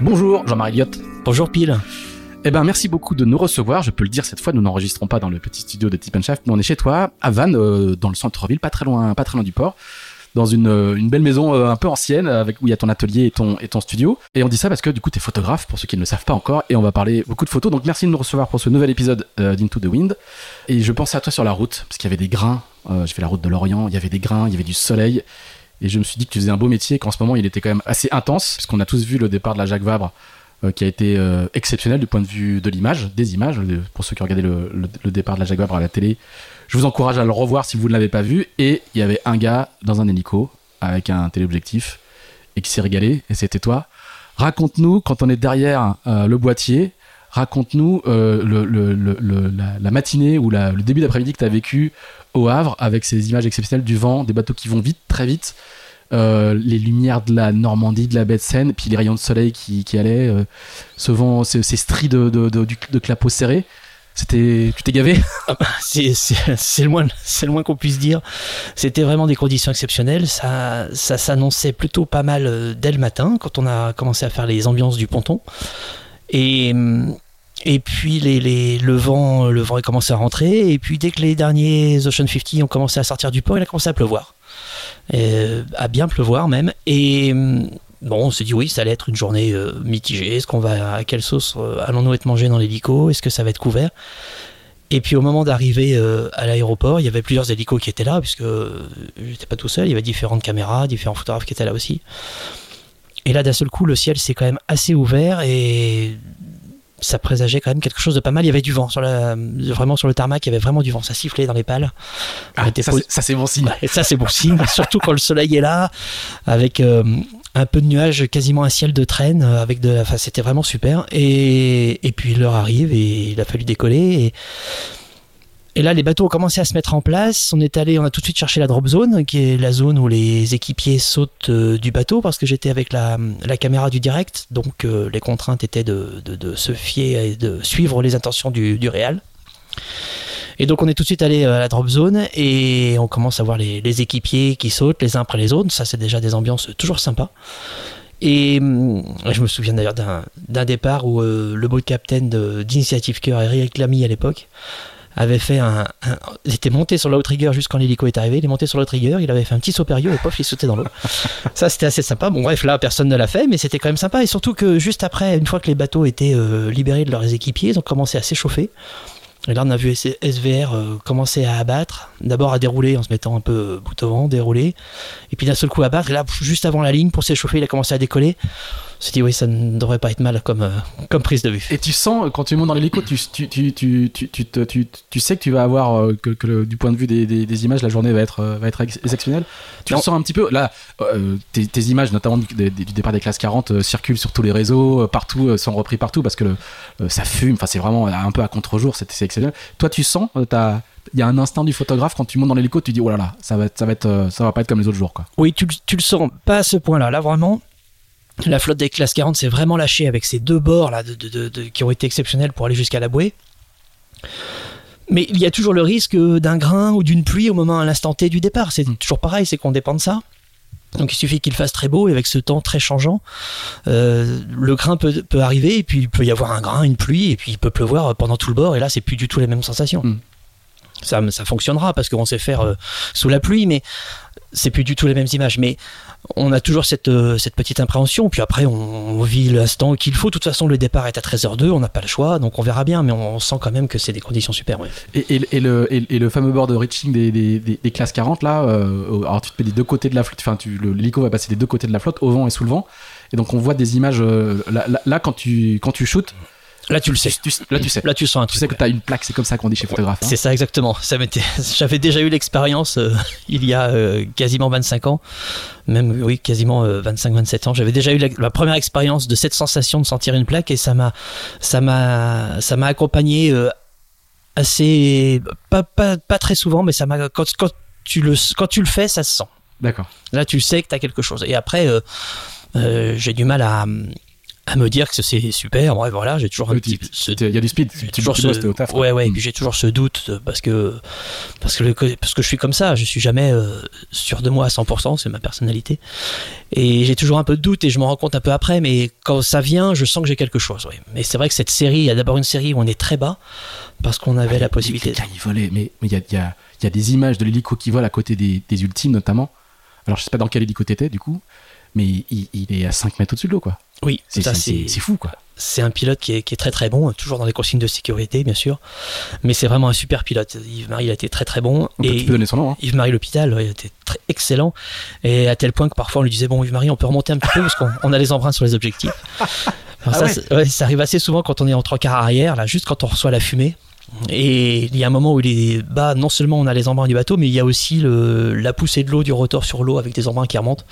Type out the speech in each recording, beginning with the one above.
Bonjour Jean-Marie Liotte. Bonjour Pile. Eh ben, merci beaucoup de nous recevoir. Je peux le dire cette fois, nous n'enregistrons pas dans le petit studio de Tip Shaft, mais on est chez toi, à Vannes, euh, dans le centre-ville, pas très loin, pas très loin du port dans une, euh, une belle maison euh, un peu ancienne avec où il y a ton atelier et ton, et ton studio. Et on dit ça parce que du coup, tu es photographe, pour ceux qui ne le savent pas encore, et on va parler beaucoup de photos. Donc merci de nous recevoir pour ce nouvel épisode d'Into the Wind. Et je pensais à toi sur la route, parce qu'il y avait des grains. Je fais la route de l'Orient, il y avait des grains, il y avait du soleil. Et je me suis dit que tu faisais un beau métier, qu'en ce moment il était quand même assez intense, puisqu'on a tous vu le départ de la Jacques Vabre euh, qui a été euh, exceptionnel du point de vue de l'image, des images. Pour ceux qui regardé le, le, départ de la Jaguar à la télé, je vous encourage à le revoir si vous ne l'avez pas vu. Et il y avait un gars dans un hélico avec un téléobjectif et qui s'est régalé, et c'était toi. Raconte-nous, quand on est derrière euh, le boîtier, raconte-nous le, la, matinée ou le début d'après-midi que tu as vécu au Havre avec ces images exceptionnelles du vent, des bateaux qui vont vite, très vite. Euh, les lumières de la Normandie, de la baie de Seine, puis les rayons de soleil qui, allaient, euh, ce vent, ces, stries de, de, de, de clapots serrés. C'était, tu t'es gavé? Ah bah, C'est le moins, c'est moins qu'on puisse dire. C'était vraiment des conditions exceptionnelles. Ça, ça s'annonçait plutôt pas mal euh, dès le matin quand on a commencé à faire les ambiances du ponton. Et et puis le vent, le vent a commencé à rentrer. Et puis dès que les derniers Ocean 50 ont commencé à sortir du port, il a commencé à pleuvoir. Euh, à bien pleuvoir même. Et hum, bon, on s'est dit oui, ça allait être une journée euh, mitigée. Est-ce qu'on va à quelle sauce euh, allons-nous être mangés dans l'hélico? Est-ce que ça va être couvert? Et puis au moment d'arriver à l'aéroport, il y avait plusieurs hélicos qui étaient là, puisque j'étais pas tout seul. Il y avait différentes caméras, différents photographes qui étaient là aussi. Et là, d'un seul coup, le ciel s'est quand même assez ouvert et ça présageait quand même quelque chose de pas mal. Il y avait du vent sur la, vraiment sur le tarmac, il y avait vraiment du vent. Ça sifflait dans les pales. Ah, ça, c'est bon signe. Ça c'est bon signe, surtout quand le soleil est là, avec euh, un peu de nuages, quasiment un ciel de traîne, avec de, enfin c'était vraiment super. Et, et puis l'heure arrive et il a fallu décoller. Et, et là, les bateaux ont commencé à se mettre en place. On est allé, on a tout de suite cherché la drop zone, qui est la zone où les équipiers sautent euh, du bateau, parce que j'étais avec la, caméra du direct. Donc, euh, les contraintes étaient de, se fier et de suivre les intentions du, du réal. Et donc, on est tout de suite allé à la drop zone et on commence à voir les, équipiers qui sautent les uns après les autres. Ça, c'est déjà des ambiances toujours sympas. Et je me souviens d'ailleurs d'un départ où euh, le beau capitaine d'Initiative Cœur, Eric Lamy à l'époque, avait fait un, il était monté sur l'outrigger juste quand l'hélico est arrivé, il est monté sur l'outrigger, il avait fait un petit saut périlleux et pof, il sautait dans l'eau. ça, c'était assez sympa. Bon, bref, là, personne ne l'a fait, mais c'était quand même sympa. Et surtout que juste après, une fois que les bateaux étaient euh, libérés de leurs équipiers, ils ont commencé à s'échauffer. Et là, on a vu SVR euh, commencer à abattre, d'abord à dérouler en se mettant un peu bout au vent, dérouler, et puis d'un seul coup abattre. Et là, juste avant la ligne, pour s'échauffer, il a commencé à décoller me dit oui, ça ne devrait pas être mal comme, euh, comme prise de vue. Et tu sens, quand tu montes dans l'hélico, tu, tu, tu, tu, tu, tu, sais que tu vas avoir, euh, que, que du point de vue des, des, images, la journée va être, euh, va être exceptionnelle. Tu le sens un petit peu, là, tes, tes, images, notamment du, du, départ des classes 40, circulent sur tous les réseaux, partout, sont repris partout parce que le, ça fume, enfin, c'est vraiment un peu à contre-jour, c'est exceptionnel. Toi, tu sens, il y a un instinct du photographe quand tu montes dans l'hélico, tu dis oh là là, ça va, ça va être, ça va pas être comme les autres jours quoi. Oui, tu, tu le sens pas à ce point-là. Là vraiment, La flotte des classes 40 s'est vraiment lâchée avec ces deux bords là de, de- de- qui ont été exceptionnels pour aller jusqu'à la bouée. Mais il y a toujours le risque d'un grain ou d'une pluie au moment à l'instant T du départ. C'est Mm. toujours pareil, c'est qu'on dépend de ça. Donc il suffit qu'il fasse très beau et avec ce temps très changeant, euh, le grain peut, peut arriver et puis il peut y avoir un grain, une pluie et puis il peut pleuvoir pendant tout le bord et là c'est plus du tout les mêmes sensations. Mm. Ça, ça fonctionnera parce qu'on sait faire euh, sous la pluie, mais c'est plus du tout les mêmes images. Mais on a toujours cette, euh, petite appréhension. Puis après, on, vit l'instant qu'il faut. De toute façon, le départ est à 13h02, on n'a pas le choix, donc on verra bien. Mais on, sent quand même que c'est des conditions super. Et, le, fameux board de reaching des, classes 40, là, euh, alors tu te mets des deux côtés de la flotte, enfin, l'hélico va passer des deux côtés de la flotte, au vent et sous le vent. Et donc on voit des images, euh, là, quand tu, quand tu shootes, Là, tu le sais. tu- là tu sais. Là, tu sens un Tu truc. sais que tu as une plaque, c'est comme ça qu'on dit chez photographe. hein. C'est ça exactement. Ça m'était- J'avais déjà eu l'expérience euh, il y a euh, quasiment 25 ans, même oui quasiment 25-27 ans. J'avais déjà eu la, la première expérience de cette sensation de sentir une plaque et ça m'a ça m'a ça m'a accompagné euh, assez pas, pas pas très souvent, mais ça m'a quand, quand tu le quand tu le fais, ça se sent. D'accord. Là, tu sais que tu as quelque chose. Et après, euh, euh, j'ai du mal à, à me dire que c'est super. Bref, voilà, j'ai toujours un Oui, petit Il y a du speed, toujours ce... au taf. ouais ouais Mm. j'ai toujours ce doute parce que parce que le- parce que je suis comme ça je suis jamais euh, sûr de moi à 100% c'est ma personnalité et j'ai toujours un peu de doute et je m'en rends compte un peu après mais quand ça vient je sens que j'ai quelque chose ouais. mais c'est vrai que cette série il y a d'abord une série où on est très bas parce qu'on avait la possibilité Quelqu'un y volait, mais il y a, il y, a, il y a des images de l'hélico qui vole à côté des, des ultimes notamment. Alors je sais pas dans quel hélico t'étais du coup, mais il, il est à 5 mètres au-dessus de l'eau quoi. oui C'est fou quoi. c'est un pilote qui est, qui est très très bon, toujours dans les consignes de sécurité bien sûr, mais c'est vraiment un super pilote. Yves-Marie a été très très bon On peut, et tu peux donner son nom. Hein. Yves-Marie L'Hôpital ouais, il était très excellent et à tel point que parfois on lui disait bon Yves-Marie on peut remonter un petit peu parce qu'on on a les emprunts sur les objectifs. Alors Ah ça, ouais. c'est- ouais, ça arrive assez souvent quand on est en trois quarts arrière, là juste quand on reçoit la fumée. Et il y a un moment où il est bas, non seulement on a les embruns du bateau, mais il y a aussi le, la poussée de l'eau du rotor sur l'eau avec des embruns qui remontent.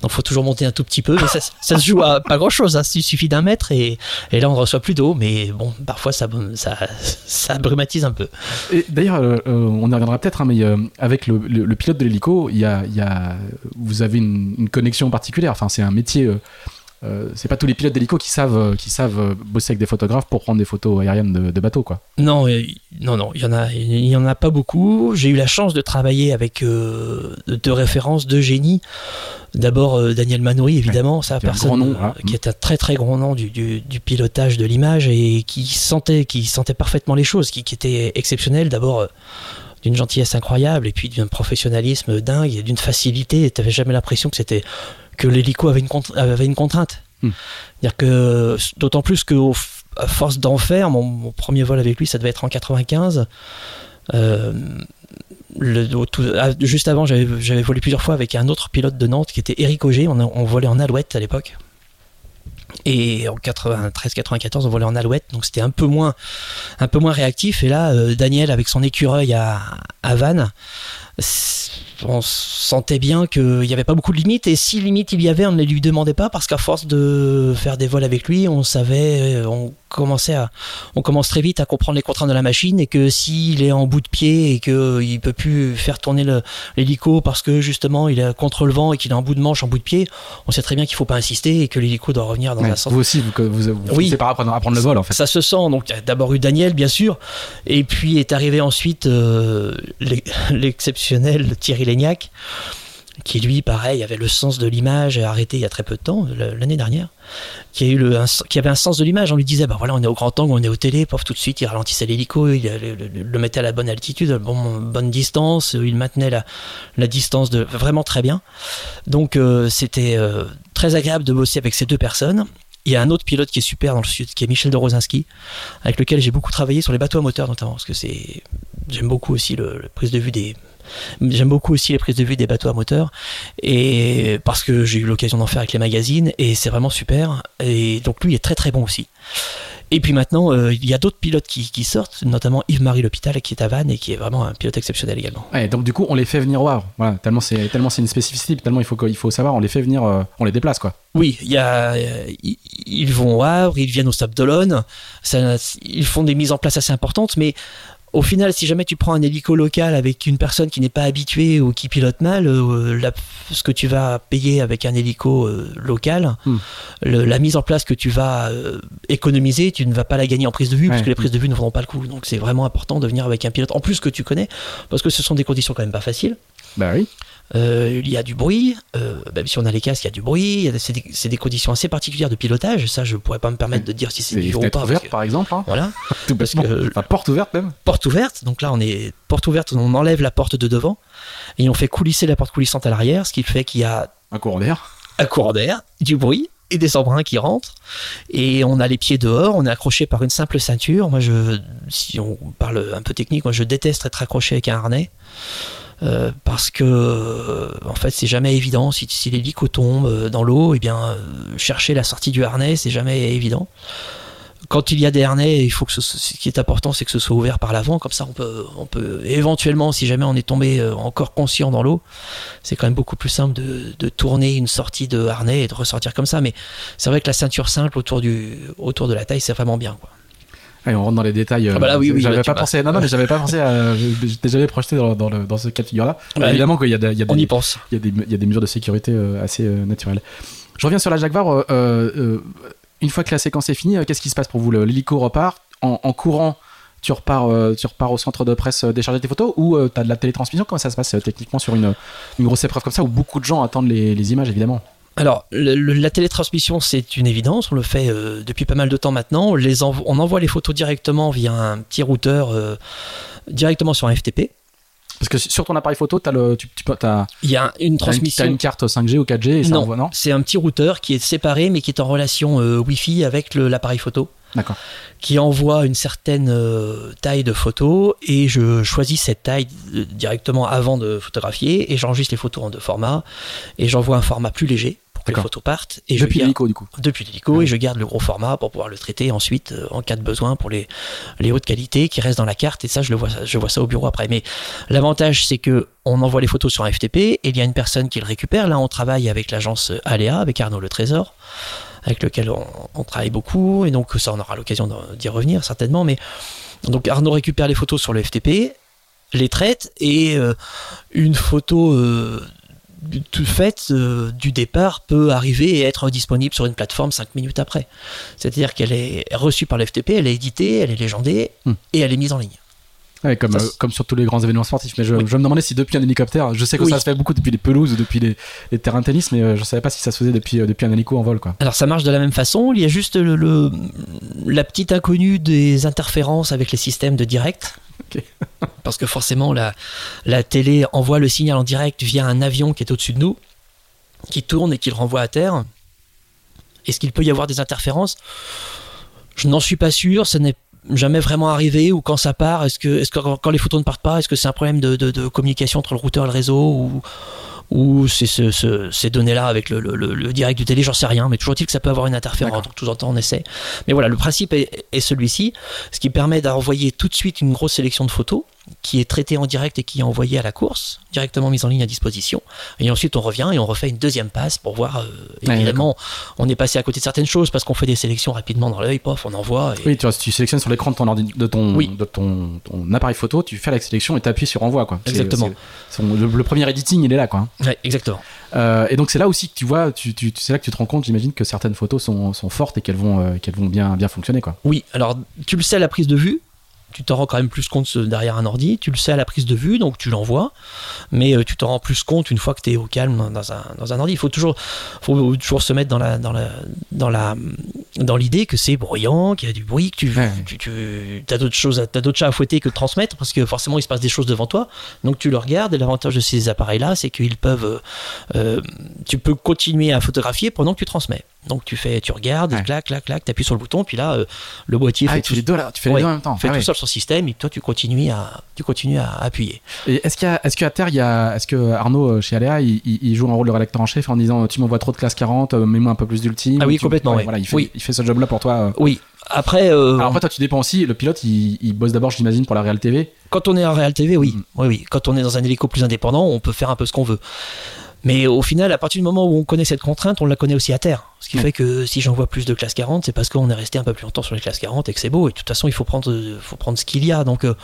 Donc il faut toujours monter un tout petit peu. Mais ça, se joue à pas grand chose, il suffit d'un mètre et, et là on ne reçoit plus d'eau. Mais bon, parfois ça, ça, ça brumatise un peu. Et d'ailleurs, euh, euh, on y reviendra peut-être, hein, mais euh, avec le, pilote de l'hélico, y a, y a, vous avez une, connexion particulière. Enfin, c'est un métier. Euh, c'est pas tous les pilotes d'hélico qui savent, euh, qui savent euh, bosser avec des photographes pour prendre des photos aériennes de, de bateaux, quoi. Non, non, non, il y en a, il y en a pas beaucoup. J'ai eu la chance de travailler avec euh, deux références, deux génies. D'abord euh, Daniel Manoury, évidemment, ça qui personne, grand nom, qui est un très très grand nom du, du, du pilotage de l'image et qui sentait, qui sentait parfaitement les choses, qui, qui était exceptionnel. D'abord. d'une gentillesse incroyable et puis d'un professionnalisme dingue et d'une facilité. Tu n'avais jamais l'impression que c'était que l'hélico avait une, avait une contrainte. Hmm. Que d'autant plus que au f- à force d'en faire, mon, mon premier vol avec lui, ça devait être en 95. Euh, le- au tout- juste avant, j'avais volé plusieurs fois avec un autre pilote de Nantes qui était Eric Auger. On, volait en Alouette à l'époque. Et en 93-94, on volait en Alouette, donc c'était un peu moins, un peu moins réactif. Et là, euh, Daniel avec son écureuil à, à Vannes, on sentait bien qu'il n'y avait pas beaucoup de limites. Et si limite il y avait, on ne les lui demandait pas parce qu'à force de faire des vols avec lui, on savait, euh, on commençait à, on commence très vite à comprendre les contraintes de la machine et que s'il est en bout de pied et qu'il peut plus faire tourner l'hélico parce que justement il est contre le vent et qu'il est en bout de manche, en bout de pied, on sait très bien qu'il faut pas insister et que l'hélico doit revenir dans Ouais, un sens vous aussi, vous, vous, vous Oui. par apprendre, apprendre le vol, en fait. ça se sent. Donc, il y a d'abord eu Daniel, bien sûr. Et puis est arrivé ensuite euh, l'e- l'exceptionnel Thierry Léniac, qui lui, pareil, avait le sens de l'image, arrêté il y a très peu de temps, l'année dernière, qui, a eu le, qui avait un sens de l'image. On lui disait, bah voilà, on est au grand angle, on est au télé, pof, tout de suite, il ralentissait l'hélico, il le, le- le mettait à la bonne altitude, à la bon, bonne distance, il maintenait la, la distance de vraiment très bien. Donc, euh, c'était euh, très agréable de bosser avec ces deux personnes. Il y a un autre pilote qui est super dans le sud, qui est Michel de Rosinski, avec lequel j'ai beaucoup travaillé sur les bateaux à moteur notamment, parce que c'est j'aime beaucoup aussi le, le prise de vue des j'aime beaucoup aussi les prises de vue des bateaux à moteur et parce que j'ai eu l'occasion d'en faire avec les magazines et c'est vraiment super et donc lui est très très bon aussi. Et puis maintenant, euh, il y a d'autres pilotes qui, qui sortent, notamment Yves-Marie L'Hôpital qui est à Vannes et qui est vraiment un pilote exceptionnel également. Ouais, donc du coup, on les fait venir au Havre. Voilà, tellement c'est tellement c'est une spécificité, tellement il faut il faut savoir, on les fait venir, euh, on les déplace quoi. Oui, il y a, euh, ils- vont au Havre, ils viennent au Stade d'Olonne, ils font des mises en place assez importantes, mais au final, si jamais tu prends un hélico local avec une personne qui n'est pas habituée ou qui pilote mal, euh, la- ce que tu vas payer avec un hélico euh, local, Hmm. le- la mise en place que tu vas euh, économiser, tu ne vas pas la gagner en prise de vue parce Ouais. que les prises de vue ne vaudront pas le coup. Donc c'est vraiment important de venir avec un pilote en plus que tu connais parce que ce sont des conditions quand même pas faciles. Bah oui. Euh, il y a du bruit, euh, même si on a les casques, il y a du bruit. C'est des, des conditions assez particulières de pilotage. Ça, je pourrais pas me permettre de dire si c'est dur ou pas. ouverte par exemple. Hein. voilà. Tout Parce que- Enfin, porte ouverte même. porte ouverte. Donc là, on est porte ouverte, on enlève la porte de devant et on fait coulisser la porte coulissante à l'arrière, ce qui fait qu'il y a Un courant d'air. un courant d'air, du bruit et des embruns qui rentrent. Et on a les pieds dehors, on est accroché par une simple ceinture. Moi, je, si on parle un peu technique, moi, je déteste être accroché avec un harnais. Euh, parce que euh, en fait c'est jamais évident si, si l'hélico tombe euh, dans l'eau et bien euh, chercher la sortie du harnais c'est jamais évident quand il y a des harnais, il faut que ce, ce qui est important, c'est que ce soit ouvert par l'avant. Comme ça, on peut, on peut éventuellement, si jamais on est tombé encore conscient dans l'eau, c'est quand même beaucoup plus simple de, de tourner une sortie de harnais et de ressortir comme ça. Mais c'est vrai que la ceinture simple autour, du, autour de la taille, c'est vraiment bien. Quoi. Allez, on rentre dans les détails. euh, Ah bah là, oui, oui, j'avais bah, pas pensé. Non, non, mais j'avais pas pensé. À... J'étais jamais projeté dans, dans, le- dans ce cas de figure-là. Ouais. Évidemment qu'il y a, des- il y a On y pense. il y, a des, il y a des mesures de sécurité euh, assez euh, naturelles. Je reviens sur la Jaguar. euh, euh, une fois que la séquence est finie, euh, qu'est-ce qui se passe pour vous L'hélico repart en, en courant. Tu repars, euh, tu repars au centre de presse euh, décharger tes photos ou tu as de la télétransmission? Comment ça se passe euh, techniquement sur une, une grosse épreuve comme ça où beaucoup de gens attendent les, les images évidemment? Alors, le- le- la télétransmission, c'est une évidence. On le fait euh, depuis pas mal de temps maintenant. On, les envo- on envoie les photos directement via un petit routeur, euh, directement sur un FTP. Parce que sur ton appareil photo, le, tu, t'as- Il y a une transmission. une carte 5G ou 4G et ça Non. envoie, non C'est un petit routeur qui est séparé mais qui est en relation euh, Wi-Fi avec l'appareil photo D'accord. qui envoie une certaine taille de photo et je choisis cette taille directement avant de photographier et j'enregistre les photos en deux formats et j'envoie un format plus léger pour que les photos partent et Depuis garde- l'hélico du coup. depuis l'hélico et je garde le gros format pour pouvoir le traiter ensuite euh, en cas de besoin pour les, les hautes qualités qui restent dans la carte et ça je le vois je vois ça au bureau après. Mais l'avantage c'est que on envoie les photos sur un FTP et il y a une personne qui le récupère. Là on travaille avec l'agence Aléa avec Arnaud Le Trésor avec lequel on, on travaille beaucoup et donc ça on aura l'occasion d'y revenir certainement. Mais donc Arnaud récupère les photos sur le FTP les traite et euh, une photo euh, tout faite euh, du départ peut arriver et être disponible sur une plateforme 5 minutes après. C'est-à-dire qu'elle est reçue par le FTP, elle est éditée, elle est légendée Hmm. et elle est mise en ligne. Ouais, comme, Ça, euh, comme sur tous les grands événements sportifs. Mais je, Oui. je me demandais si depuis un hélicoptère, je sais que Oui. ça se fait beaucoup depuis les pelouses ou depuis les, les terrains de tennis, mais euh, je savais pas si ça se faisait depuis, euh, depuis un hélico en vol. Quoi. Alors ça marche de la même façon, il y a juste le, le- la petite inconnue des interférences avec les systèmes de direct. Parce que forcément la, la télé envoie le signal en direct via un avion qui est au-dessus de nous, qui tourne et qui le renvoie à terre. Est-ce qu'il peut y avoir des interférences? Je n'en suis pas sûr, ça n'est jamais vraiment arrivé ou quand ça part, est-ce que, est-ce que quand quand les photos ne partent pas, est-ce que c'est un problème de, de- de communication entre le routeur et le réseau ou, ou c'est ce- ce- ces données-là avec le, le- le- le direct du télé, j'en sais rien, mais toujours est-il que ça peut avoir une interférence, donc tout en temps on essaie. Mais voilà, le principe est, est celui-ci, ce qui permet d'envoyer tout de suite une grosse sélection de photos qui est traitée en direct et qui est envoyée à la course, directement mise en ligne à disposition. Et ensuite on revient et on refait une deuxième passe pour voir, euh, évidemment, on est passé à côté de certaines choses parce qu'on fait des sélections rapidement dans l'œil, pof, on envoie. Et... Oui, tu, vois, si tu sélectionnes sur l'écran de ton, ordi- de ton, Oui. de ton, ton appareil photo, tu fais la sélection et tu appuies sur envoi. Quoi. C'est- Exactement. c'est- le, le premier editing, il est là. Quoi. Ouais, exactement. Euh, et donc c'est là aussi que tu vois, tu, tu, c'est là que tu te rends compte, j'imagine, que certaines photos sont, sont fortes et qu'elles vont, euh, qu'elles vont bien, bien fonctionner. Quoi. Oui, alors tu le sais à la prise de vue, tu t'en rends quand même plus compte euh, derrière un ordi, tu le sais à la prise de vue, donc tu l'envoies, mais euh, tu t'en rends plus compte une fois que tu es au calme dans- un, dans un ordi. Il faut toujours, faut toujours se mettre dans la, dans la, dans la, dans l'idée que c'est bruyant, qu'il y a du bruit, que tu, Ouais. tu, tu as d'autres choses, à- t'as d'autres chats à fouetter que de transmettre, parce que forcément il se passe des choses devant toi, donc tu le regardes. Et l'avantage de ces appareils-là, c'est qu'ils peuvent, euh, tu peux continuer à photographier pendant que tu transmets. Donc tu fais, tu regardes, Ouais. clac, clac, clac, t'appuies sur le bouton, puis là, euh, le boîtier Ah, fait tu tout fais les deux là, tu fais les deux en même temps. fait Ah tout seul son système et toi tu continues à tu continues à appuyer. Est-ce qu'il y a, est-ce qu'à terre, il y a, est-ce que Arnaud euh, chez Aléa, il, joue un rôle de rédacteur en chef en disant tu m'envoies trop de classe 40, euh, mets-moi un peu plus d'ultime. Ah oui, tu- complètement, ouais. Voilà, il fait, Oui. il fait ce job-là pour toi. Oui. Après, euh, Alors après, toi, tu dépends aussi. Le pilote, il, il bosse d'abord, j'imagine, pour la Real TV. quand on est en Real TV, oui. Mm. oui, oui. Quand on est dans un hélico plus indépendant, on peut faire un peu ce qu'on veut. Mais au final, à partir du moment où on connaît cette contrainte, on la connaît aussi à terre. Ce qui fait que si j'envoie plus de classe 40, c'est parce qu'on est resté un peu plus longtemps sur les classes 40 et que c'est beau. Et de toute façon, il faut prendre, faut prendre ce qu'il y a. Donc, euh,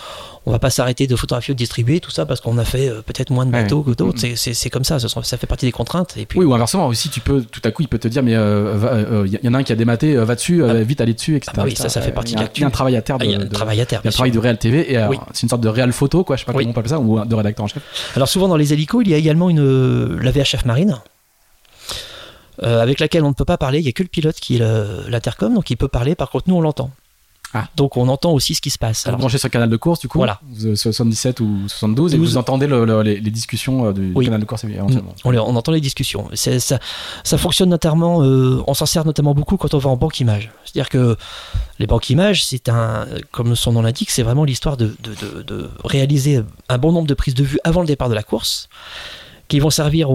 on va pas s'arrêter de photographier ou de distribuer tout ça parce qu'on a fait euh, peut-être moins de bateaux que d'autres. C'est comme ça, ça, fait partie des contraintes. Et puis... Oui, ou inversement aussi, tu peux, tout à coup, il peut te dire, mais il y, en a un qui a dématé, va dessus, ah. vite aller dessus, etc. Ah bah oui, ça, ça fait partie Il y, a un travail à terre. il y a un travail à terre. Il y a un travail de réel TV et c'est une sorte de réel photo, quoi. Je sais pas comment on appelle ça, ou de rédacteur en chef. Alors souvent dans les hélicos, il y a également une la VHF marine euh, avec laquelle on ne peut pas parler. Il n'y a que le pilote qui est l'intercom, donc il peut parler. Par contre, nous, on l'entend. Ah. Donc on entend aussi ce qui se passe. Alors, branchez sur le canal de course, du coup, voilà. 77 ou 72, et vous entendez les, discussions euh, du canal de course éventuellement. On, on, entend les discussions. Ça, ça, fonctionne notamment, euh, on s'en sert notamment beaucoup quand on va en banque image. C'est-à-dire que les banques images, c'est un, comme son nom l'indique, c'est vraiment l'histoire de, de, de, réaliser un bon nombre de prises de vue avant le départ de la course qui vont servir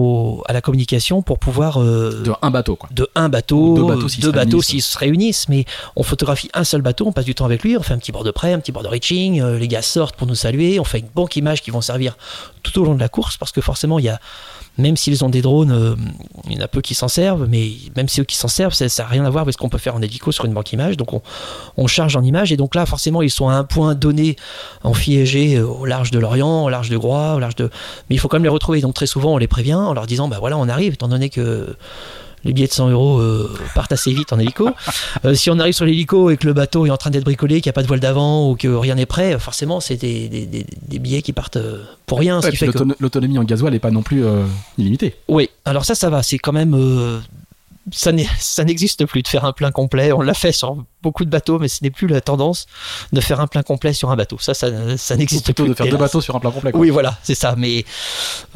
à la communication pour pouvoir euh, de un bateau quoi. de un bateau, deux bateaux, deux bateaux s'ils se réunissent, mais on photographie un seul bateau, on passe du temps avec lui, on fait un petit bord de près, un petit bord de reaching, euh, les gars sortent pour nous saluer, on fait une banque image qui vont servir tout au long de la course parce que forcément il y a même s'ils ont des drones, euh, il y en a peu qui s'en servent, mais même ceux qui s'en servent, ça n'a rien à voir avec ce qu'on peut faire en hélico sur une banque image. Donc on, charge en image, et donc là, forcément, ils sont à un point donné en fiégé euh, au large de l'Orient, au large de Groix, au large de. Mais il faut quand même les retrouver. Donc très souvent, on les prévient en leur disant, bah voilà, on arrive, étant donné que les billets de 100 euros euh, partent assez vite en hélico. Euh, si on arrive sur l'hélico et que le bateau est en train d'être bricolé, qu'il n'y a pas de voile d'avant ou que rien n'est prêt, forcément, c'est des, billets qui partent euh, pour rien. L'autonomie en gasoil n'est pas non plus illimitée. Oui, alors ça, ça va. C'est quand même ça n'existe plus de faire un plein complet. On l'a fait sur beaucoup de bateaux, mais ce n'est plus la tendance de faire un plein complet sur un bateau. Ça, ça, ça n'existe plus. de faire deux bateaux sur un plein complet. Oui, voilà, c'est ça. Mais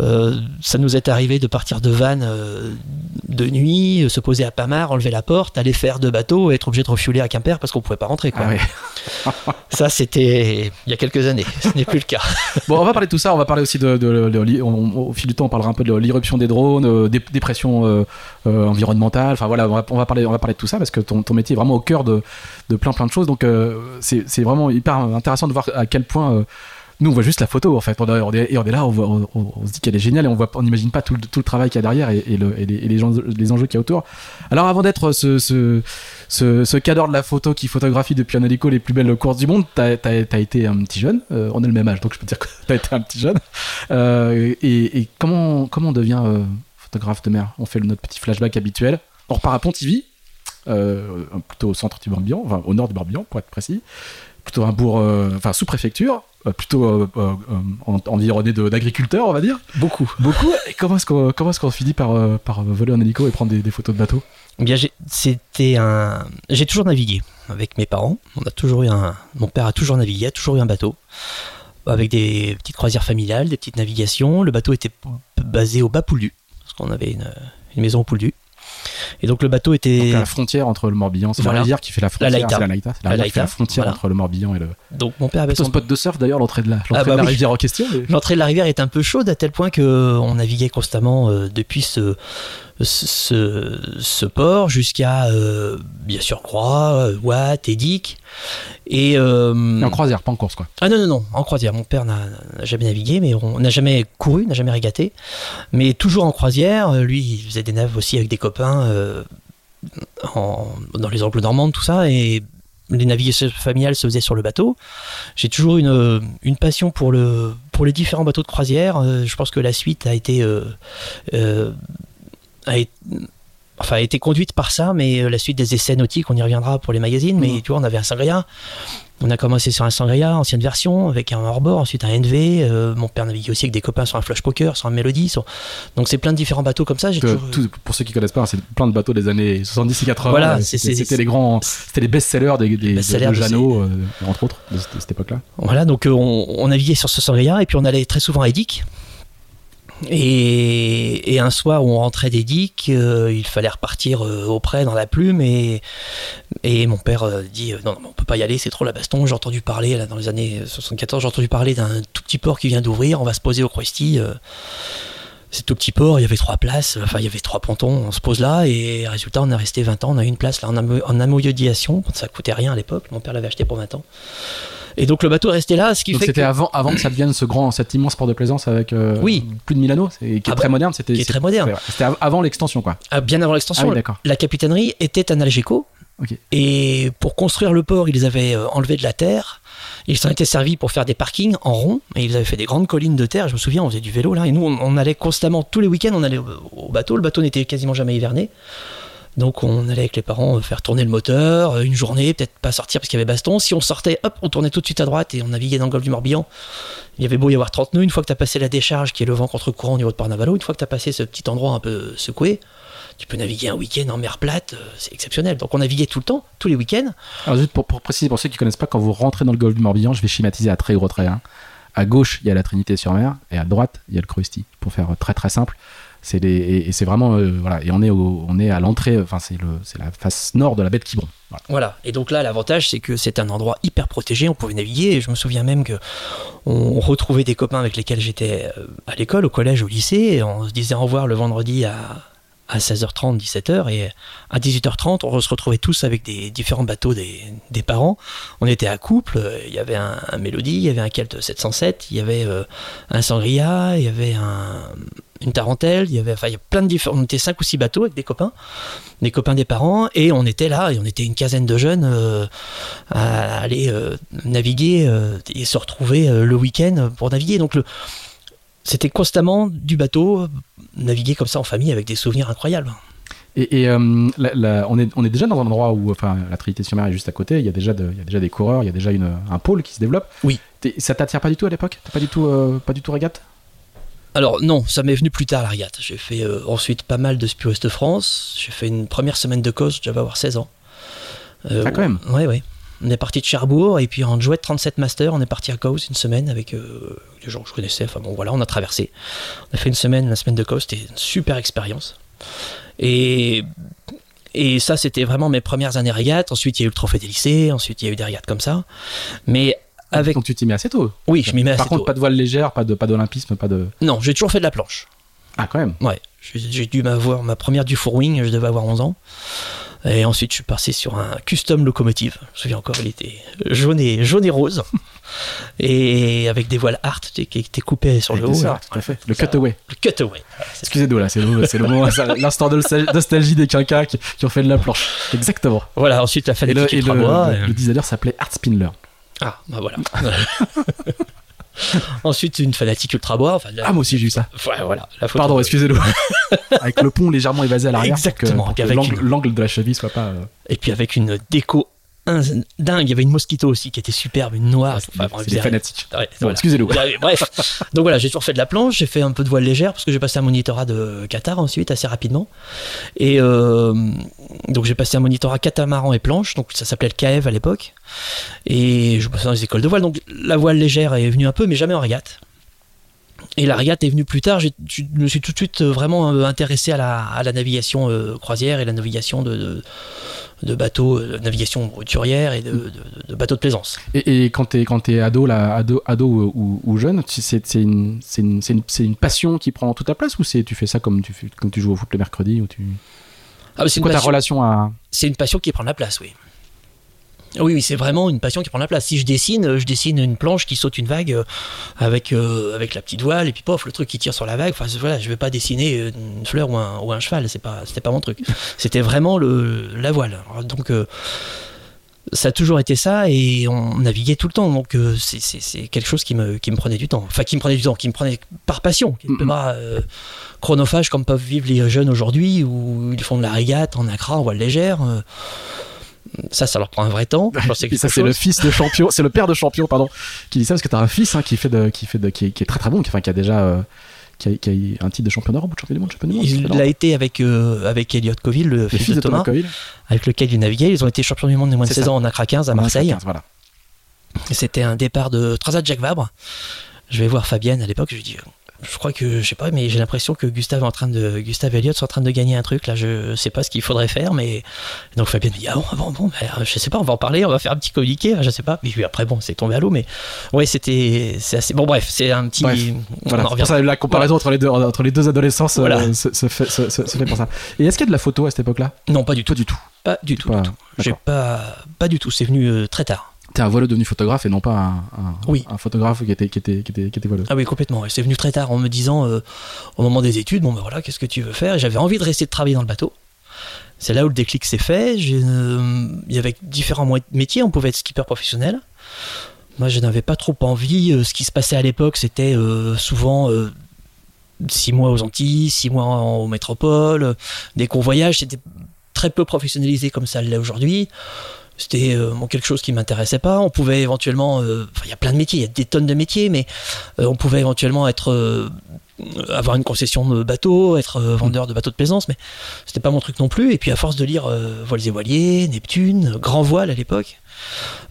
euh, ça nous est arrivé de partir de Vannes euh, de nuit, euh, se poser à Pamar, enlever la porte, aller faire deux bateaux et être obligé de refueler à Quimper parce qu'on pouvait pas rentrer. Quoi. Ah ça, c'était il y a quelques années. Ce n'est plus le cas. bon, on va parler de tout ça. On va parler aussi de, au fil du temps, on parlera un peu de l'irruption des drones, des, des pressions environnementales. Enfin voilà, on va, parler, on va parler de tout ça parce que ton, métier est vraiment au cœur de plein plein de choses. Donc euh, c'est vraiment hyper intéressant de voir à quel point euh, nous on voit juste la photo en fait on, est, et on est là on, se dit qu'elle est géniale et on voit on n'imagine pas tout le, travail qu'il y a derrière et, le, les, enjeux qu'il y a autour alors avant d'être ce, ce, cadre de la photo qui photographie depuis un hélico les plus belles courses du monde t'as as, été un petit jeune euh, on a le même âge donc je peux dire que t'as été un petit jeune et, et, comment, comment on devient photographe de mer on fait notre petit flashback habituel on repart à Pontivy euh, plutôt au centre du Morbihan, enfin au nord du Morbihan pour être précis, plutôt un bourg, euh, enfin sous-préfecture, euh, plutôt environné d'agriculteurs, on va dire. Beaucoup. Beaucoup. Et comment est-ce qu'on est finit par, par voler en hélico et prendre des, photos de bateaux eh Bien, c'était un. J'ai toujours navigué avec mes parents. On a toujours eu un. Mon père a toujours navigué, a toujours eu un bateau avec des petites croisières familiales, des petites navigations. Le bateau était basé au bas Qu'on avait une, une maison au Pouldu. Et donc le bateau était. Donc la frontière entre le Morbihan, c'est la rivière qui fait la frontière. La Laïta. C'est la, la, la frontière entre le Morbihan et le. Donc mon père avait son spot de surf d'ailleurs, l'entrée de la, ah bah de la rivière en question. L'entrée de la rivière est un peu chaude à tel point que on naviguait constamment euh, depuis ce ce, ce port jusqu'à euh, bien sûr Croix, Watt, Edic. Et, euh, en croisière, pas en course quoi. Ah non, non, non, en croisière. Mon père n'a jamais navigué, mais on n'a jamais couru, n'a jamais régaté. Mais toujours en croisière. Lui, il faisait des naves aussi avec des copains euh, en, dans les angles normandes, tout ça. Et les navigations familiales se faisaient sur le bateau. J'ai toujours une, une passion pour, le, pour les différents bateaux de croisière. je pense que la suite a été a été, enfin, a été conduite par ça, mais euh, la suite des essais nautiques, on y reviendra pour les magazines, mais mm. tu vois, on avait un Sangria. On a commencé sur un Sangria, ancienne version, avec un hors-bord, ensuite un NV. Euh, mon père naviguait aussi avec des copains sur un Flush Poker, sur un Melody. Donc c'est plein de différents bateaux comme ça. Euh, pour ceux qui connaissent pas, c'est plein de bateaux des années 70 et 80. Voilà, c'était les grands, c'était les best-sellers des, des best de Jeannot, entre autres, de cette, époque-là. Voilà, donc on, on, naviguait sur ce Sangria et puis on allait très souvent à Edic et, un soir où on rentrait des dicks, euh, il fallait repartir euh, auprès dans la plume et, mon père euh, dit non, non, on peut pas y aller, c'est trop la baston. J'ai entendu parler dans les années 74, j'ai entendu parler d'un tout petit port qui vient d'ouvrir, on va se poser au Krusty. c'est tout petit port, il y avait trois places, enfin il y avait trois pontons, on se pose là et résultat on est resté 20 ans, on a eu une place là en, en ça coûtait rien à l'époque, mon père l'avait acheté pour 20 ans. Et donc le bateau est resté là, ce qui Donc fait c'était que... avant, avant que ça devienne ce grand, cet immense port de plaisance avec euh, Oui. plus de 1000 anneaux, c'est- qui est Ah très bah, moderne. C'était qui est c'est- très moderne. C'était av- avant l'extension, quoi. Ah, bien avant Ah l'extension, oui, d'accord. la capitainerie était un Algeco. Et pour construire le port, ils avaient euh, enlevé de la terre. Ils s'en étaient servis pour faire des parkings en rond. Et ils avaient fait des grandes collines de terre. Je me souviens, on faisait du vélo là. Et nous, on, on allait constamment, tous les week-ends, on allait au, au bateau. Le bateau n'était quasiment jamais hiverné. Donc on allait avec les parents euh, faire tourner le moteur, euh, une journée, peut-être pas sortir parce qu'il y avait baston. Si on sortait, hop, on tournait tout de suite à droite et on naviguait dans le golfe du Morbihan. Il y avait beau y avoir 30 nœuds, une fois que tu as passé la décharge qui est le vent contre courant au niveau de Parnavalo, une fois que tu as passé ce petit endroit un peu secoué, tu peux naviguer un week-end en mer plate, euh, c'est exceptionnel. Donc on naviguait tout le temps, tous les week-ends. Alors juste pour, préciser, pour ceux qui connaissent pas, quand vous rentrez dans le golfe du Morbihan, je vais schématiser à très gros traits. hein. À gauche, il y a la Trinité-sur-Mer, et à droite, il y a le Krusty. Pour faire très très simple, c'est les, euh. Et on est au- on est à l'entrée, enfin c'est le la face nord de la baie de Quiberon. Voilà. Voilà. Et donc là, l'avantage, c'est que c'est un endroit hyper protégé. On pouvait naviguer. Et je me souviens même que on retrouvait des copains avec lesquels j'étais euh, à l'école, au collège, au lycée. Et on se disait au revoir le vendredi à, à 16h30, 17h. Et à 18h30, on se retrouvait tous avec des différents bateaux des, des parents. On était à couple. Il y avait un, un Mélodie, il y avait un Kelt 707, il y avait euh, un Sangria, il y avait un, une Tarentelle. Il y avait, enfin, il y a plein de différents. On était cinq ou six bateaux avec des copains des copains des parents et on était là et on était une quinzaine de jeunes euh, à aller euh, naviguer et se retrouver le week-end pour naviguer donc le c'était constamment du bateau naviguer comme ça en famille avec des souvenirs incroyables Et, et, euh, la- la- on, est, on est déjà dans un endroit où, enfin, la Trinité-sur-Mer est juste à côté. Il y a déjà, de- il y a déjà des coureurs, il y a déjà une, un pôle qui se développe. Oui. Ça t'attire pas du tout à l'époque? T'as pas du tout, euh, pas du tout régate? Alors non ça m'est venu plus tard la régate j'ai fait euh, ensuite pas mal de Spirit Ouest France j'ai fait une première semaine de coast j'avais avoir 16 ans Ah, quand même. ouais ouais on est parti de Cherbourg et puis en jouet 37 Master on est parti à Cowes une semaine avec euh, des gens que je connaissais enfin bon voilà on a traversé on a fait une semaine la semaine de Cowes c'était une super expérience et et ça c'était vraiment mes premières années régates ensuite il y a eu le trophée des lycées ensuite il y a eu des régates comme ça mais avec Donc tu t'y mets assez tôt. oui je m'y mets Par assez contre, tôt. pas de voile légère, pas de pas d'olympisme, pas de. non j'ai toujours fait de la planche Ah quand même. Ouais, j'ai j'ai dû m'avoir ma première du four wing, je devais avoir 11 ans. Et ensuite, je suis passé sur un custom locomotive. Je me souviens encore, il était jaune et, jaune et rose. Et avec des voiles art qui étaient coupées sur le haut. tout à fait. Le cutaway. Le cutaway. Excusez-nous là, c'est le, le moment, l'instant de nostal- nostalgie des quinquas qui, qui ont fait de la planche. Exactement. Voilà, ensuite, la Et fallait le, qui et le, bois. le- le designer s'appelait Art Spindler. Ah, bah voilà. ensuite, une fanatique ultra bois. Enfin, la- Ah moi aussi j'ai eu ça. Ouais, voilà. La photo. Pardon, excusez-nous. Avec le pont légèrement évasé à l'arrière. pour que- Exactement, pour que l'angle, une- l'angle de la cheville soit pas. euh, Et puis avec une déco in- dingue. Il y avait une mosquito aussi qui était superbe, une noire. c'est des avez- fanatiques. Ouais, Bon, voilà. excusez-nous. Bref, donc voilà, j'ai toujours fait de la planche, j'ai fait un peu de voile légère parce que j'ai passé un monitorat de Qatar ensuite assez rapidement. Et euh, donc j'ai passé un monitorat catamaran et planche, donc ça s'appelait le KF à l'époque. Et je passais dans les écoles de voile, donc la voile légère est venue un peu, mais jamais en régate. Et la régate est venue plus tard. Je me suis tout de suite euh, vraiment euh, intéressé à la, à la navigation euh, croisière et la navigation de, de, de bateaux, euh, navigation routurière et de, de- de bateaux de plaisance. Et, et quand t'es quand t'es ado là, ado, ado ou, ou- jeune, tu- c'est c'est une, c'est une, une, une passion qui prend toute ta place ou c'est tu fais ça comme tu fais, comme tu joues au foot le mercredi ou tu. Ah, c'est quoi ta relation à c'est une passion qui prend la place, oui. Oui, oui, c'est vraiment une passion qui prend la place. Si je dessine, euh, je dessine une planche qui saute une vague euh, avec, euh, avec la petite voile et puis pof, le truc qui tire sur la vague. Enfin, voilà, je vais pas dessiner une fleur ou un, ou un cheval, c'est pas, c'était pas mon truc. C'était vraiment le, la voile. Donc, euh, ça a toujours été ça et on naviguait tout le temps. Donc, euh, c'est, c'est- c'est quelque chose qui me, qui me prenait du temps. Enfin, qui me prenait du temps, qui me prenait par passion, qui Mhm. pas chronophage comme peuvent vivre les jeunes aujourd'hui où ils font de la régate en accra, en voile légère. Ça, ça leur prend un vrai temps. Quelque c'est le fils de champion, c'est le père de champion pardon, qui dit ça parce que t'as un fils hein, qui fait de, qui fait de, qui, est, qui est très très bon, qui, enfin qui a déjà euh, qui, a, qui a eu un titre de champion d'Europe ou de champion du monde, champion du monde. Il champion a été avec, euh, avec Elliot Coville, le Le fils, fils de Thomas, Coville. avec lequel il naviguait. Ils ont été champions du monde des moins de C'est 16 ça. ans en Accra 15 à Marseille. 15, voilà. C'était un départ de Transat Jacques Vabre. Je vais voir Fabienne à l'époque, je lui dis je crois que je sais pas mais j'ai l'impression que Gustave est en train de Gustave et Elliot sont en train de gagner un truc là. Je sais pas ce qu'il faudrait faire mais donc Fabienne me dit ah bon bon bon ben, je sais pas on va en parler on va faire un petit communiqué je sais pas. Puis après bon c'est tombé à l'eau mais ouais c'était c'est assez bon bref c'est un petit Bref, on Voilà, en c'est revient pour ça, la comparaison entre, les deux, entre les deux adolescences euh, Voilà. se, se fait, se- se- se fait pour ça. Et est-ce qu'il y a de la photo à cette époque-là? Non pas du tout. Pas du tout. pas du tout Pas- du tout. J'ai pas pas du tout. C'est venu euh, très tard T'es un voileux devenu photographe et non pas un, un, Oui. un photographe qui était, qui était, qui était, qui était voileux. Ah oui, complètement. C'est venu très tard en me disant, euh, au moment des études, bon ben voilà, qu'est-ce que tu veux faire? J'avais envie de rester de travailler dans le bateau. C'est là où le déclic s'est fait. Euh, Il y avait différents métiers. On pouvait être skipper professionnel. Moi, je n'avais pas trop envie. Euh, Ce qui se passait à l'époque, c'était souvent six mois aux Antilles, six mois en, aux métropoles, euh, des convoyages. C'était très peu professionnalisé comme ça l'est aujourd'hui. C'était euh, quelque chose qui m'intéressait pas. On pouvait éventuellement, euh, il y a plein de métiers, il y a des tonnes de métiers, mais euh, on pouvait éventuellement être avoir une concession de bateau, être vendeur de bateaux de plaisance, mais c'était pas mon truc non plus. Et puis à force de lire Voiles et Voiliers, Neptune, Grand Voile à l'époque,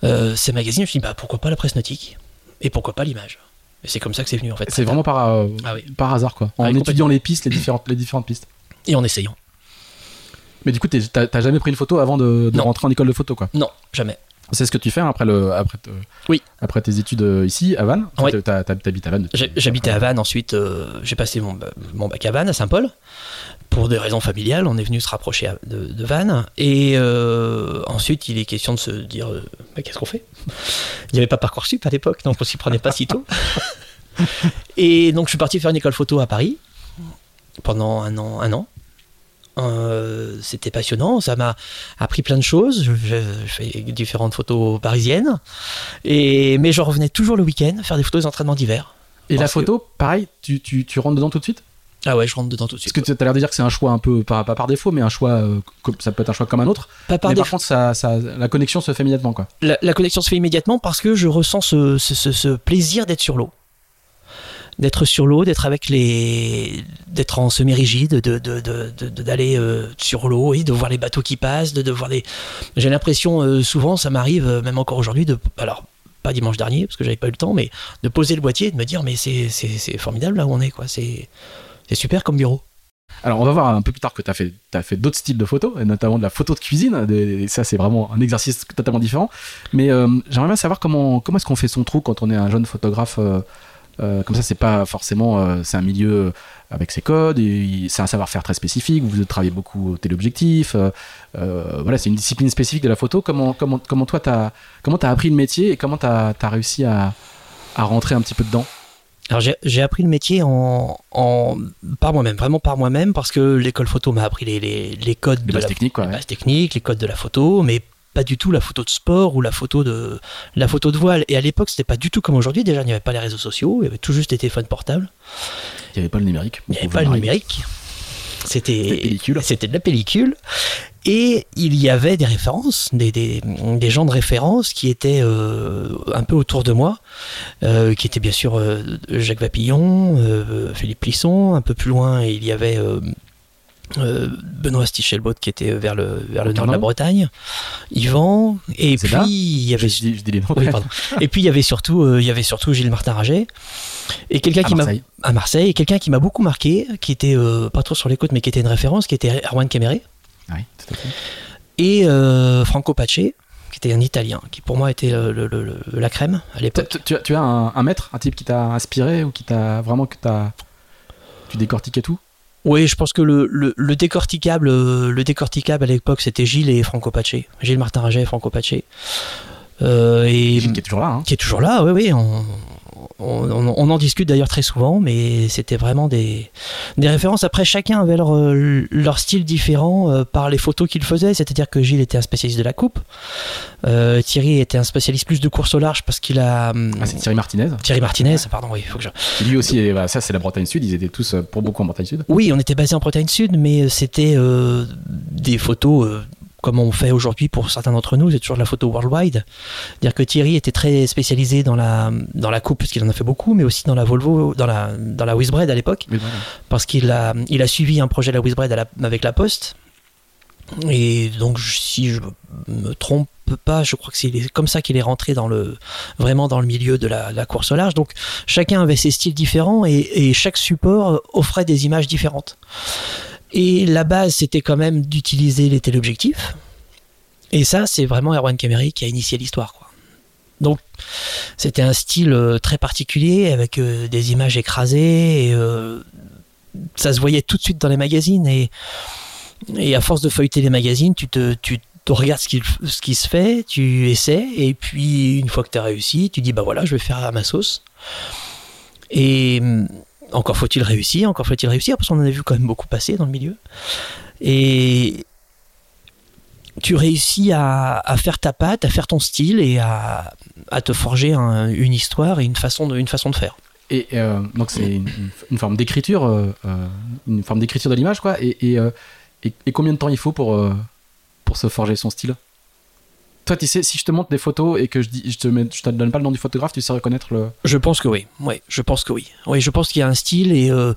ces magazines, je me suis dit bah pourquoi pas la presse nautique et pourquoi pas l'image. Et c'est comme ça que c'est venu en fait. C'est vraiment par, Ah oui. par hasard, quoi. En Ah, étudiant les pistes, les différentes, les différentes pistes. Et en essayant. Mais du coup, t'as jamais pris une photo avant de, rentrer en école de photo, quoi. Non, jamais. C'est ce que tu fais hein, après, le, après, te- Oui. après tes études euh, ici, à Vannes? Enfin, Oui. T'habites à Vannes. J'habitais à Vannes, ensuite euh, j'ai passé mon, ba- mon bac à Vannes, à Saint-Paul. Pour des raisons familiales, on est venu se rapprocher de, de Vannes. Et euh, ensuite, il est question de se dire euh, Bah, qu'est-ce qu'on fait? Il n'y avait pas Parcoursup à l'époque, donc on s'y prenait pas si tôt. et donc je suis parti faire une école photo à Paris pendant un an. Un an. Euh, c'était passionnant, ça m'a appris plein de choses. Je, je- je fais différentes photos parisiennes, et, mais je revenais toujours le week-end faire des photos des entraînements d'hiver. Et la Parce que- photo, pareil, tu, tu, tu rentres dedans tout de suite? Ah ouais, je rentre dedans tout de Parce suite. que tu as l'air de dire que c'est un choix un peu, pas, pas par défaut, mais un choix, euh, comme- ça peut être un choix comme un autre. Pas par mais par défaut. contre, ça, ça, la connexion se fait immédiatement, quoi. La, la connexion se fait immédiatement parce que je ressens ce, ce- ce- ce plaisir d'être sur l'eau. D'être sur l'eau, d'être avec les. d'être en semi-rigide, de, de, de- de- d'aller euh, sur l'eau et de voir les bateaux qui passent, de, de voir les. J'ai l'impression, euh, souvent, ça m'arrive, euh, même encore aujourd'hui, de. Alors, pas dimanche dernier, parce que j'avais pas eu le temps, mais de poser le boîtier et de me dire, mais c'est, c'est, formidable là où on est, quoi. C'est, c'est super comme bureau. Alors, on va voir un peu plus tard que tu as fait, fait d'autres styles de photos, et notamment de la photo de cuisine. et ça, c'est vraiment un exercice totalement différent. Mais euh, j'aimerais bien savoir comment, comment est-ce qu'on fait son trou quand on est un jeune photographe. Euh, euh, comme ça, c'est pas forcément. euh, c'est un milieu avec ses codes, et c'est un savoir-faire très spécifique. Vous travaillez beaucoup au téléobjectif. euh, euh, voilà, c'est une discipline spécifique de la photo. Comment, comment, comment toi, t'as, comment t'as appris le métier et comment t'as, as réussi à, à rentrer un petit peu dedans? Alors j'ai j'ai appris le métier en, en par moi-même, vraiment par moi-même, parce que l'école photo m'a appris les, les, les codes Les de la, techniques, quoi. les ouais. bases techniques, les codes de la photo, mais pas du tout la photo de sport ou la photo de la photo de voile. Et à l'époque, c'était pas du tout comme aujourd'hui. Déjà, il n'y avait pas les réseaux sociaux, il y avait tout juste des téléphones portables, Il n'y avait pas le numérique. il n'y avait pas le numérique. C'était. C'était de la pellicule. Et il y avait des références, des, des, des gens de référence qui étaient euh, un peu autour de moi, euh, qui étaient bien sûr euh, Jacques Vapillon, Philippe Plisson, un peu plus loin il y avait Benoît Stichelbot qui était vers le, vers le nord de la. Bretagne, Yvan, et puis il y avait Je dis, je dis les noms. oui, pardon. Et puis il y avait surtout, euh, il y avait surtout Gilles Martin Raget et quelqu'un qui m'a à Marseille et quelqu'un qui m'a beaucoup marqué, qui était euh, pas trop sur les côtes mais qui était une référence, qui était Erwan Kemere Oui, et euh, Franco Pace, qui était un Italien, qui pour moi était le- le- le- le- la crème à l'époque. tu- tu as un, un maître, un type qui t'a inspiré ou qui t'a vraiment que t'as tu décortiquais tout? Oui, je pense que le, le, le décorticable, euh, le décorticable à l'époque, c'était Gilles et Franco Pace, Gilles Martin Raget et Franco Pace. Euh, et Gilles qui est toujours là. Hein. qui est toujours là, oui, oui. On, on, on- on en discute d'ailleurs très souvent, mais c'était vraiment des, des références. Après, chacun avait leur, euh, leur style différent euh, par les photos qu'il faisait. C'est-à-dire que Gilles était un spécialiste de la coupe. Euh, Thierry était un spécialiste plus de course au large parce qu'il a. Ah, c'est Thierry Martinez? Thierry Martinez, pardon, oui, il faut que je. Lui aussi, bah, ça c'est la Bretagne Sud. Ils étaient tous pour beaucoup en Bretagne Sud. Oui, on était basé en Bretagne Sud, mais c'était euh, des photos comme on fait aujourd'hui pour certains d'entre nous, c'est toujours de la photo worldwide. C'est-à-dire que Thierry était très spécialisé dans la, dans la coupe, parce qu'il en a fait beaucoup, mais aussi dans la Volvo, dans la, dans la Whizbread à l'époque, voilà. parce qu'il a, il a suivi un projet de la Whizbread la- avec la Poste. Et donc, si je me trompe pas, je crois que c'est comme ça qu'il est rentré dans le, vraiment dans le milieu de la, la course au large. Donc, chacun avait ses styles différents et, et chaque support offrait des images différentes. Et la base, c'était quand même d'utiliser les téléobjectifs. Et ça, c'est vraiment Erwan Kemery qui a initié l'histoire. Donc, c'était un style euh, très particulier avec euh, des images écrasées. Euh, ça se voyait tout de suite dans les magazines. Et, et à force de feuilleter les magazines, tu te, tu, regardes ce qui, ce qui se fait, tu essaies, et puis une fois que tu as réussi, tu dis bah voilà, je vais faire à ma sauce. Et encore faut-il réussir, encore faut-il réussir, parce qu'on en a vu quand même beaucoup passer dans le milieu. Et tu réussis à, faire ta patte, à faire ton style et à, te forger un- une histoire et une façon de, façon de faire. Et euh, donc c'est une, forme d'écriture, euh, euh, une forme d'écriture de l'image, quoi. Et, et, combien de temps il faut pour se forger son style? Toi, tu sais, si je te montre des photos et que je, dis, je, te, mets- je te donne pas le nom du photographe, tu sais reconnaître le. Je pense que oui. Oui, je pense que oui. Oui, je pense qu'il y a un style et euh,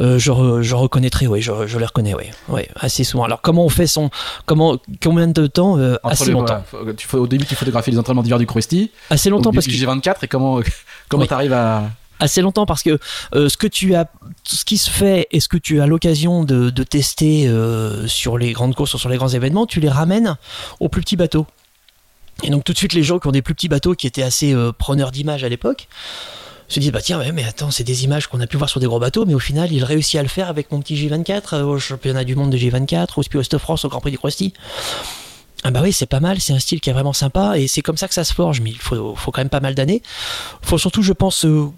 euh, je, re- je reconnaîtrai. Oui, je, je les reconnais. Oui, oui, assez souvent. Alors, comment on fait son, comment, combien de temps euh, Assez les- longtemps? voilà, tu, au début, tu photographies les entraînements d'hiver du Krusty, Assez longtemps parce que G24, et comment comment Oui. t'arrives à. assez longtemps parce que euh, ce que tu as, ce qui se fait et ce que tu as l'occasion de, de tester euh, sur les grandes courses ou sur les grands événements, tu les ramènes aux plus petits bateaux. Et donc tout de suite les gens qui ont des plus petits bateaux qui étaient assez euh, preneurs d'images à l'époque se disent bah tiens ouais, mais attends c'est des images qu'on a pu voir sur des gros bateaux mais au final il réussit à le faire avec mon petit J24 euh, au championnat du monde de J24 au Speedwest de France au Grand Prix du Krusty ah bah oui c'est pas mal c'est un style qui est vraiment sympa et c'est comme ça que ça se forge mais il faut, faut quand même pas mal d'années faut surtout je pense euh,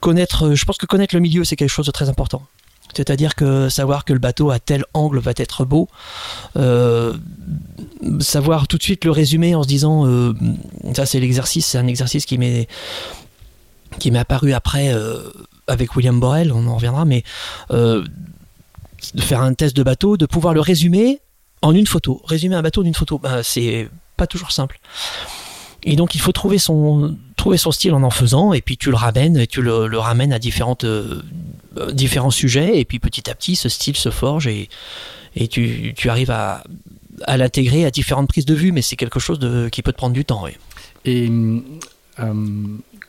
connaître, je pense que connaître le milieu, c'est quelque chose de très important. C'est-à-dire que savoir que le bateau à tel angle va être beau, euh, savoir tout de suite le résumer en se disant, euh, ça c'est l'exercice, c'est un exercice qui m'est qui m'est apparu après euh, avec William Borel, on en reviendra, mais de faire un test de bateau, de pouvoir le résumer en une photo. Résumer un bateau d'une photo, ben, c'est pas toujours simple. Et donc il faut trouver son, trouver son style en en faisant, et puis tu le ramènes, et tu le, le ramènes à différentes, euh, euh, différents sujets, et puis petit à petit ce style se forge, et, et tu, tu arrives à, à l'intégrer à différentes prises de vue, mais c'est quelque chose de, qui peut te prendre du temps. oui. Et euh,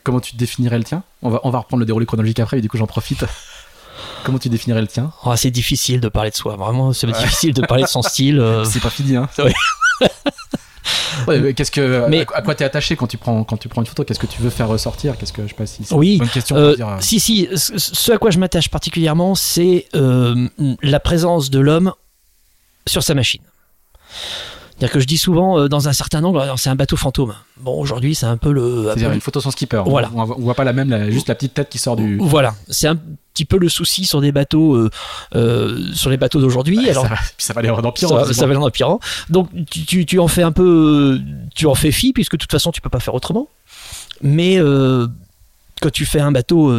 comment tu définirais le tien? On va, on va reprendre le déroulé chronologique après, et du coup j'en profite. comment tu définirais le tien? Oh, c'est difficile de parler de soi, vraiment, c'est difficile de parler de son style. euh, C'est pas fini, hein Ouais. Qu'est-ce que, Mais- à, à quoi t'es attaché quand tu prends quand tu prends une photo? Qu'est-ce que tu veux faire ressortir? Qu'est-ce que je sais pas si c'est Oui, une bonne question Euh, dire. euh, si, si, ce à quoi je m'attache particulièrement, c'est euh, la présence de l'homme sur sa machine. C'est-à-dire que je dis souvent euh, dans un certain angle, c'est un bateau fantôme. Bon, aujourd'hui, c'est un peu le. C'est-à-dire peu- une photo sans skipper. On- Voilà. On, voit- on voit pas la même, la- juste la petite tête qui sort du. Voilà, c'est un petit peu le souci sur des bateaux, euh, euh, sur les bateaux d'aujourd'hui. Ouais, Alors, ça, va, puis ça va aller en pire. ça, ça va aller en empirant. Donc tu, tu, tu en fais un peu, tu en fais fi puisque de toute façon tu peux pas faire autrement. Mais euh, quand tu fais un bateau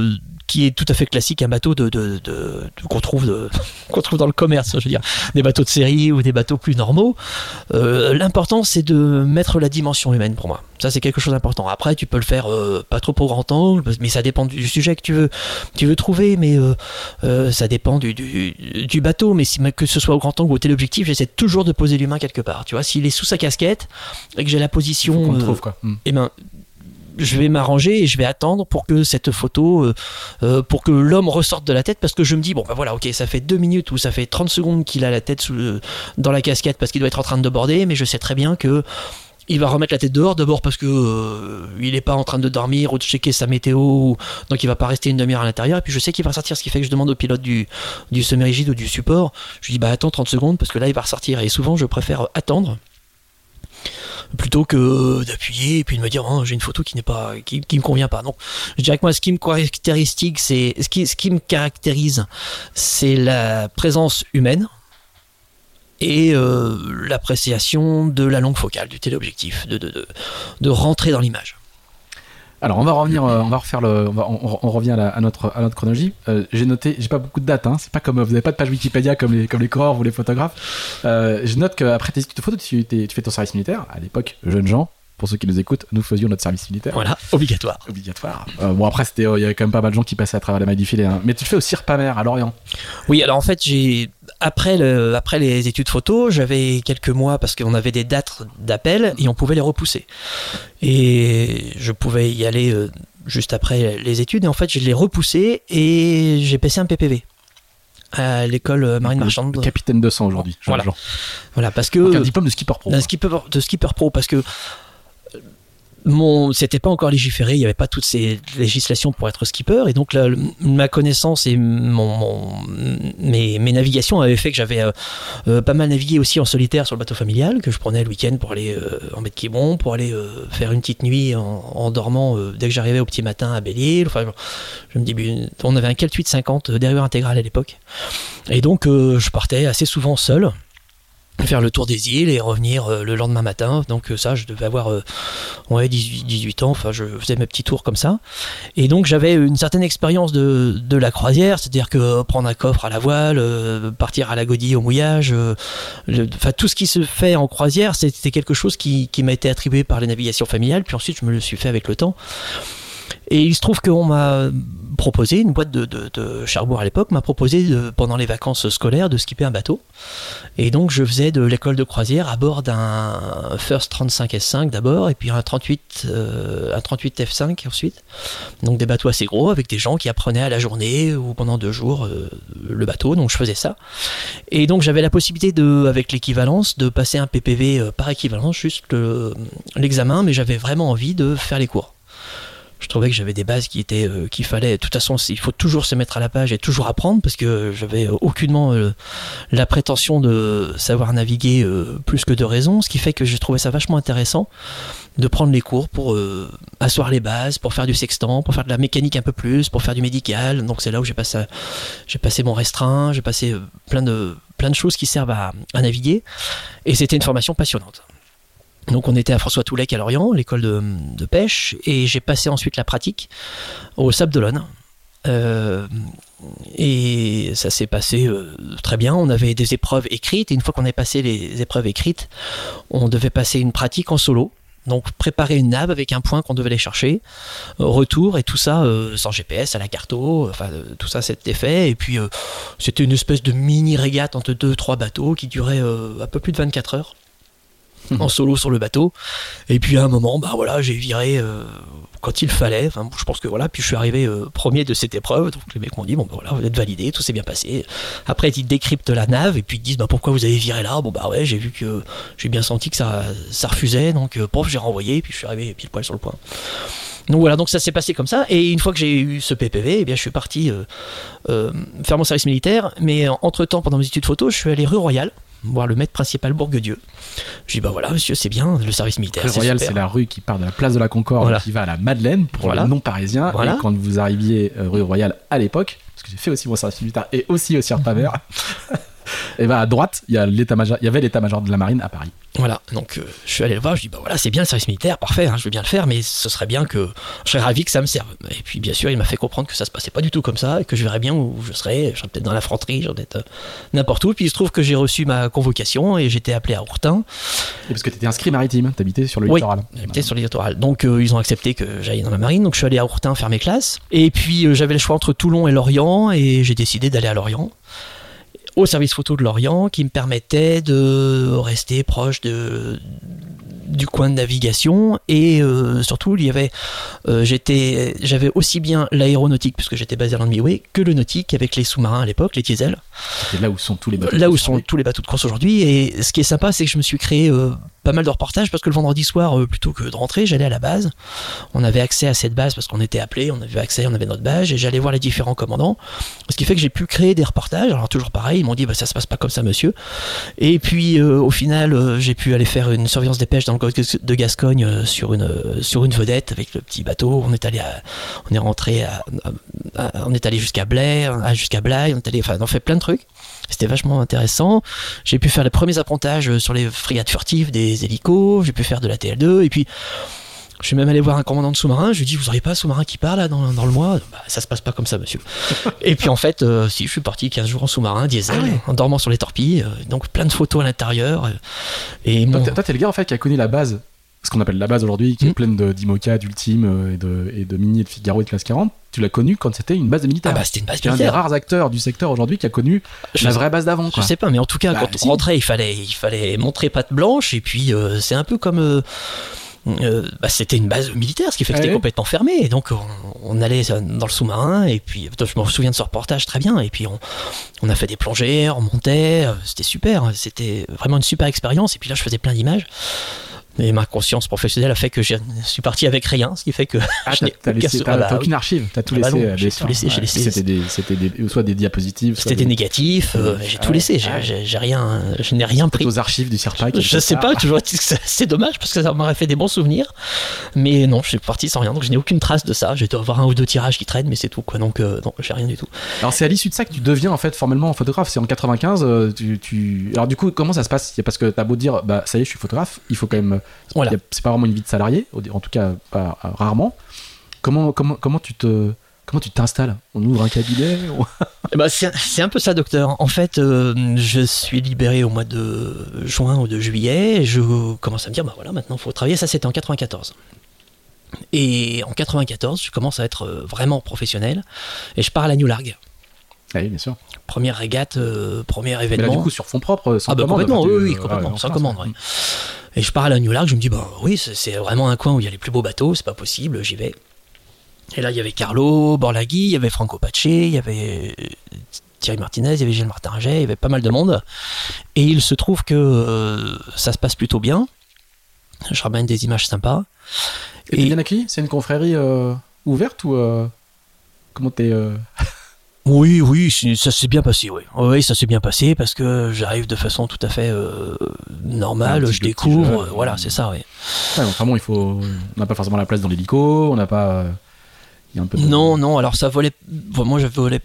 qui est tout à fait classique, un bateau de, de, de- qu'on trouve de- qu'on trouve dans le commerce, je veux dire, des bateaux de série ou des bateaux plus normaux. euh, L'important c'est de mettre la dimension humaine pour moi. Ça c'est quelque chose d'important. Après tu peux le faire euh, pas trop au grand angle, mais ça dépend du sujet que tu veux tu veux trouver, mais euh, ça dépend du, du, du bateau. Mais si, que ce soit au grand angle ou au téléobjectif, j'essaie toujours de poser l'humain quelque part. Tu vois, s'il est sous sa casquette et que j'ai la position, qu'on trouve quoi. Hmm. eh ben, je vais m'arranger et je vais attendre pour que cette photo, euh, euh, pour que l'homme ressorte de la tête, parce que je me dis, bon, bah voilà, ok, ça fait deux minutes ou ça fait 30 secondes qu'il a la tête dans la casquette parce qu'il doit être en train de border, mais je sais très bien que il va remettre la tête dehors d'abord parce que euh, il n'est pas en train de dormir ou de checker sa météo ou- donc il va pas rester une demi-heure à l'intérieur et puis je sais qu'il va sortir ce qui fait que je demande au pilote du, du semi-rigide ou du support. Je lui dis bah attends 30 secondes parce que là il va ressortir et souvent je préfère attendre plutôt que d'appuyer et puis de me dire oh, j'ai une photo qui n'est pas qui, qui me convient pas. Donc je dirais que moi ce qui me caractéristique c'est ce qui, ce qui me caractérise c'est la présence humaine et euh, l'appréciation de la longue focale du téléobjectif de, de, de, de rentrer dans l'image Alors on va revenir, euh, on va refaire le, on, va- on- on revient à, la- à notre à notre chronologie. Euh, j'ai noté, j'ai pas beaucoup de dates. Hein, c'est pas comme vous avez pas de page Wikipédia comme les comme les coureurs ou les photographes. Euh, je note qu'après tes études de photo, tu, fais ton service militaire. À l'époque, jeunes gens, pour ceux qui nous écoutent, nous faisions notre service militaire. voilà obligatoire Obligatoire. Bon après c'était, il y avait quand même pas mal de gens qui passaient à travers la maille du filet. hein. Mais tu le fais au CIRPAMER à Lorient. Oui, alors en fait, j'ai après le, après les études photo, j'avais quelques mois parce qu'on avait des dates d'appel et on pouvait les repousser. Et je pouvais y aller euh, juste après les études et en fait, je l'ai repoussé et j'ai passé un PPV à l'école euh, marine Le marchande. Capitaine 200 aujourd'hui. jeune Voilà. Voilà, parce que un diplôme de skipper pro. d'un skipper de skipper pro parce que mon, c'était pas encore légiféré, il n'y avait pas toutes ces législations pour être skipper, et donc ma connaissance et mon, mes, mes, navigations avaient fait que j'avais euh, euh, pas mal navigué aussi en solitaire sur le bateau familial, que je prenais le week-end pour aller euh, en baie de pour aller faire une petite nuit en, dormant dès que j'arrivais au petit matin à Belle-Île. Enfin, je me dis, on avait un Kelt 850 derrière intégral à l'époque, et donc je partais assez souvent seul faire le tour des îles et revenir euh, le lendemain matin. Donc euh, ça, je devais avoir euh, ouais, 18, 18 ans, enfin je faisais mes petits tours comme ça. Et donc j'avais une certaine expérience de, de, la croisière, c'est-à-dire que prendre un coffre à la voile, partir à la godille au mouillage, enfin tout ce qui se fait en croisière, c'était quelque chose qui, qui m'a été attribué par les navigations familiales, puis ensuite je me le suis fait avec le temps. Et il se trouve qu'on m'a proposé, une boîte de, de, à l'époque m'a proposé pendant les vacances scolaires de skipper un bateau. Et donc je faisais de l'école de croisière à bord d'un First 35 S5 d'abord, et puis un 38, euh, un 38 F5 ensuite. Donc des bateaux assez gros avec des gens qui apprenaient à la journée ou pendant deux jours euh, le bateau. Donc je faisais ça. Et donc j'avais la possibilité de, avec l'équivalence, de passer un PPV euh, par équivalence, juste l'examen, mais j'avais vraiment envie de faire les cours je trouvais que j'avais des bases qui étaient euh, qu'il fallait. De toute façon il faut toujours se mettre à la page et toujours apprendre parce que j'avais aucunement euh, la prétention de savoir naviguer euh, plus que de raison ce qui fait que j'ai trouvé ça vachement intéressant de prendre les cours pour asseoir les bases pour faire du sextant pour faire de la mécanique un peu plus pour faire du médical. Donc c'est là où j'ai passé j'ai passé mon restreint j'ai passé plein de plein de choses qui servent à, à naviguer. Et c'était une formation passionnante donc on était à François Toulec à Lorient, l'école de, pêche, et j'ai passé ensuite la pratique au Sable d'Olonne. Euh, et ça s'est passé euh, très bien. On avait des épreuves écrites, et une fois qu'on avait passé les épreuves écrites, on devait passer une pratique en solo. Donc préparer une nave avec un point qu'on devait aller chercher, retour et tout ça euh, sans GPS, à la carto, enfin tout ça c'était fait. Et puis c'était une espèce de mini régate entre deux trois bateaux qui durait un peu plus de 24 heures en solo sur le bateau. Et puis à un moment, bah voilà, j'ai viré euh, quand il fallait. Je pense que voilà. Puis je suis arrivé euh, premier de cette épreuve. Donc les mecs m'ont dit bon bah, voilà, vous êtes validé, tout s'est bien passé. Après ils décryptent la nave et puis ils disent bah pourquoi vous avez viré là? Bon bah ouais, j'ai vu que j'ai bien senti que ça ça refusait. Donc euh, prof, j'ai renvoyé. Puis je suis arrivé pile poil sur le point. Donc voilà, donc ça s'est passé comme ça. Et une fois que j'ai eu ce PPV, eh bien, je suis parti faire mon service militaire. Mais entre temps, pendant mes études photo, je suis allé rue Royale voir le maître principal Bourguedieu. Je dis bah voilà monsieur c'est bien le service militaire. Rue Royale c'est la rue qui part de la place de la Concorde qui va à la Madeleine pour le non parisien. Et quand vous arriviez euh, rue Royale à l'époque, parce que j'ai fait aussi mon service militaire et aussi au Sierra Paver, et ben à droite, il y, a l'état-major, il y avait l'état-major de la marine à Paris. Voilà, donc euh, je suis allé le voir, je dis bah voilà, c'est bien le service militaire, parfait, hein, je veux bien le faire, mais ce serait bien que je serais ravi que ça me serve. Et puis bien sûr, il m'a fait comprendre que ça se passait pas du tout comme ça, et que je verrais bien où je serais, je serais peut-être dans l'infanterie, je serais peut-être euh, n'importe où. Puis il se trouve que j'ai reçu ma convocation et j'étais appelé à Ourtin. Et parce que tu étais inscrit maritime, tu habitais sur le littoral. j'habitais sur le littoral. Donc euh, ils ont accepté que j'aille dans la marine, donc je suis allé à Ourtin faire mes classes. Et puis j'avais le choix entre Toulon et Lorient, et j'ai décidé d'aller à Lorient au service photo de Lorient qui me permettait de rester proche de, du coin de navigation. Et euh, surtout il y avait euh, j'étais j'avais aussi bien l'aéronautique puisque j'étais basé à Landmiway que le nautique avec les sous-marins à l'époque les diesels. C'est là où sont tous les bateaux là où sont tous les bateaux de course aujourd'hui. Et ce qui est sympa c'est que je me suis créé euh, pas mal de reportages parce que le vendredi soir, euh, plutôt que de rentrer, j'allais à la base. On avait accès à cette base parce qu'on était appelé, on avait accès, on avait notre badge et j'allais voir les différents commandants. Ce qui fait que j'ai pu créer des reportages. Alors toujours pareil, ils m'ont dit bah, ça se passe pas comme ça, monsieur. Et puis euh, au final, euh, j'ai pu aller faire une surveillance des pêches dans le golfe de Gascogne sur une sur une vedette avec le petit bateau. On est allé, on est rentré, on est allé jusqu'à Blair, jusqu'à Blaye, on est allé, enfin, on fait plein de trucs. C'était vachement intéressant. J'ai pu faire les premiers apprentissages sur les frégates furtives des hélicos, j'ai pu faire de la TL2, et puis je suis même allé voir un commandant de sous-marin, je lui ai dit, vous n'auriez pas un sous-marin qui part là dans, le mois? Bah, Ça se passe pas comme ça, monsieur. et puis en fait, euh, si, je suis parti 15 jours en sous-marin, diesel, ah en dormant sur les torpilles, euh, donc plein de photos à l'intérieur. Euh, et toi, t'es le gars en fait qui a connu la base ce qu'on appelle la base aujourd'hui, qui est hmm. pleine d'Imoca, d'Ultime euh, et de, et de Mini et de Figaro et de classe 40, tu l'as connu quand c'était une base de militaires. Ah bah c'était une base militaire. un des rares acteurs du secteur aujourd'hui qui a connu la vraie base d'avant. Je sais pas, mais en tout cas, bah, quand on rentrait, il fallait, il fallait montrer patte blanche, et puis euh, c'est un peu comme. Euh, bah, c'était une base militaire, ce qui fait que c'était complètement fermé. Et donc, on, allait dans le sous-marin, et puis je me souviens de ce reportage très bien. Et puis, on, on a fait des plongées, on montait, c'était super. C'était vraiment une super expérience. Et puis là, je faisais plein d'images. Et ma conscience professionnelle a fait que je suis parti avec rien, ce qui fait que Ah, je t'as aucun laissé, t'as- Ah bah t'as aucune archive, t'as tout Ah bah laissé. non, euh, j'ai tout laissé, j'ai laissé- C'était des, c'était des, soit des diapositives, soit C'était des négatifs, euh, j'ai Ah tout ouais. laissé, j'ai- Ah j'ai j'ai rien, je n'ai rien pris. aux archives du Cirpac. Je sais pas, toujours que c'est- dommage parce que ça m'aurait fait des bons souvenirs. Mais non, je suis parti sans rien, donc je n'ai aucune trace de ça. J'ai dû avoir un ou deux tirages qui traînent, mais c'est tout quoi. Donc euh, non, j'ai rien du tout. Alors c'est à l'issue de ça que tu deviens en fait formellement photographe. C'est en 95. euh, tu, tu- Alors du coup, comment ça se passe? Parce que t'as beau dire, bah ça y est, je suis photographe. Il faut quand même. Voilà. C'est pas vraiment une vie de salarié, en tout cas pas euh, rarement. Comment comment comment tu te comment tu t'installes? On ouvre un cabinet Eh ben, c'est un peu ça, docteur. En fait, euh, je suis libéré au mois de juin ou de juillet. Et je commence à me dire, bah voilà, maintenant il faut travailler. Ça, c'était en 94. Et en 94, je commence à être euh, vraiment professionnel. Et je pars à la New Largue. Ah oui, bien sûr. Première régate, euh, premier Mais événement. là, du coup, sur fond propre, sans Ah bah commande. complètement, tu- oui, oui, complètement, sans commande, ouais. Et je pars à la New Largue, je me dis, bah oui, c'est- vraiment un coin où il y a les plus beaux bateaux, c'est pas possible, j'y vais. Et là, il y avait Carlo, Borlaghi, il y avait Franco Pace, il y avait euh, Thierry Martinez, il y avait Gilles Martin il y avait pas mal de monde. Et il se trouve que euh, ça se passe plutôt bien. Je ramène des images sympas. Et Et- bien accueilli C'est une confrérie euh, ouverte ou euh, comment t'es Oui, oui, ça s'est bien passé, oui. Oui, ça s'est bien passé parce que j'arrive de façon tout à fait euh, normale, je découvre, jeu, euh, voilà, euh, c'est ça, oui. ouais, enfin bon, il faut. On n'a pas forcément la place dans l'hélico. On n'a pas. Il y a un peu. de- Non, non, alors ça volait. bon, moi,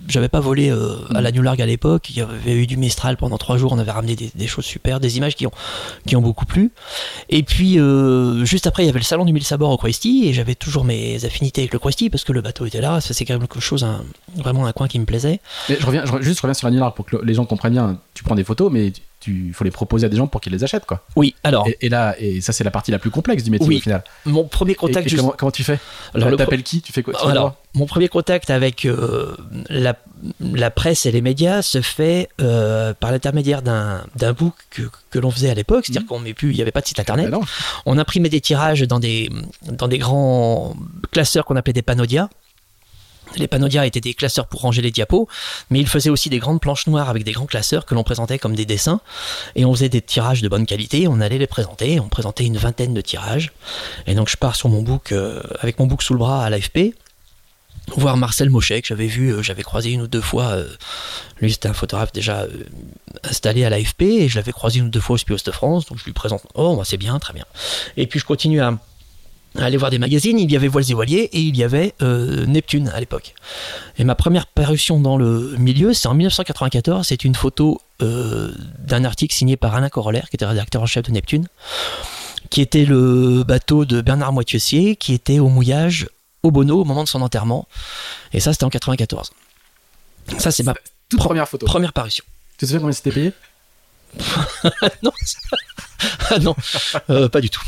j'avais pas volé euh, à la New Largue à l'époque. Il y avait eu du Mistral pendant trois jours. On avait ramené des, des choses super, des images qui ont, qui ont beaucoup plu. Et puis, euh, juste après, il y avait le salon du Mille Sabords au Questi. Et j'avais toujours mes affinités avec le Questi parce que le bateau était là. Ça, c'est quand même quelque chose, un- vraiment un coin qui me plaisait. Mais je reviens, je, juste je reviens sur la New Largue pour que le- les gens comprennent bien. Tu prends des photos, mais tu, faut les proposer à des gens pour qu'ils les achètent, quoi. Oui, alors, Et, et là, et ça, c'est la partie la plus complexe du métier Oui. au final. mon premier contact. et juste- comment, comment tu fais Alors, le T'appelles qui Tu fais quoi tu Alors, mon premier contact avec euh, la, la presse et les médias se fait euh, par l'intermédiaire d'un d'un book que, que l'on faisait à l'époque, c'est-à-dire qu'on met plus, il n'y avait pas de site internet. Bah. On imprimait des tirages dans des, dans des grands classeurs qu'on appelait des panodia. Les panodia étaient des classeurs pour ranger les diapos, mais ils faisaient aussi des grandes planches noires avec des grands classeurs que l'on présentait comme des dessins. Et on faisait des tirages de bonne qualité, on allait les présenter, on présentait une vingtaine de tirages. Et donc je pars sur mon book, euh, avec mon book sous le bras à l'AFP, voir Marcel Mochet, que j'avais vu, euh, j'avais croisé une ou deux fois. euh, lui, c'était un photographe déjà euh, installé à l'AFP, et je l'avais croisé une ou deux fois au Spios de France, donc je lui présente. Oh, bah, c'est bien, très bien. Et puis je continue à, à aller voir des magazines. Il y avait Voiles et Voiliers et il y avait euh, Neptune à l'époque. Et ma première parution dans le milieu, c'est en 1994. C'est une photo euh, d'un article signé par Alain Corollaire, qui était rédacteur en chef de Neptune, qui était le bateau de Bernard Moitessier, qui était au mouillage au Bono au moment de son enterrement. Et ça, c'était en 94. Ça, c'est ma Toute première photo. première parution. Tu te souviens combien c'était payé? Non, ah non, euh, pas du tout.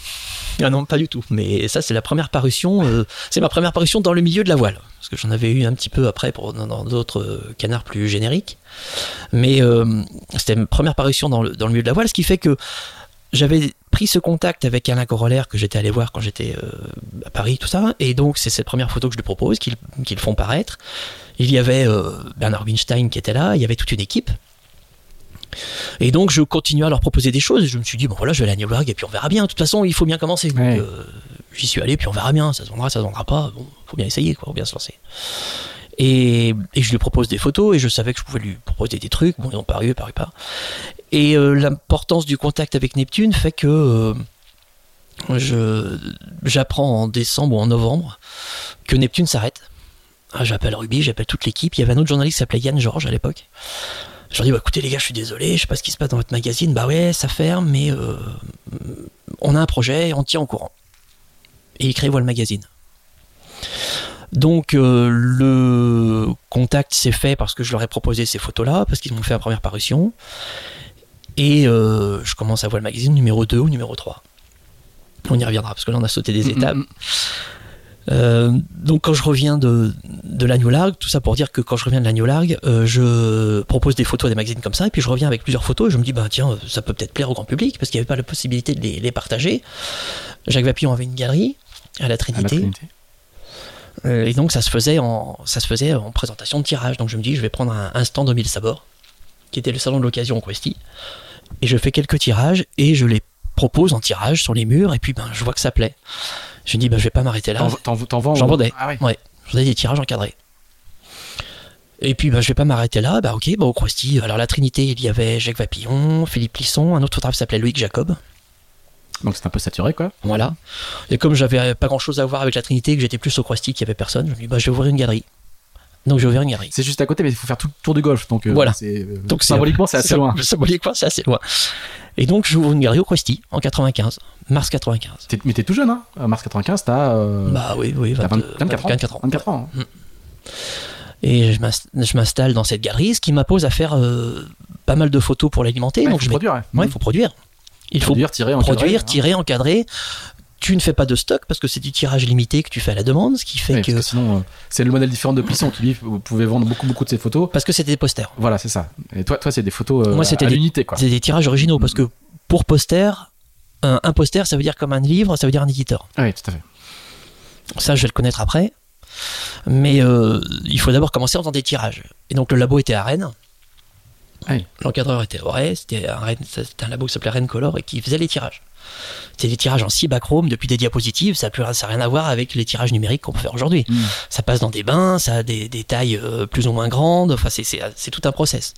Ah non, pas du tout. Mais ça, c'est la première parution. euh, c'est ma première parution dans le milieu de la voile, parce que j'en avais eu un petit peu après pour dans d'autres euh, canards plus génériques. Mais euh, c'était ma première parution dans le, dans le milieu de la voile, ce qui fait que j'avais pris ce contact avec Alain Corollaire que j'étais allé voir quand j'étais à Paris, tout ça. Et donc, c'est cette première photo que je lui propose, qu'ils qu'ils font paraître. Il y avait Bernard Winstein qui était là, il y avait toute une équipe. Et donc, je continue à leur proposer des choses. Et je me suis dit, bon voilà, je vais aller à New Largue et puis on verra bien. De toute façon, il faut bien commencer. Donc, Ouais. euh, j'y suis allé, puis on verra bien. Ça se vendra, ça se vendra pas. Bon, faut bien essayer, quoi, faut bien se lancer. Et, et je lui propose des photos et je savais que je pouvais lui proposer des trucs. Bon, ils ont paru, ils paru pas. Et euh, l'importance du contact avec Neptune fait que euh, je j'apprends en décembre ou en novembre que Neptune s'arrête. Ah, j'appelle Ruby, j'appelle toute l'équipe. Il y avait un autre journaliste qui s'appelait Yann Georges à l'époque. Je leur dis, bah, écoutez les gars, je suis désolé, je sais pas ce qui se passe dans votre magazine. Bah ouais, ça ferme, mais euh, on a un projet, on tient au courant. Et il crée Voile Magazine. Donc euh, le contact s'est fait parce que je leur ai proposé ces photos-là, parce qu'ils m'ont fait la première parution. Et euh, je commence à voir le magazine numéro 2 ou numéro 3. On y reviendra, parce que là on a sauté des Mm, étapes. Euh, donc quand je reviens de, de Largue, tout ça pour dire que quand je reviens de la New Largue, euh, je propose des photos à des magazines comme ça, et puis je reviens avec plusieurs photos, et je me dis, bah tiens, ça peut peut-être plaire au grand public, parce qu'il n'y avait pas la possibilité de les, les partager. Jacques Vapillon avait une galerie à la À la Trinité, euh, et donc ça se faisait en ça se faisait en présentation de tirage. Donc je me dis je vais prendre un, un stand au mille sabords, qui était le salon de l'occasion au Questi, et je fais quelques tirages et je les propose en tirage sur les murs, et puis ben, je vois que ça plaît. Je dis, ben, je vais pas m'arrêter là. T'en- vends J'en vendais. Ah ouais. Ouais, je faisais des tirages encadrés. Et puis, bah, je vais pas m'arrêter là. Bah, ok, bah, au Krusty, alors la Trinité, il y avait Jacques Vapillon, Philippe Lisson, un autre photographe s'appelait Loïc Jacob. Donc c'est un peu saturé quoi. Voilà. Et comme j'avais pas grand chose à voir avec la Trinité, que j'étais plus au Krusty, qu'il y avait personne, je me dis, bah, je vais ouvrir une galerie. Donc, j'ai ouvert une galerie. C'est juste à côté, mais il faut faire tout le tour du golf. Donc, euh, Voilà. euh, Donc, symboliquement, c'est assez loin. Symboliquement, c'est assez loin. Et donc, j'ouvre une galerie au Krusty en 95, mars 95. T'es- Mais t'es tout jeune, hein En mars 95, t'as euh, Bah oui, oui, t'as 20, 20 24 ans. 24 ans. 24 ans. hein. Et je m'inst- je m'installe dans cette galerie, ce qui m'impose à faire euh, pas mal de photos pour l'alimenter. Ouais, donc, faut je produire. Ouais, il faut produire. Il faut produire, tirer, encadrer, produire, hein. tirer, encadrer. Tu ne fais pas de stock parce que c'est du tirage limité que tu fais à la demande, ce qui fait Ouais, que. que sinon, euh, c'est le modèle différent de Plisson qui lui, pouvez vendre beaucoup, beaucoup de ses photos. Parce que c'était des posters. Voilà, c'est ça. Et toi, toi, c'est des photos euh, Moi, c'était l'unité, quoi. C'est des tirages originaux parce que pour poster, un, un poster ça veut dire comme un livre, ça veut dire un éditeur. Oui, tout à fait. Ça, je vais le connaître après. Mais euh, il faut d'abord commencer en faisant des tirages. Et donc le labo était à Rennes. Ouais. L'encadreur était à Auray, c'était un, Rennes- c'était un labo qui s'appelait Rennes Color et qui faisait les tirages. C'était des tirages en cibachrome depuis des diapositives, ça n'a rien à voir avec les tirages numériques qu'on peut faire aujourd'hui. Mm. Ça passe dans des bains, ça a des, des tailles euh, plus ou moins grandes, enfin c'est- c'est c'est tout un process.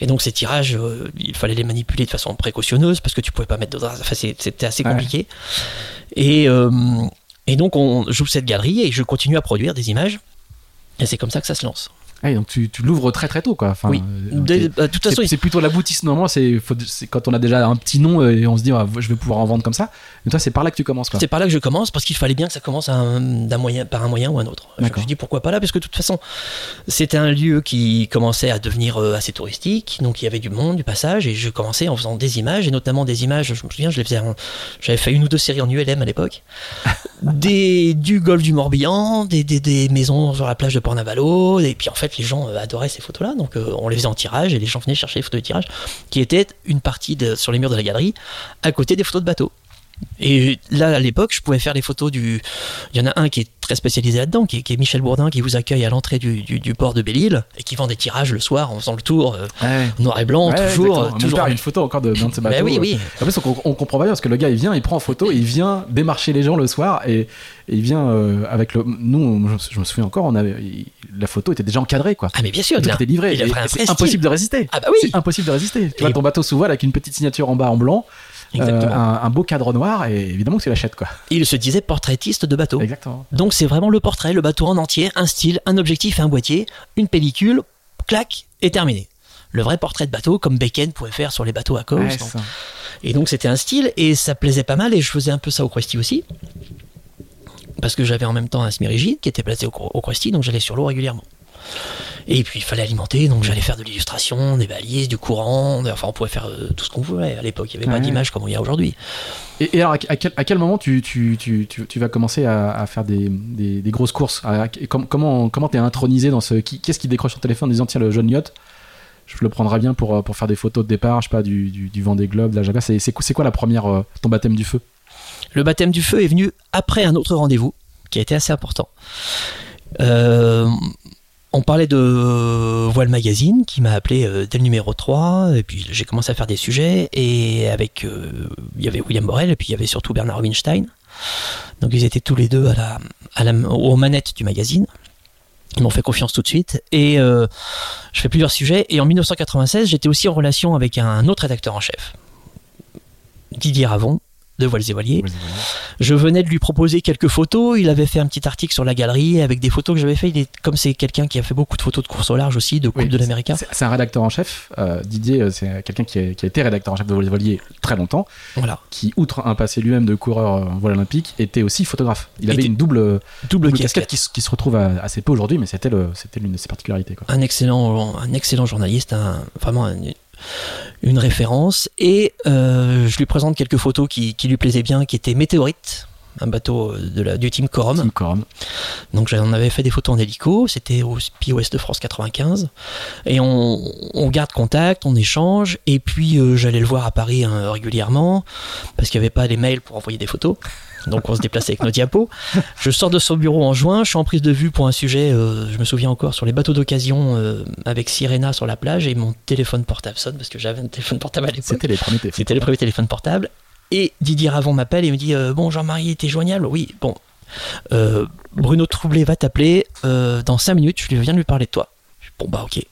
Et donc ces tirages, euh, il fallait les manipuler de façon précautionneuse parce que tu pouvais pas mettre de draps, enfin c'est- c'était assez Ouais. compliqué. Et, euh, et donc on j'ouvre cette galerie et je continue à produire des images. Et c'est comme ça que ça se lance. Ouais, donc tu, tu l'ouvres très très tôt, quoi. Enfin, oui. De, t'es- bah, de toute façon, c'est plutôt l'aboutissement. C'est quand on a déjà un petit nom euh, et on se dit, ah, je vais pouvoir en vendre comme ça. Mais toi, c'est par là que tu commences. C'est par là que je commence parce qu'il fallait bien que ça commence d'un moyen, par un moyen ou un autre. Je me suis dit pourquoi pas là parce que de toute façon c'était un lieu qui commençait à devenir euh, assez touristique donc il y avait du monde, du passage et je commençais en faisant des images et notamment des images. Je me souviens, je les faisais, en- j'avais fait une ou deux séries en ULM à l'époque, des du golfe du Morbihan, des, des, des maisons sur la plage de Pornavalo et puis en fait les gens euh, adoraient ces photos là donc euh, on les faisait en tirage et les gens venaient chercher les photos de tirage qui étaient une partie de- sur les murs de la galerie à côté des photos de bateaux. Et là, à l'époque, je pouvais faire les photos du. Il y en a un qui est très spécialisé là-dedans, qui est, qui est Michel Bourdin, qui vous accueille à l'entrée du, du- du port de Belle-Île et qui vend des tirages le soir en faisant le tour, euh, Ouais. noir et blanc, Ouais, toujours. euh, toujours père une photo encore de- de ses bateaux. Ben oui, oui. En plus, on, on comprend pas bien parce que le gars, il vient, il prend en photo, il vient démarcher les gens le soir et, et il vient euh, avec le. Nous, je me- je me souviens encore, on avait il- la photo était déjà encadrée, quoi. Ah, mais bien sûr, il était livré. c'est impossible de résister. Ah, bah oui. C'est impossible de résister. Tu Et- vois ton bateau sous voile avec une petite signature en bas en blanc, euh, un, un beau cadre noir et évidemment que tu l'achètes, quoi. Il se disait portraitiste de bateau. Exactement. Donc c'est vraiment le portrait, le bateau en entier, un style, un objectif et un boîtier, une pellicule, clac, et terminé. Le vrai portrait de bateau, comme Bacon pouvait faire sur les bateaux à cause. Ouais, donc. Et donc c'était un style et ça plaisait pas mal et je faisais un peu ça au Krusty aussi. Parce que j'avais en même temps un semi-rigide qui était placé au, au Krusty, donc j'allais sur l'eau régulièrement. Et puis il fallait alimenter, donc j'allais faire de l'illustration, des balises, du courant, enfin on pouvait faire euh, tout ce qu'on voulait à l'époque, il n'y avait pas d'image comme il y a aujourd'hui. Et, et alors, à, quel, à quel moment tu, tu, tu, tu, tu vas commencer à, à faire des, des, des grosses courses À- et com- Comment comment t'es intronisé dans ce qui Qu'est-ce qui décroche ton téléphone en disant tiens le jeune yacht je le prendrai bien pour, euh, pour faire des photos de départ, je sais pas, du, du, du Vendée Globe, de la. C'est quoi, c'est quoi la première, euh, ton baptême du feu? Le baptême du feu est venu après un autre rendez-vous qui a été assez important. Euh, on parlait de Voile Magazine qui m'a appelé euh, dès le numéro 3 et puis j'ai commencé à faire des sujets et avec euh, il y avait William Borel et puis il y avait surtout Bernard Rubinstein. Donc ils étaient tous les deux à la, à aux manettes du magazine. Ils m'ont fait confiance tout de suite et euh, je fais plusieurs sujets et en 1996 j'étais aussi en relation avec un autre rédacteur en chef, Didier Ravon de Voiles et Voiliers. Je venais de lui proposer quelques photos. Il avait fait un petit article sur la galerie avec des photos que j'avais fait. Il est, comme c'est quelqu'un qui a fait beaucoup de photos de course au large aussi, de Coupe Oui, de l'Américain. C'est un rédacteur en chef. euh, Didier, euh, c'est quelqu'un qui, a- qui a été rédacteur en chef de Voilier Voilier très longtemps, Voilà. qui, outre un passé lui-même de coureur euh, en voile olympique, était aussi photographe. Il avait une double, Double double casquette. qui, se- qui se retrouve assez peu aujourd'hui, mais c'était l'une de ses particularités. Quoi. Un excellent, un excellent journaliste, un, vraiment un- une référence. Et euh, je lui présente quelques photos qui, qui lui plaisaient bien, qui étaient Météorite, un bateau de la, du team Corum. Donc j'en avais fait des photos en hélico, c'était au SPI Ouest de France 95. Et on, on garde contact, on échange, et puis euh, j'allais le voir à Paris hein, régulièrement, parce qu'il n'y avait pas les mails pour envoyer des photos. Donc on se déplaçait avec nos diapos. Je sors de son bureau en juin, je suis en prise de vue pour un sujet, euh, je me souviens encore, sur les bateaux d'occasion euh, avec Sirena sur la plage, et mon téléphone portable sonne, parce que j'avais un téléphone portable à l'époque. C'était les premiers téléphones. C'était le premier téléphone portable. Et Didier Ravon m'appelle et me dit euh, Bon, Jean-Marie, t'es joignable? Oui, bon. Bruno Troublé va t'appeler dans 5 minutes, je viens de lui parler de toi. Bon, bah, ok.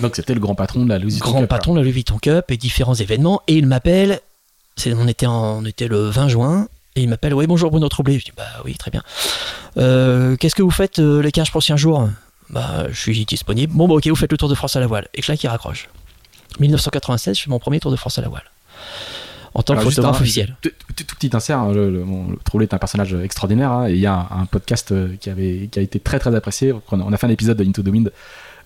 Donc, c'était le grand patron de la Louis Vuitton Grand Cup, patron de la Louis Vuitton Cup et différents événements. Et il m'appelle, on, était en- on était le 20 juin, et il m'appelle Oui, bonjour Bruno Troublé. Je dis Bah, oui, très bien. Euh, Qu'est-ce que vous faites euh, les 15 prochains jours? Bah, je suis disponible. Bon, bah, ok, vous faites le Tour de France à la voile. Et là, qui raccroche. 1996, je fais mon premier Tour de France à la voile. En tant que photographe officiel. Tout, petit insert, hein, le, Troublé est un personnage extraordinaire hein, et il y a un, podcast euh, qui, avait, qui a été très très apprécié. On a, on a fait un épisode de Into the Wind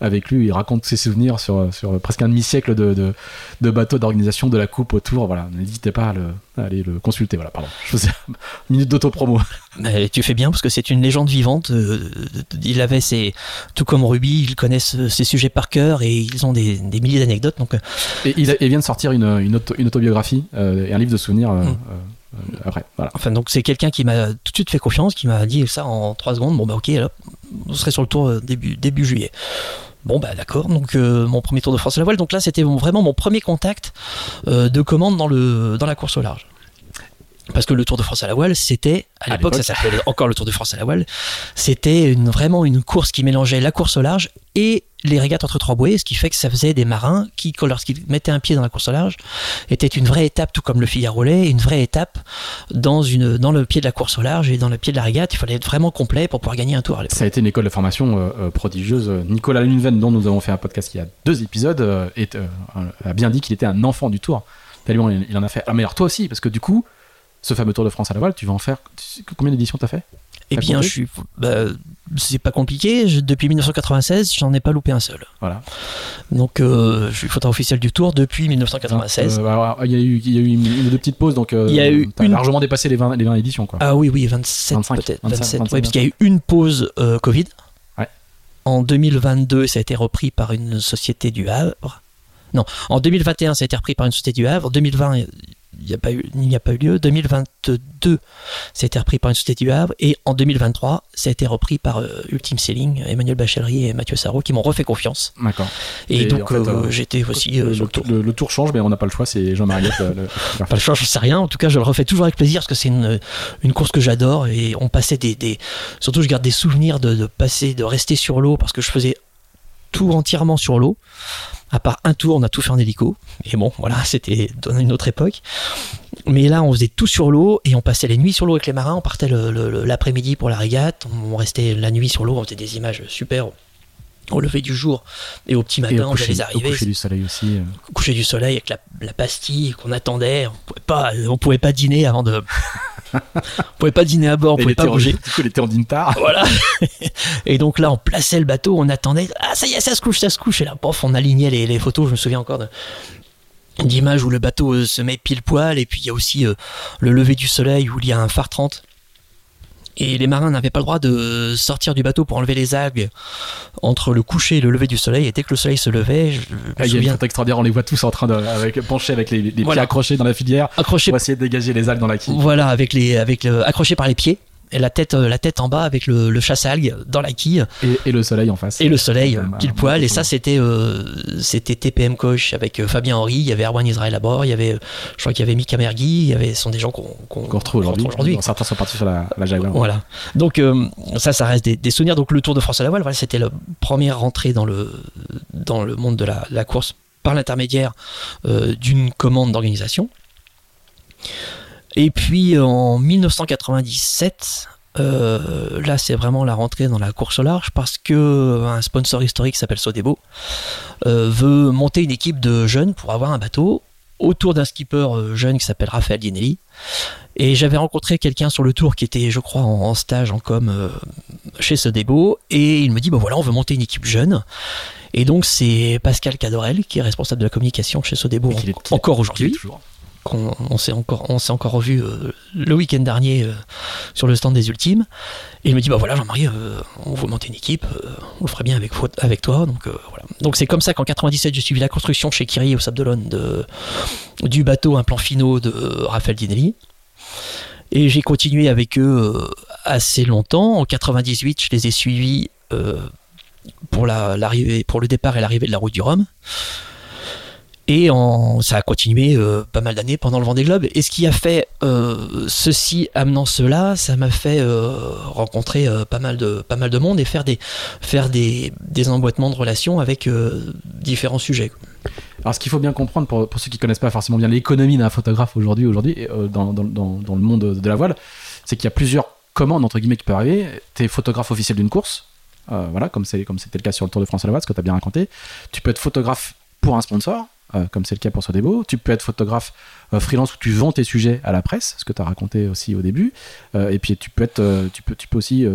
avec lui. Il raconte ses souvenirs sur, sur presque un demi-siècle de, de, de bateaux d'organisation de la coupe autour. Voilà, n'hésitez pas à, le, à aller le consulter. Voilà, pardon. Je faisais une minute d'auto-promo. Mais tu fais bien parce que c'est une légende vivante. euh, Il avait ses, tout comme Ruby, ils connaissent euh, ses sujets par cœur et ils ont des, des milliers d'anecdotes. Donc, euh, Et il, a- il vient de sortir une, une, auto- une autobiographie euh, et un livre de souvenirs euh, Mm. euh, euh, après. Voilà. enfin, donc c'est quelqu'un qui m'a tout de suite fait confiance, qui m'a dit ça en 3 secondes. Bon, bah, ok, alors, on serait sur le tour euh, début, début juillet. Bon, bah, d'accord. Donc, euh, mon premier tour de France à la voile. Donc là, c'était vraiment mon premier contact euh, de commande dans, le, dans la course au large. Parce que le Tour de France à la voile, c'était, à l'époque, ça s'appelait encore le Tour de France à la voile, c'était une, vraiment une course qui mélangeait la course au large et les régates entre trois bouées, ce qui fait que ça faisait des marins qui, lorsqu'ils mettaient un pied dans la course au large, était une vraie étape, tout comme le Figaro Lay, une vraie étape dans, une, dans le pied de la course au large et dans le pied de la régate. Il fallait être vraiment complet pour pouvoir gagner un tour à. Ça a été une école de formation euh, euh, prodigieuse. Nicolas Lunven, dont nous avons fait un podcast il y a deux épisodes, euh, est, euh, a bien dit qu'il était un enfant du tour. Tellement il, il en a fait. Ah, mais alors toi aussi, parce que du coup, ce fameux Tour de France à la voile, tu vas en faire. Combien d'éditions t'as fait? Eh bien, je suis, bah, c'est pas compliqué. Je- depuis 1996, j'en ai pas loupé un seul. Voilà. Donc, euh, je suis photographe officiel du Tour depuis 1996. Euh, alors, il y a eu, il y a eu une, une ou deux petites pauses, donc euh, Il y a eu t'as une- largement dépassé les 20, les 20 éditions. Quoi. Ah oui, oui, 27 25, peut-être. 25, 27, 25, ouais, parce qu'il y a eu une pause Covid. Ouais. En 2022, ça a été repris par une société du Havre. Non, en 2021, ça a été repris par une société du Havre. En 2020, il n'y a, pas eu- il n'y a pas eu lieu. 2022, ça a été repris par une société du Havre. Et en 2023, ça a été repris par euh, Ultime Sailing, Emmanuel Bachellery et Mathieu Sarraud qui m'ont refait confiance. D'accord. Et, Et donc, en fait, euh, euh, j'étais aussi euh, le, tour. le- le tour change, mais on n'a pas le choix. C'est Jean-Marie Pas le choix, je sais rien. En tout cas, je le refais toujours avec plaisir parce que c'est une, une course que j'adore et on passait des, des- surtout je garde des souvenirs de, de passer, de rester sur l'eau parce que je faisais tout entièrement sur l'eau. À part un tour, on a tout fait en hélico. Et bon, voilà, c'était dans une autre époque. Mais là, on faisait tout sur l'eau et on passait les nuits sur l'eau avec les marins. On partait l'après-midi pour la régate. On restait la nuit sur l'eau. On faisait des images super au lever du jour et au petit Et matin, au on les au arriver coucher du soleil aussi. euh. au coucher du soleil avec la, la pastille qu'on attendait. On pouvait pas, on pouvait pas dîner avant de. on pouvait pas dîner à bord, on pouvait pas bouger. Du coup, il était en dintar. Voilà. Et donc là, on plaçait le bateau, on attendait. Ah, ça y est, ça se couche, ça se couche. Et là, pof, on alignait les, les photos. Je me souviens encore de- d'images où le bateau euh, se met pile poil. Et puis il y a aussi euh, le lever du soleil où il y a un phare 30. Et les marins n'avaient pas le droit de sortir du bateau pour enlever les algues entre le coucher et le lever du soleil. Et dès que le soleil se levait, je, Ah, il y a extraordinaire, on les voit tous en train de avec, penchés avec les, les pieds accrochés dans la filière accroché pour essayer de dégager les algues dans la quille. Voilà, avec les, avec le, accroché par les pieds et la tête, euh, la tête en bas avec le, le chasse-algues dans la quille Et, et le soleil en face. et le soleil bah, pile bah, poil. Et ça, c'était, euh, c'était TPM Coach avec euh, Fabien Henry, il y avait Erwan Israël à bord, il y avait, je crois qu'il y avait Mika Mergui, il y avait, ce sont des gens qu'on, qu'on, qu'on retrouve aujourd'hui. aujourd'hui. Certains sont partis sur la, la Jaguar. Voilà. Donc euh, ça, ça reste des, des souvenirs. Donc le Tour de France à la voile, voilà, c'était la première rentrée dans le dans le monde de la, la course par l'intermédiaire euh, d'une commande d'organisation. Et puis en 1997, euh, là c'est vraiment la rentrée dans la course au large parce que un sponsor historique qui s'appelle Sodebo euh, veut monter une équipe de jeunes pour avoir un bateau autour d'un skipper euh, jeune qui s'appelle Raphaël Dinelli. Et j'avais rencontré quelqu'un sur le tour qui était, je crois, en, en stage en com euh, chez Sodebo. Et il me dit, bah voilà, on veut monter une équipe jeune. Et donc c'est Pascal Cadorel qui est responsable de la communication chez Sodebo encore aujourd'hui. Qu'on on s'est encore, on s'est encore revu euh, le week-end dernier euh, sur le stand des Ultimes. Et il me dit bah voilà Jean-Marie, euh, on veut monter une équipe, on le ferait bien avec, avec toi. Donc voilà. Donc c'est comme ça qu'en 97 j'ai suivi la construction chez Kiri au Sable de du bateau un plan finaux de Raphaël Dinelli. Et j'ai continué avec eux assez longtemps. En 98, je les ai suivis pour la- l'arrivée, pour le départ et l'arrivée de la route du Rhum. Et ça a continué euh, pas mal d'années pendant le Vendée Globe. Et ce qui a fait euh, ceci amenant cela, ça m'a fait euh, rencontrer pas mal de pas mal de monde et faire des faire des, des emboîtements de relations avec différents sujets. Alors, ce qu'il faut bien comprendre pour, pour ceux qui connaissent pas forcément bien l'économie d'un photographe aujourd'hui, aujourd'hui, dans, dans, dans, le monde de la voile, c'est qu'il y a plusieurs commandes entre guillemets qui peuvent arriver. T'es photographe officiel d'une course, voilà, comme c'était le cas sur le Tour de France à la voile, ce que t'as bien raconté. Tu peux être photographe pour un sponsor, euh, comme c'est le cas pour Sodebo. Tu peux être photographe euh, freelance où tu vends tes sujets à la presse, ce que tu as raconté aussi au début. Euh, et puis tu peux, être, tu peux, tu peux aussi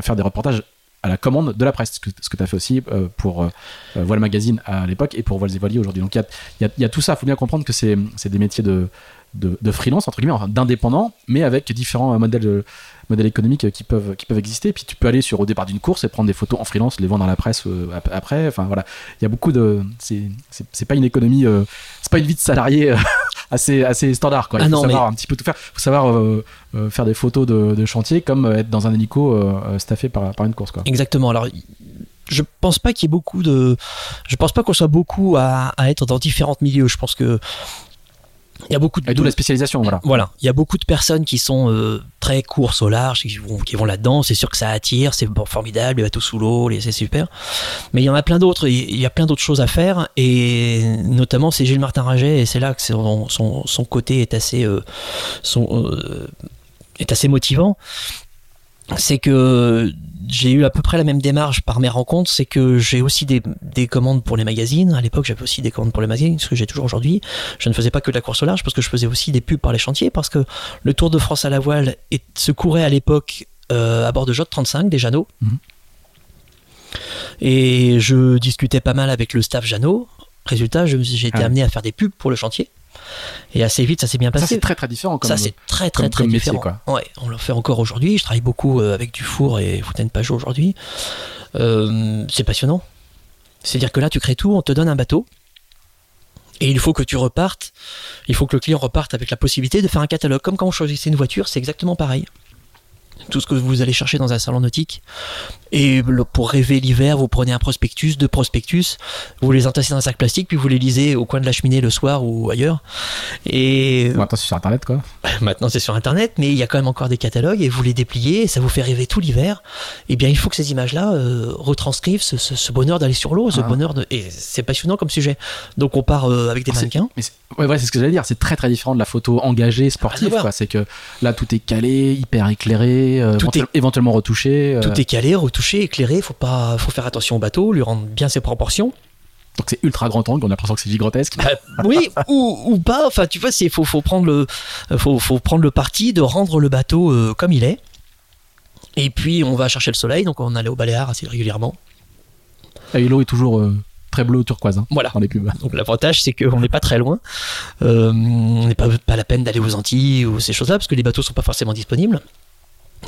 faire des reportages à la commande de la presse, ce que, ce tu as fait aussi pour Voile Magazine à l'époque et pour Voiles et aujourd'hui. Donc il y y y a tout ça, il faut bien comprendre que c'est des métiers de, de, de freelance, entre guillemets, enfin, d'indépendants, mais avec différents modèles, euh, modèles économiques euh, qui peuvent, qui peuvent exister. Puis tu peux aller sur au départ d'une course et prendre des photos en freelance, les vendre à la presse euh, ap- après. Enfin voilà, il y a beaucoup de. C'est pas une économie, euh, c'est pas une vie de salarié assez, assez standard. Quoi. Il Ah faut non, savoir un petit peu tout faire. Il faut savoir euh, euh, faire des photos de, de chantier comme être dans un hélico euh, staffé par, par une course. Quoi. Exactement. Alors, je pense pas qu'il y ait beaucoup de. Je pense pas qu'on soit beaucoup à, à être dans différents milieux. Je pense que. Il y a beaucoup de. La spécialisation, voilà. Voilà, il y a beaucoup de personnes qui sont euh, très courses au large, qui vont, qui vont là-dedans. C'est sûr que ça attire, c'est formidable, les bateaux sous l'eau, c'est super. Mais il y en a plein d'autres, il y a plein d'autres choses à faire. Et notamment, c'est Gilles Martin Raget, et c'est là que son, son, son côté est assez, euh, son, euh, est assez motivant. C'est que j'ai eu à peu près la même démarche par mes rencontres, c'est que j'ai aussi des, des commandes pour les magazines. À l'époque, j'avais aussi des commandes pour les magazines, ce que j'ai toujours aujourd'hui. Je ne faisais pas que de la course au large, parce que je faisais aussi des pubs par les chantiers, parce que le Tour de France à la voile est- se courait à l'époque euh, à bord de Jot 35, des Jeannot. Mhm. Et je discutais pas mal avec le staff Jeannot. Résultat, j'ai été Ah ouais. amené à faire des pubs pour le chantier. Et assez vite, ça s'est bien Ça, passé. c'est très très différent. Comme, Ça, c'est très très comme- très comme métier, différent. quoi. Ouais, on le fait encore aujourd'hui. Je travaille beaucoup euh, avec Dufour et Fontaine Pajot aujourd'hui. Euh, c'est passionnant. C'est-à-dire que là, tu crées tout, on te donne un bateau. Et il faut que tu repartes. Il faut que le client reparte avec la possibilité de faire un catalogue. Comme quand on choisissait une voiture, c'est exactement pareil. Tout ce que vous allez chercher dans un salon nautique. Et le- pour rêver l'hiver, vous prenez un prospectus, deux prospectus, vous les entassez dans un sac plastique, puis vous les lisez au coin de la cheminée le soir ou ailleurs. Et Bon, attends, c'est sur internet quoi. Maintenant, c'est sur Internet, mais il y a quand même encore des catalogues et vous les dépliez, et ça vous fait rêver tout l'hiver. Eh bien, il faut que ces images-là euh, retranscrivent ce, ce- ce bonheur d'aller sur l'eau, ce Ah. bonheur de. Et c'est passionnant comme sujet. Donc, on part euh, avec des Ah, mannequins. Mais c'est- ouais, ouais, c'est ce que j'allais dire. C'est très très différent de la photo engagée, sportive. quoi. C'est que là, tout est calé, hyper éclairé, euh, Tout éventuel- éventuellement retouché. euh, Tout est calé, retouché, éclairé. Faut pas, faut faire attention au bateau, lui rendre bien ses proportions. Donc c'est ultra grand angle. On a l'impression que c'est gigantesque. Bah, oui, ou, ou pas. Enfin, tu vois, c'est faut, faut prendre le, faut, faut prendre le parti de rendre le bateau euh, comme il est. Et puis, on va chercher le soleil. Donc, on allait au Baléares assez régulièrement. Et l'eau est toujours très bleu turquoise hein, Voilà. dans les pubs. Donc l'avantage c'est qu'on n'est pas très loin. Euh, on n'est pas, pas la peine d'aller aux Antilles ou ces choses-là parce que les bateaux sont pas forcément disponibles.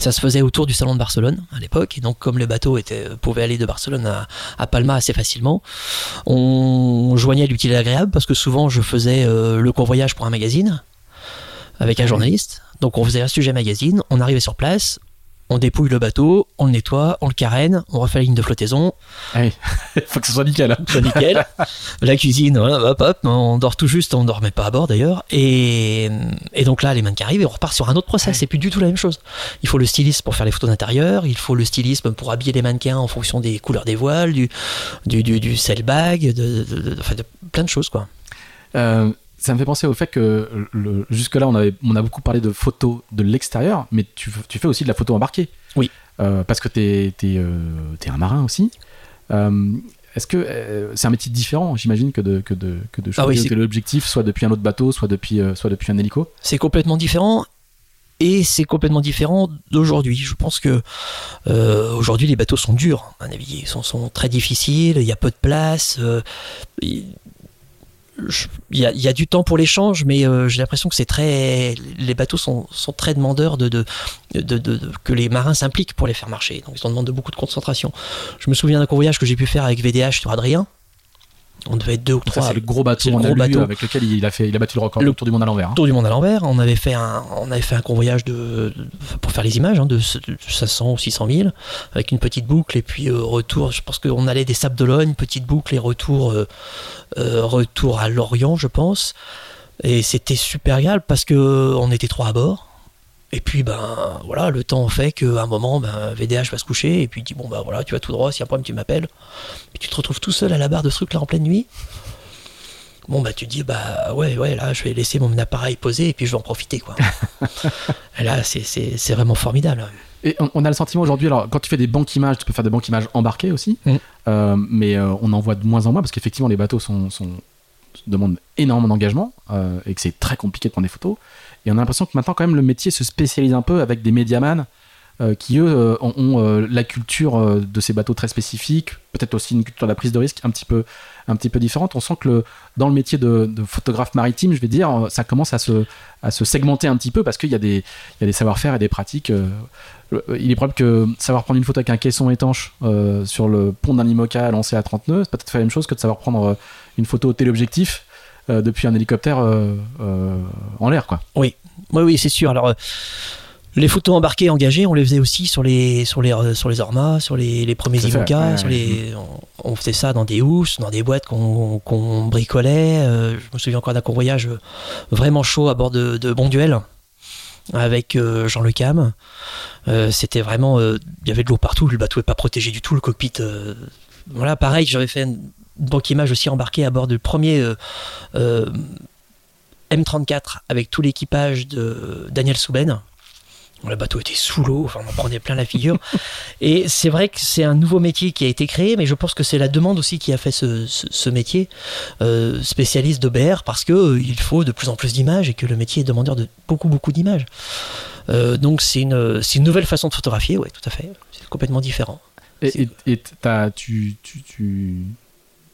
Ça se faisait autour du salon de Barcelone à l'époque et donc comme les bateaux étaient, pouvaient aller de Barcelone à, à Palma assez facilement, on joignait l'utile et l'agréable parce que souvent je faisais euh, le convoyage pour un magazine avec un journaliste. Donc on faisait un sujet magazine, on arrivait sur place, on dépouille le bateau, on le nettoie, on le carène, on refait la ligne de flottaison, Il faut que ce soit nickel. hein. soit nickel. la cuisine, voilà, hop, hop, on dort tout juste, on dormait pas à bord d'ailleurs. Et, et donc là, les mannequins arrivent et on repart sur un autre process. C'est plus du tout la même chose. Il faut le stylisme pour faire les photos d'intérieur, il faut le stylisme pour habiller les mannequins en fonction des couleurs des voiles, du, du, du, du sailbag, de, de, de- enfin, de plein de choses quoi. Euh, ça me fait penser au fait que le- jusque-là, on, avait, on a beaucoup parlé de photos de l'extérieur, mais tu, tu fais aussi de la photo embarquée. Oui. Euh, parce que tu es, un marin aussi. Euh, Est-ce que euh, c'est un métier différent, j'imagine, que de, que de, que de Ah oui, choisir que l'objectif soit depuis un autre bateau, soit depuis, euh, soit depuis un hélico? C'est complètement différent. Et c'est complètement différent d'aujourd'hui. Je pense que euh, aujourd'hui les bateaux sont durs à naviguer, ils sont, sont très difficiles, il y a peu de place. euh, il y, a, du temps pour l'échange, mais euh, j'ai l'impression que c'est très, les bateaux sont, sont très demandeurs de, de, que les marins s'impliquent pour les faire marcher. Donc ils en demandent de beaucoup de concentration. Je me souviens d'un convoyage que j'ai pu faire avec VDH sur Adrien. On devait être deux ou trois. c'est le gros bateau le gros avec lequel il a, fait, il a battu le record Le du tour du monde à l'envers. hein. Tour du monde à l'envers. On avait fait un, on avait fait un convoyage de, pour faire les images, hein, de, ce- de 500 ou 600 000, avec une petite boucle et puis euh, retour. Je pense qu'on allait des Sables d'Olonne, petite boucle et retour, euh, euh, retour à Lorient, je pense. Et c'était super parce que on était trois à bord. Et puis ben voilà, le temps fait qu'à un moment, ben, VDH va se coucher et puis il dit bon ben voilà, tu vas tout droit, s'il y a un problème tu m'appelles. Puis tu te retrouves tout seul à la barre de ce truc là en pleine nuit. Bon bah tu te dis bah ouais ouais là je vais laisser mon appareil posé et puis je vais en profiter quoi. et là c'est, c'est, c'est vraiment formidable. Et on, a le sentiment aujourd'hui, alors quand tu fais des banques images, tu peux faire des banques images embarquées aussi, Mm. Euh, mais euh, on en voit de moins en moins parce qu'effectivement les bateaux sont, sont- demandent énormément d'engagement euh, et que c'est très compliqué de prendre des photos. Et on a l'impression que maintenant quand même le métier se spécialise un peu avec des médiamans euh, qui eux euh, ont, euh, la culture de ces bateaux très spécifiques, peut-être aussi une culture de la prise de risque un petit peu, différente. On sent que dans le métier de, photographe maritime, je vais dire, ça commence à se, segmenter un petit peu parce qu'il y a des, savoir-faire et des pratiques. il est probable que savoir prendre une photo avec un caisson étanche sur le pont d'un IMOCA lancé à 30 nœuds, c'est peut-être la même chose que de savoir prendre une photo au téléobjectif depuis un hélicoptère euh, euh, en l'air, quoi. Oui oui c'est sûr. Alors euh, les photos embarquées engagées, on les faisait aussi sur les sur les euh, sur les Ormas, sur les, les premiers IMOCA, ouais, sur ouais. les on, on faisait ça dans des housses, dans des boîtes qu'on, qu'on bricolait. Euh, je me souviens encore d'un convoyage euh, vraiment chaud à bord de, de Bonduel avec euh, Jean Le Cam. Euh, c'était vraiment euh, il y avait de l'eau partout, le bateau n'est pas protégé du tout, le cockpit euh, voilà, pareil, j'avais fait une banque image aussi embarquée à bord du premier euh, euh, M34 avec tout l'équipage de Daniel Souben. Le bateau était sous l'eau, enfin, on en prenait plein la figure. Et c'est vrai que c'est un nouveau métier qui a été créé, mais je pense que c'est la demande aussi qui a fait ce, ce- ce métier euh, spécialiste de BR parce que euh, il faut de plus en plus d'images et que le métier est demandeur de beaucoup beaucoup d'images. Euh, donc c'est une, une nouvelle façon de photographier, ouais, tout à fait. C'est complètement différent. Et, et- et t'as- tu, tu, tu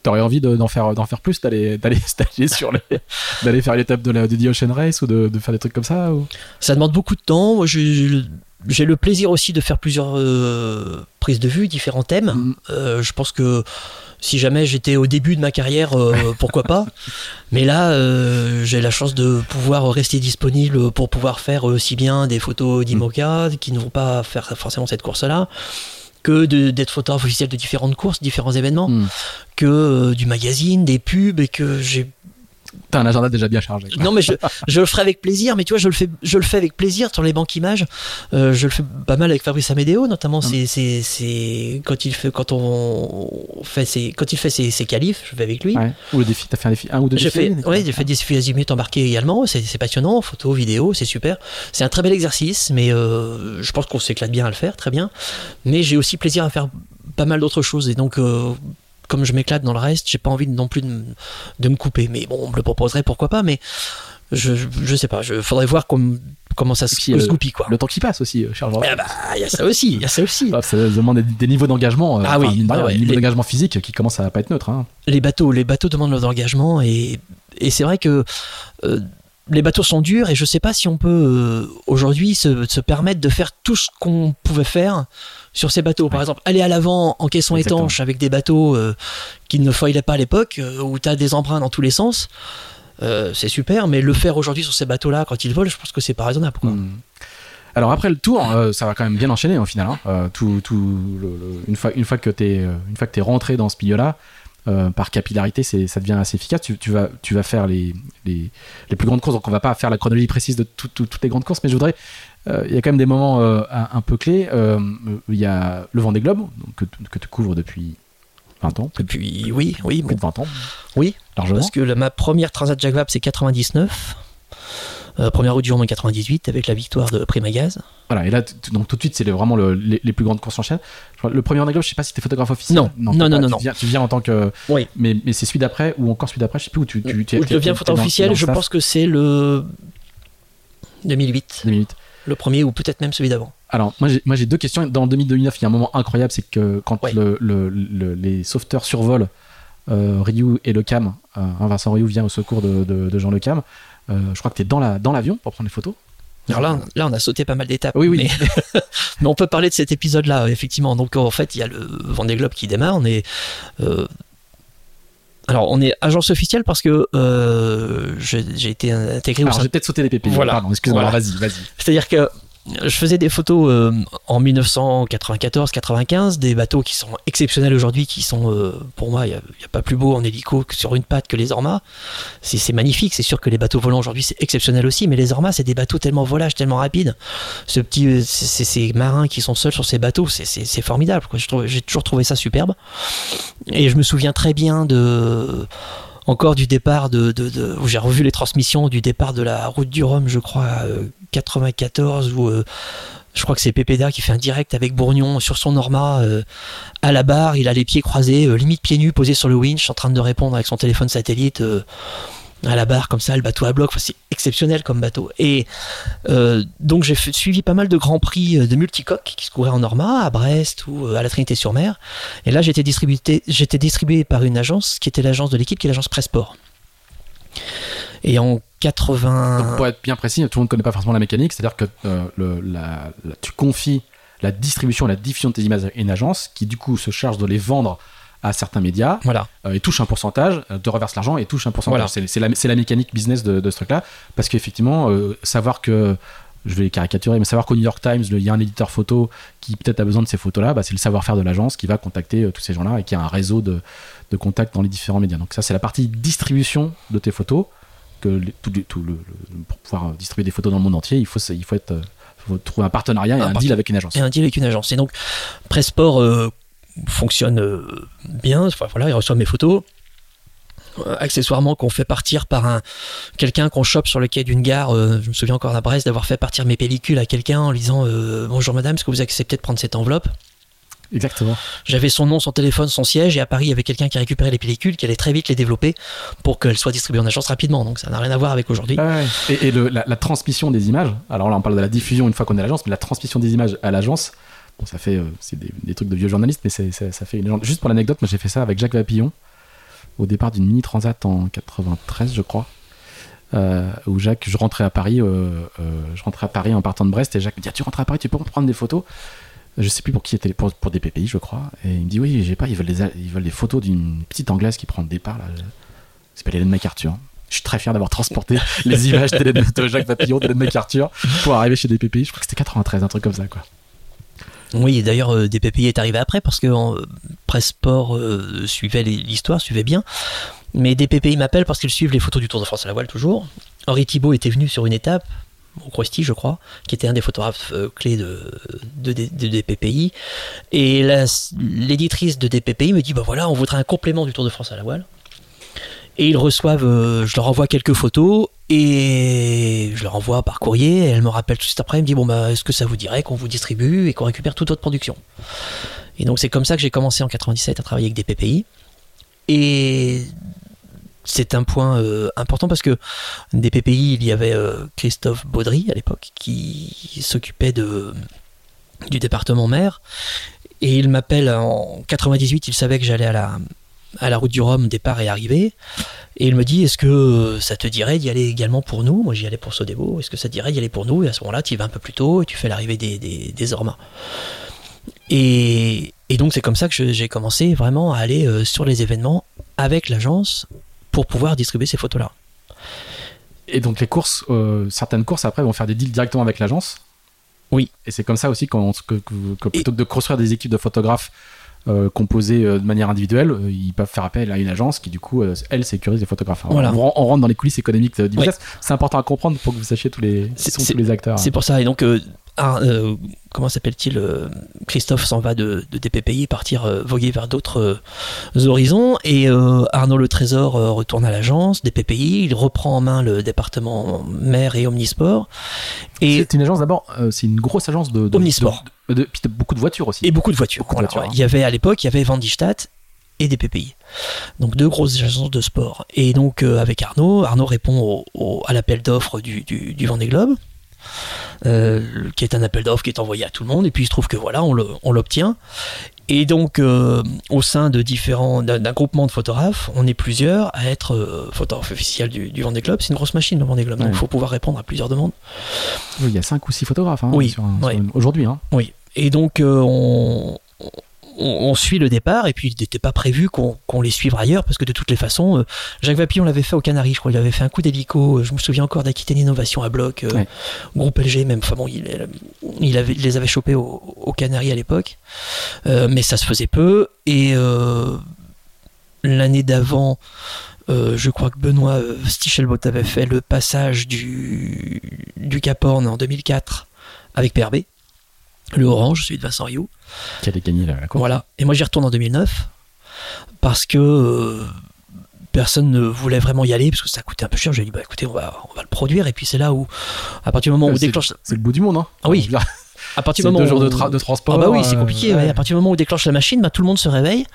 aurais envie de- d'en faire, d'en faire plus, d'aller, d'aller sur les, d'aller faire l'étape de la de The Ocean Race ou de, de faire des trucs comme ça ou... Ça demande beaucoup de temps. Moi, j'ai le plaisir aussi de faire plusieurs euh, prises de vue, différents thèmes. Mm. Euh, je pense que si jamais j'étais au début de ma carrière, euh, pourquoi pas. Mais là, euh, j'ai la chance de pouvoir rester disponible pour pouvoir faire aussi bien des photos d'IMOCA qui ne vont pas faire forcément cette course-là que d'être photographe officiel de différentes courses, différents événements, Mm. que euh, du magazine, des pubs, et que j'ai T'as un agenda déjà bien chargé. quoi. non, mais je, je le ferai avec plaisir, mais tu vois, je le fais, je le fais avec plaisir sur les banques images. Euh, je le fais pas mal avec Fabrice Amédéo, notamment. Hum. C'est, c'est, c'est quand il fait, quand on fait ses, quand il fait ses, ses qualifs, je vais avec lui. Ouais. Ou le défi, t'as fait un défi, un ou deux J'ai défis fait, ouais, j'ai fait des défis azimuts embarqués également. C'est, c'est passionnant, photo, vidéo, c'est super. C'est un très bel exercice, mais euh, je pense qu'on s'éclate bien à le faire, très bien. Mais j'ai aussi plaisir à faire pas mal d'autres choses, et donc. euh, comme je m'éclate dans le reste, j'ai pas envie non plus de, me- de me couper. Mais bon, on me le proposerait, pourquoi pas. Mais je, je, je sais pas. Je faudrait voir com- comment ça se, Puis, euh, se goupille, quoi. Le temps qui passe aussi, euh, cher Jean. Ah bah, il y a ça aussi. Il y a ça aussi. Ah, ça demande des, niveaux d'engagement, euh, Ah oui, rien, ah ouais, niveaux les- d'engagement physique qui commencent à pas être neutres. Hein. les bateaux, les bateaux demandent leur engagement et, et c'est vrai que euh, les bateaux sont durs et je sais pas si on peut euh, aujourd'hui se, se permettre de faire tout ce qu'on pouvait faire sur ces bateaux. Par Ouais. exemple, aller à l'avant en caisson Exactement. étanche avec des bateaux euh, qui ne foilaient pas à l'époque, euh, où tu as des emprunts dans tous les sens. euh, c'est super, mais le faire aujourd'hui sur ces bateaux-là, quand ils volent, je pense que c'est pas raisonnable. Quoi. Hmm. Alors après le tour, euh, ça va quand même bien enchaîner au final. hein. Euh, tout, tout le- le- une fois, une fois que t'es, une fois que t'es rentré dans ce milieu-là, euh, par capillarité, ça devient assez efficace. Tu, tu vas, tu vas faire les, les, les plus grandes courses. Donc on va pas faire la chronologie précise de tout- tout- toutes les grandes courses, mais je voudrais. Euh, Il y a quand même des moments euh, un, peu clés. Euh, Il y a le Vendée Globe donc, que, que tu couvres depuis 20 ans, Et puis, oui, oui, plus de 20 ans, oui, largement. Parce que la- ma première Transat Jacques Vabre, c'est 99. Euh, première route du Monde en 98 avec la victoire de Primagaz. Voilà, et là, donc tout de suite, c'est vraiment le- les, les plus grandes courses en chaîne. Le premier Globe, je sais pas si t'es photographe officiel. Non, non, non, non, tu non. Viens, tu viens en tant que. Oui. Mais, mais c'est celui d'après ou encore celui d'après, je sais plus où tu. tu, tu je deviens photographe officiel, je pense que c'est le 2008. Deux minutes. Le premier ou peut-être même celui d'avant. Alors, moi j'ai, deux questions. Dans 2009, il y a un moment incroyable, c'est que quand Ouais. le, le- le- les sauveteurs survolent euh, Ryu et le Cam, euh, hein, Vincent Ryu vient au secours de, de- de Jean Le Cam. euh, je crois que tu es dans, la, dans l'avion pour prendre les photos. Alors là, là, on a sauté pas mal d'étapes. Oui, oui. Mais, mais on peut parler de cet épisode-là, effectivement. Donc en fait, il y a le Vendée Globe qui démarre. On est euh, Alors, on est agence officielle parce que euh, j'ai été intégré Alors, j'ai peut-être sauté les PPI. Voilà. Pardon, excuse-moi. Voilà. Vas-y, vas-y. C'est-à-dire que je faisais des photos euh, en 1994-95, des bateaux qui sont exceptionnels aujourd'hui, qui sont, euh, pour moi, il n'y a, pas plus beau en hélico que sur une patte que les Ormas. C'est magnifique, c'est sûr que les bateaux volants aujourd'hui, c'est exceptionnel aussi, mais les Ormas, c'est des bateaux tellement volages, tellement rapides. Ce petit, euh, ces marins qui sont seuls sur ces bateaux, c'est- formidable. J'ai toujours trouvé ça superbe. Et je me souviens très bien de encore du départ de, de- de- j'ai revu les transmissions du départ de la route du Rhum, je crois, euh, 94, où euh, je crois que c'est Pépéda qui fait un direct avec Bourgnon sur son Norma euh, à la barre, il a les pieds croisés, euh, limite pieds nus, posés sur le winch, en train de répondre avec son téléphone satellite. euh, à la barre comme ça, le bateau à bloc, Enfin, c'est exceptionnel comme bateau. Et euh, donc j'ai suivi pas mal de grands prix euh, de multicoques qui se couraient en Norma, à Brest ou euh, à la Trinité-sur-Mer. Et là j'étais distribué, distribué par une agence qui était l'agence de l'équipe, qui est l'agence Pressport. Et en 80... Donc, pour être bien précis, tout le monde ne connaît pas forcément la mécanique, c'est-à-dire que tu confies la distribution, la diffusion de tes images à une agence qui, du coup, se charge de les vendre à certains médias Voilà. euh, et touche un pourcentage, euh, te reverse l'argent et touche un pourcentage. Voilà. C'est- C'est la, c'est la mécanique business de, de ce truc-là, parce qu'effectivement, euh, savoir que, je vais caricaturer, mais savoir qu'au New York Times, il y a un éditeur photo qui peut-être a besoin de ces photos-là, bah, c'est le savoir-faire de l'agence qui va contacter euh, tous ces gens-là et qui a un réseau de, de contacts dans les différents médias. Donc ça, c'est la partie distribution de tes photos. Que les- tout, les- tout le, le- pour pouvoir distribuer des photos dans le monde entier, il faut, il faut, être, euh, faut trouver un partenariat et Un un, deal avec une agence. et un deal avec une agence. Et donc, Pressport euh, fonctionne euh, bien. Enfin, voilà, il reçoit mes photos. Euh, accessoirement, qu'on fait partir par un quelqu'un qu'on chope sur le quai d'une gare. euh, je me souviens encore à Brest d'avoir fait partir mes pellicules à quelqu'un en lui disant euh, Bonjour madame, est-ce que vous acceptez de prendre cette enveloppe? Exactement. J'avais son nom, son téléphone, son siège, et à Paris, il y avait quelqu'un qui récupérait les pellicules, qui allait très vite les développer pour qu'elles soient distribuées en agence rapidement. Donc ça n'a rien à voir avec aujourd'hui. Ouais. Et, et le- la, la transmission des images, alors là on parle de la diffusion une fois qu'on est à l'agence, mais la transmission des images à l'agence, bon ça fait, euh, c'est des, des trucs de vieux journalistes, mais c'est, ça fait une. Juste pour l'anecdote, moi j'ai fait ça avec Jacques Vapillon, au départ d'une mini transat en 93 je crois, euh, où Jacques, je rentrais à Paris, euh, euh, je rentrais à Paris en partant de Brest, et Jacques me dit, ah, tu rentres à Paris, tu peux me prendre des photos? Je sais plus pour qui était pour, pour des PPI je crois et il me dit oui j'ai pas ils veulent des ils veulent des photos d'une petite anglaise qui prend le départ là s'appelle Hélène MacArthur je suis très fier d'avoir transporté les images de Jacques Papillon, d'Hélène MacArthur pour arriver chez des PPI. Je crois que c'était 93, un truc comme ça, quoi. Oui, d'ailleurs, euh, DPPI est arrivé après parce que euh, Pressport euh, suivait l'histoire, suivait bien. Mais DPPI m'appelle parce qu'ils suivent les photos du Tour de France à la voile toujours. Henri Thibault était venu sur une étape, au Crosti, je crois, qui était un des photographes euh, clés de, de, DPPI. Et l'éditrice de DPPI me dit bah voilà, on voudrait un complément du Tour de France à la voile. Et ils reçoivent, euh, je leur envoie quelques photos et je leur envoie par courrier. Et elle me rappelle tout de suite après, elle me dit bon bah est-ce que ça vous dirait qu'on vous distribue et qu'on récupère toute votre production? Et donc c'est comme ça que j'ai commencé en 97 à travailler avec des PPI. Et c'est un point euh, important parce que des PPI, il y avait euh, Christophe Baudry à l'époque qui s'occupait de du département maire et il m'appelle en 98, il savait que j'allais à la à la route du Rhum, départ et arrivée. Et il me dit, est-ce que ça te dirait d'y aller également pour nous? Moi, j'y allais pour Sodebo. Est-ce que ça te dirait d'y aller pour nous? Et à ce moment-là, tu y vas un peu plus tôt et tu fais l'arrivée des, des, des Ormas. Et, et donc, c'est comme ça que j'ai commencé vraiment à aller euh, sur les événements avec l'agence pour pouvoir distribuer ces photos-là. Et donc, les courses, euh, certaines courses après vont faire des deals directement avec l'agence? Oui. Et c'est comme ça aussi que, que- que plutôt que de construire des équipes de photographes euh, composées euh, de manière individuelle, euh, ils peuvent faire appel à une agence qui, du coup, euh, elle sécurise les photographes. Voilà. on, on rentre dans les coulisses économiques du business. C'est important à comprendre pour que vous sachiez tous les, qui C'est- sont c'est- tous les acteurs. C'est pour ça. Et donc, euh, comment s'appelle-t-il euh, Christophe s'en va de, de DPPI partir euh, voguer vers d'autres horizons. Et Arnaud Le Trésor retourne à l'agence DPPI. Il reprend en main le département mer et omnisport. Et, C'est une agence d'abord, c'est une grosse agence de, de, Omnisport. de- de- puis de beaucoup de voitures aussi. et beaucoup de voitures. Beaucoup de Voilà, voitures, ouais. hein. Il y avait à l'époque, il y avait Vandistadt et DPPI. Donc deux grosses agences de sport. Et donc euh, avec Arnaud, Arnaud répond au- au- à l'appel d'offres du, du, du Vendée Globe. euh, qui est un appel d'offres qui est envoyé à tout le monde et puis il se trouve que voilà on l'obtient et donc euh, au sein de différents d'un groupement de photographes on est plusieurs à être euh, photographe officiel du, du Vendée Globe c'est une grosse machine le Vendée Globe donc Ouais. il faut pouvoir répondre à plusieurs demandes Oui, il y a 5 ou 6 photographes hein, Oui, aujourd'hui. Hein. Oui. Et donc, euh, on, on, suit le départ et puis il n'était pas prévu qu'on les suive ailleurs parce que de toutes les façons, euh, Jacques Vapillon l'avait fait au Canaries, je crois, il avait fait un coup d'hélico. Je me souviens encore d'Aquitaine Innovation à bloc, euh, groupe LG même. Enfin bon, il, il, avait, les avait chopés au, au Canaries à l'époque, euh, mais ça se faisait peu et l'année d'avant. je crois que Benoît Stichelbot avait fait le passage du, du Cap Horn en 2004 avec PRB le orange, celui de Vincent Rioux. Qui avait gagné la, course. Voilà. Et moi j'y retourne en 2009 parce que euh, personne ne voulait vraiment y aller parce que ça coûtait un peu cher. J'ai dit bah écoutez on va on va le produire et puis c'est là où à partir du moment où on déclenche. C'est le bout du monde hein. Ah oui. À partir du moment deux jours de, de, transport. Ah bah oui, c'est compliqué. À partir du moment où on déclenche la machine, bah, tout le monde se réveille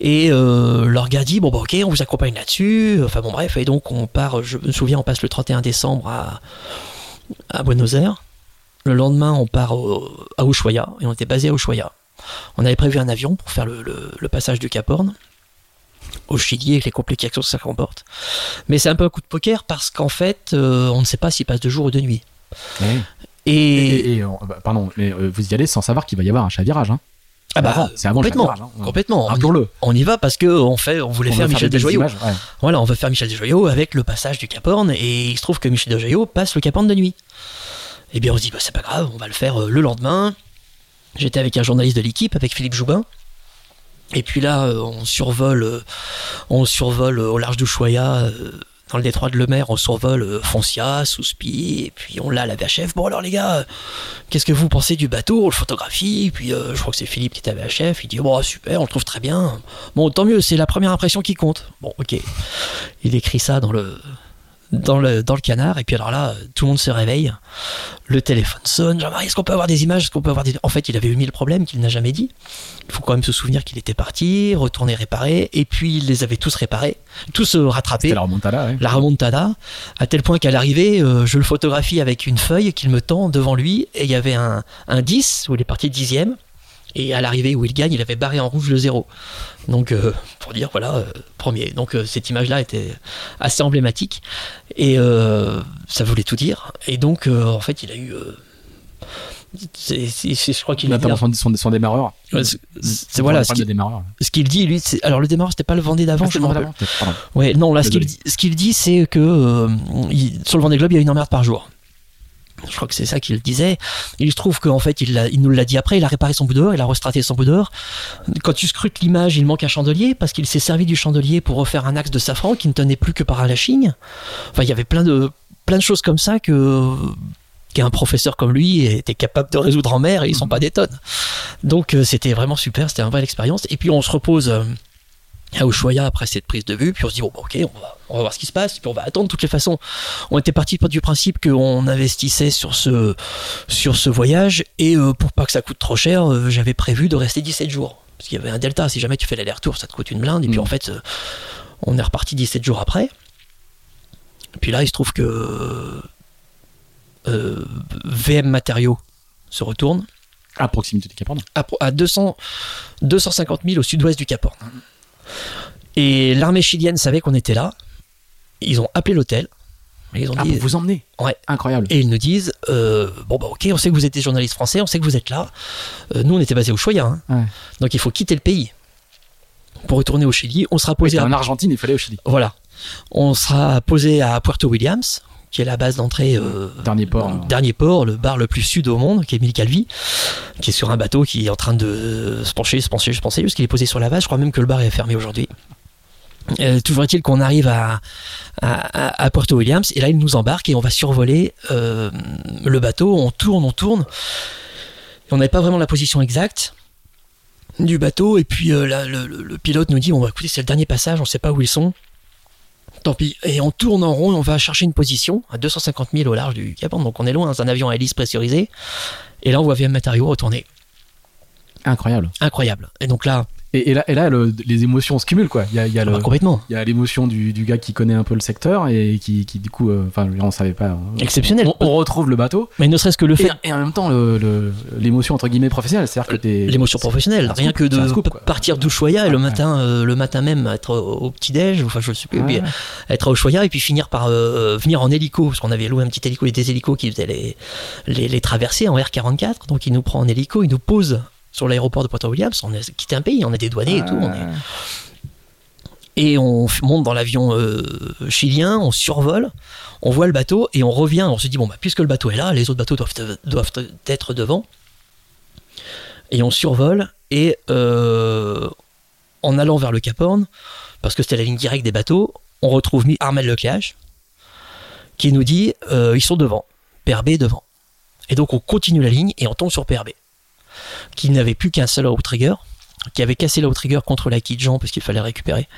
et euh, leur gars dit bon bah ok, on vous accompagne là-dessus. Enfin bon bref, et donc on part. Je me souviens, on passe le 31 décembre à à Buenos Aires. Le lendemain, on part à Ushuaia, et on était basé à Ushuaia. On avait prévu un avion pour faire le, passage du Cap Horn au Chili avec les complications que ça comporte. Mais c'est un peu un coup de poker parce qu'en fait, euh, on ne sait pas s'il passe de jour ou de nuit. Et, bah, pardon, mais euh, vous y allez sans savoir qu'il va y avoir un chavirage. Hein. Ah bah, c'est avant complètement, le hein. complètement. On, on, y va parce que on fait, on voulait faire Michel Desjoyaux. Voilà, on veut faire Michel Desjoyaux avec le passage du Cap Horn et il se trouve que Michel Desjoyaux passe le Cap Horn de nuit. Eh bien, on se dit, bah, c'est pas grave, on va le faire euh, le lendemain. J'étais avec un journaliste de l'équipe, avec Philippe Joubin. Et puis là, euh, on survole, euh, on survole au large d'Ushuaia, dans le détroit de Lemaire, on survole Foncia, Souspi, et puis on l'a à la VHF. Bon alors les gars, qu'est-ce que vous pensez du bateau? On le photographie, puis je crois que c'est Philippe qui était à VHF, il dit bon super, on le trouve très bien. Bon tant mieux, c'est la première impression qui compte. Bon ok, il écrit ça dans le dans le, dans le canard. Et puis alors là, tout le monde se réveille. Le téléphone sonne. Jean-Marie, est-ce qu'on peut avoir des images Est-ce qu'on peut avoir des... En fait, il avait eu mille problèmes qu'il n'a jamais dit. Il faut quand même se souvenir qu'il était parti, retourner réparer. Et puis, il les avait tous réparés, tous rattrapés. C'était la remontada, La remontada. À tel point qu'à l'arrivée, euh, je le photographie avec une feuille qu'il me tend devant lui. Et il y avait un, un 10, où il est parti dixième. Et à l'arrivée où il gagne, il avait barré en rouge le zéro. Donc, euh, pour dire, voilà, euh, premier. Donc, euh, cette image-là était assez emblématique. Et ça voulait tout dire. Et donc, en fait, il a eu. c'est, je crois qu'il a son, son, son démarreur. c'est voilà. Ce, ce qu'il dit, lui, alors le démarreur, c'était pas le Vendée d'avant. Ah, je d'avant, ouais, non, là, ce qu'il, ce qu'il dit, c'est que sur le Vendée Globe, il y a une emmerde par jour je crois que c'est ça qu'il disait. Il se trouve qu'en fait, il, il nous l'a dit après, il a réparé son bout d'or, il a restraté son bout. Quand tu scrutes l'image, il manque un chandelier parce qu'il s'est servi du chandelier pour refaire un axe de safran qui ne tenait plus que par un lashing. Enfin, il y avait plein de, plein de choses comme ça que qu'un professeur comme lui était capable de résoudre en mer et ils sont pas des tonnes. Donc euh, c'était vraiment super, c'était une vraie expérience. Et puis on se repose euh, à Ushuaia après cette prise de vue, puis on se dit bon bah, ok on va, on va, voir ce qui se passe, puis on va attendre. De toutes les façons, on était parti du principe qu'on investissait sur ce sur ce voyage et euh, pour pas que ça coûte trop cher, euh, j'avais prévu de rester 17 jours parce qu'il y avait un delta. Si jamais tu fais l'aller-retour, ça te coûte une blinde. Et puis mm. en fait, euh, on est reparti 17 jours après. Et puis là, il se trouve que VM Matériaux se retourne. À proximité du Cap Horn À, à 200, 250 000 au sud-ouest du Cap Horn. Et l'armée chilienne savait qu'on était là. Ils ont appelé l'hôtel. Ils ont ah, dit, vous emmener Ouais. Incroyable. Et ils nous disent euh, Bon, bah, ok, on sait que vous êtes des journalistes français, on sait que vous êtes là. Euh, nous, on était basés au Choya. Hein. Donc, il faut quitter le pays pour retourner au Chili. On sera posé. En Argentine, il fallait au Chili. Voilà. On sera posé à Puerto Williams, qui est la base d'entrée. Euh, dernier port. Hein. Dernier port, le bar le plus sud au monde, qui est Calvi, qui est sur un bateau qui est en train de se pencher, se pencher, se pencher, parce qu'il est posé sur la base. Je crois même que le bar est fermé aujourd'hui. Euh, toujours est-il qu'on arrive à, à, Puerto Williams et là il nous embarque et on va survoler euh, le bateau, on tourne, on tourne. on n'avait pas vraiment la position exacte du bateau et puis euh, là, le, pilote nous dit bon bah écoutez c'est le dernier passage, on ne sait pas où ils sont. Tant pis. Et on tourne en rond et on va chercher une position à 250 000 au large du Cap Donc on est loin, dans un avion à hélice pressurisé. Et là on voit VM Matériaux retourner. Incroyable. Incroyable. Et donc là, et, là, et là les émotions se cumulent, quoi. Il y a, il y a ah bah, complètement. Il y a l'émotion du, du, gars qui connaît un peu le secteur et qui, qui du coup, euh, enfin, on savait pas. Exceptionnel. On, retrouve le bateau. Mais ne serait-ce que le fait. Et, en même temps, l'émotion entre guillemets professionnelle, c'est-à-dire que L'émotion professionnelle, rien que de partir d'Ushuaïa et le matin, euh, le matin même être au, petit déj, enfin je sais plus, être à Ushuaïa et puis finir par euh, venir en hélico, parce qu'on avait loué un petit hélico, et des hélicos qui faisaient les, les, les traversées en R44, donc il nous prend en hélico, il nous pose sur l'aéroport de Puerto Williams. On a quitté un pays, on a dédouané et tout. On est... Et on monte dans l'avion euh, chilien, on survole, on voit le bateau et on revient. On se dit, bon, bah, puisque le bateau est là, les autres bateaux doivent, doivent être devant. Et on survole et euh, en allant vers le Cap Horn, parce que c'était la ligne directe des bateaux, on retrouve Armel Lecléage qui nous dit euh, ils sont devant, PRB devant. Et donc on continue la ligne et on tombe sur PRB, qui n'avait plus qu'un seul outrigger, qui avait cassé l'outrigger contre la quille de Jean parce qu'il fallait récupérer.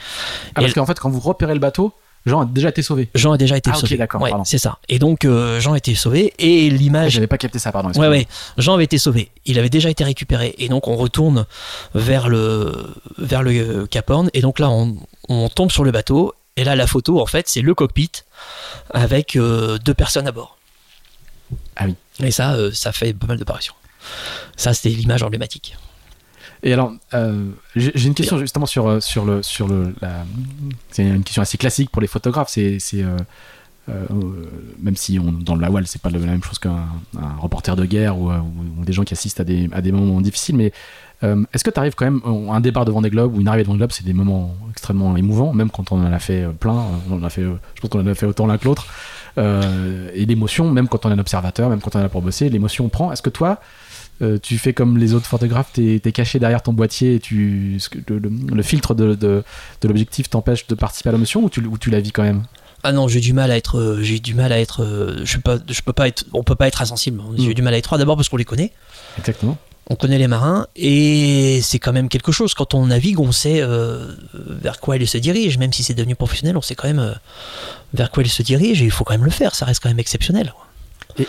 Ah, parce qu'en fait, quand vous repérez le bateau, Jean a déjà été sauvé. Jean a déjà été ah, sauvé. d'accord. Ouais, c'est ça. Et donc euh, Jean a été sauvé et l'image. J'avais pas capté ça, pardon. Ouais, ouais. Jean avait été sauvé. Il avait déjà été récupéré et donc on retourne vers le vers le Cap Horn et donc là on, on tombe sur le bateau et là la photo en fait c'est le cockpit avec euh, deux personnes à bord. Ah oui. Et ça, euh, ça fait pas mal de parutions. Ça, c'était l'image emblématique. Et alors, euh, j'ai une question justement sur, sur le. Sur le c'est une question assez classique pour les photographes. C'est. même si on, dans la wall c'est pas la même chose qu'un reporter de guerre ou, des gens qui assistent à des, à des moments difficiles, mais est-ce que tu arrives quand même un départ devant des globes ou une arrivée devant des globes, c'est des moments extrêmement émouvants, même quand on en a fait plein, on a fait, je pense qu'on en a fait autant l'un que l'autre. Euh, et l'émotion, même quand on est un observateur, même quand on est là pour bosser, l'émotion prend. Est-ce que toi, euh, tu fais comme les autres photographes, t'es es caché derrière ton boîtier et tu, le, le, filtre de, de, de l'objectif t'empêche de participer à l'émotion ou tu, ou tu la vis quand même? Ah non, j'ai du mal à être, euh, j'ai du mal à être, je peux, je peux pas être, on peut pas être insensible. J'ai mm. du mal à être froid d'abord parce qu'on les connaît. Exactement on connaît les marins et c'est quand même quelque chose. Quand on navigue, on sait euh, vers quoi ils se dirigent. Même si c'est devenu professionnel, on sait quand même euh, vers quoi ils se dirigent et il faut quand même le faire. Ça reste quand même exceptionnel.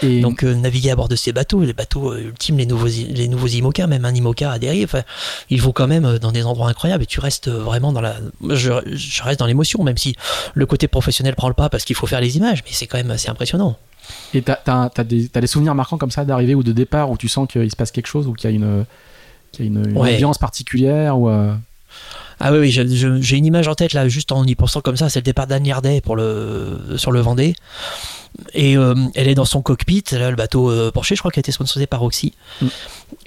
Et, Donc euh, naviguer à bord de ces bateaux, les bateaux ultimes, les nouveaux, les nouveaux IMOCA, même un IMOCA à dérive, ils vont quand même dans des endroits incroyables et tu restes vraiment dans la... Je, je reste dans l'émotion, même si le côté professionnel prend le pas parce qu'il faut faire les images, mais c'est quand même assez impressionnant. Et t'as as, des, des, souvenirs marquants comme ça d'arrivée ou de départ où tu sens qu'il se passe quelque chose ou qu'il y a une, une, ambiance particulière ou euh, Ah oui, oui j'ai une image en tête là, juste en y pensant comme ça, c'est le départ d'Anne pour le, sur le Vendée. Et euh, elle est dans son cockpit, là, le bateau euh, je crois qu'elle a été sponsorisé par Roxy. Mm.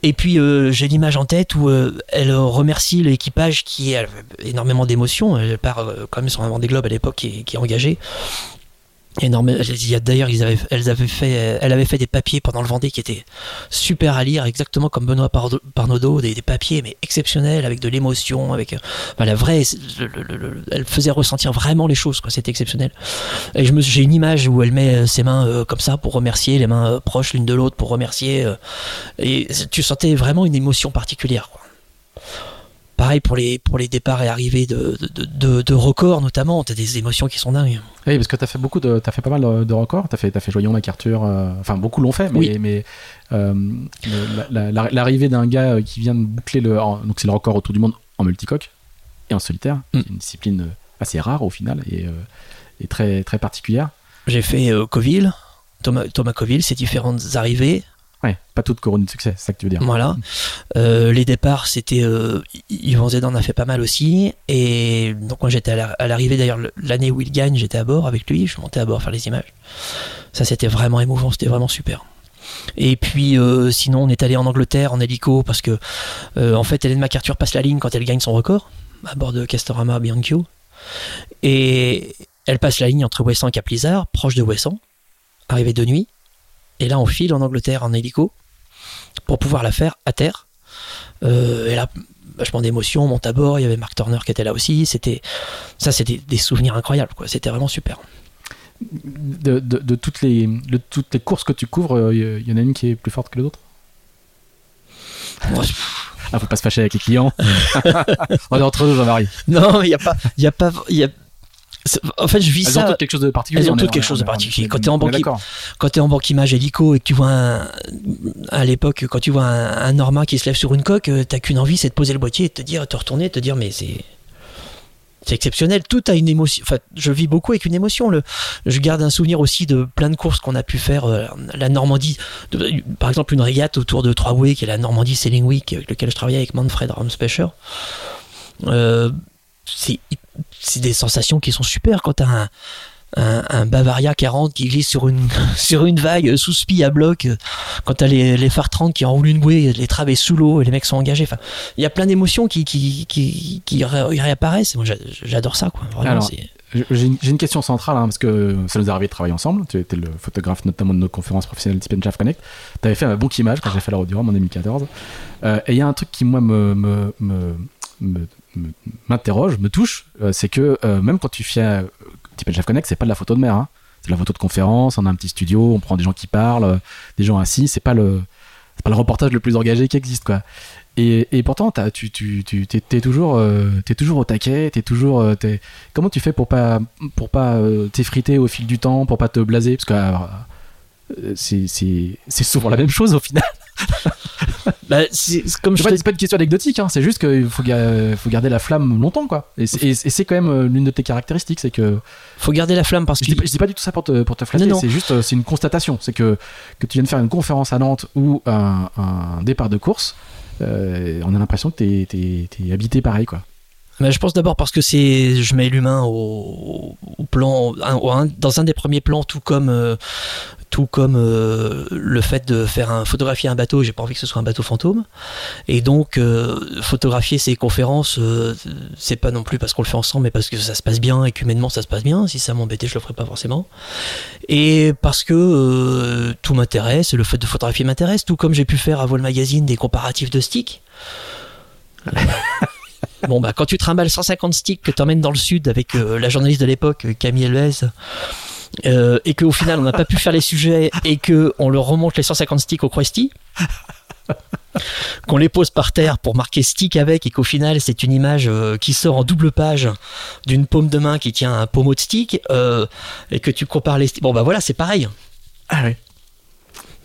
Et puis j'ai l'image en tête où elle remercie l'équipage qui a énormément d'émotions. Elle part quand même sur un Vendée Globe à l'époque qui, qui, est engagé énorme. D'ailleurs, elles avaient fait, elle avait fait des papiers pendant le Vendée qui étaient super à lire, exactement comme Benoît Parnaudot, des, des papiers mais exceptionnels avec de l'émotion, avec la vraie. elle faisait ressentir vraiment les choses, quoi. C'était exceptionnel. Et je me, j'ai une image où elle met ses mains euh, comme ça pour remercier, les mains euh, proches l'une de l'autre pour remercier. Euh, et tu sentais vraiment une émotion particulière. Quoi pareil pour les, pour les départs et arrivées de, de, de, records notamment, tu as des émotions qui sont dingues. Oui, parce que tu as fait beaucoup de, as fait pas mal de, records, tu as fait, as fait Joyon, MacArthur, euh, enfin beaucoup l'ont fait, mais, mais euh, l'arrivée d'un gars euh, qui vient de boucler le, donc c'est le record autour du monde en multicoque et en solitaire, mm. une discipline assez rare au final et, et très, très particulière. J'ai fait Coville, Thomas, Thomas Coville, ses différentes arrivées, Ouais, pas toute couronne de succès, c'est ça que tu veux dire. Voilà. Euh, les départs, c'était. Euh, Yvan Zedan a fait pas mal aussi. Et donc, moi, j'étais à l'arrivée, d'ailleurs, l'année où il gagne, j'étais à bord avec lui. Je monté à bord faire les images. Ça, c'était vraiment émouvant, c'était vraiment super. Et puis, euh, sinon, on est allé en Angleterre en hélico parce que, euh, en fait, Hélène MacArthur passe la ligne quand elle gagne son record à bord de Castorama Bianchio. Et elle passe la ligne entre Wesson et Caplizard, proche de Wesson, arrivée de nuit. Et là, on file en Angleterre en hélico pour pouvoir la faire à terre. Euh, et là, vachement d'émotion, on monte à bord. Il y avait Mark Turner qui était là aussi. C'était ça, c'était des souvenirs incroyables. Quoi. C'était vraiment super. De, toutes les, de toutes les courses que tu couvres, il euh, y en a une qui est plus forte que les autres Ah, faut pas se fâcher avec les clients. on est entre nous, Jean-Marie. Non, il n'y a pas, il y a pas, il y a en fait, je vis Elles ça. Ont toutes quelque chose de particulier. Elles ont toutes quelque chose de particulier. Quand tu es en banque, quand es en banque image hélico et que tu vois un, à l'époque, quand tu vois un, un, Norma qui se lève sur une coque, euh, t'as qu'une envie, c'est de poser le boîtier et de te dire, te retourner, de te dire, mais c'est, c'est exceptionnel. Tout a une émotion. Enfin, je vis beaucoup avec une émotion. Le, je garde un souvenir aussi de plein de courses qu'on a pu faire. Euh, la Normandie, par exemple, une régate autour de Trois qui est la Normandie Sailing Week, avec lequel je travaillais avec Manfred Ramspecher. Euh, c'est des sensations qui sont super quand t'as un un, Bavaria 40 qui glisse sur une, sur une vague sous spi à bloc, quand t'as les, les phares 30 qui enroulent une bouée, les travées sous l'eau et les mecs sont engagés. Enfin, il y a plein d'émotions qui, qui, qui, qui réapparaissent. Moi, j'adore ça, quoi. Vraiment, j'ai une, question centrale, hein, parce que ça nous est arrivé de travailler ensemble. Tu étais le photographe notamment de nos conférences professionnelles Tip Shaft Connect. Tu avais fait un bon image quand j'ai fait la Rodurum en 2014. Euh, et il y a un truc qui, moi, me, me, me, m'interroge, me touche, euh, c'est que euh, même quand tu fais Tip Shaft Connect, c'est pas de la photo de mer. Hein. C'est de la photo de conférence, on a un petit studio, on prend des gens qui parlent, des gens assis. C'est pas le, pas le reportage le plus engagé qui existe, quoi. Et, pourtant, tu, tu, tu es, toujours, euh, es toujours au taquet, es toujours. Euh, comment tu fais pour pas, pour pas euh, t'effriter au fil du temps, pour pas te blaser? Parce que c'est souvent la même chose au final. Bah, comme je c'est pas une question anecdotique, hein, c'est juste qu'il faut, faut, garder la flamme longtemps, quoi. Et c'est quand même l'une de tes caractéristiques, c'est que. Faut garder la flamme parce que. Je, dis, dis pas du tout ça pour te, pour te flatter, c'est juste c'est une constatation. C'est que, que tu viens de faire une conférence à Nantes ou un, un départ de course euh, on a l'impression que t'es es, habité pareil, quoi. Je pense d'abord parce que c'est, je mets l'humain au, plan, dans un des premiers plans, tout comme, euh, tout comme euh, le fait de faire un photographier un bateau. J'ai pas envie que ce soit un bateau fantôme. Et donc photographier ces conférences, c'est pas non plus parce qu'on le fait ensemble, mais parce que ça se passe bien et qu'humainement ça se passe bien. Si ça m'embêtait, je le ferais pas forcément. Et parce que tout m'intéresse, le fait de photographier m'intéresse, tout comme j'ai pu faire à Vol Magazine des comparatifs de sticks. bon, bah, quand tu trimbales 150 sticks que tu emmènes dans le sud avec euh, la journaliste de l'époque, Camille Elvez, euh, et qu'au final on n'a pas pu faire les sujets et qu'on leur remonte les 150 sticks au Krusty, qu'on les pose par terre pour marquer stick avec et qu'au final c'est une image euh, qui sort en double page d'une paume de main qui tient un pommeau de stick et que tu compares les. Bon bah voilà, c'est pareil. Ah oui.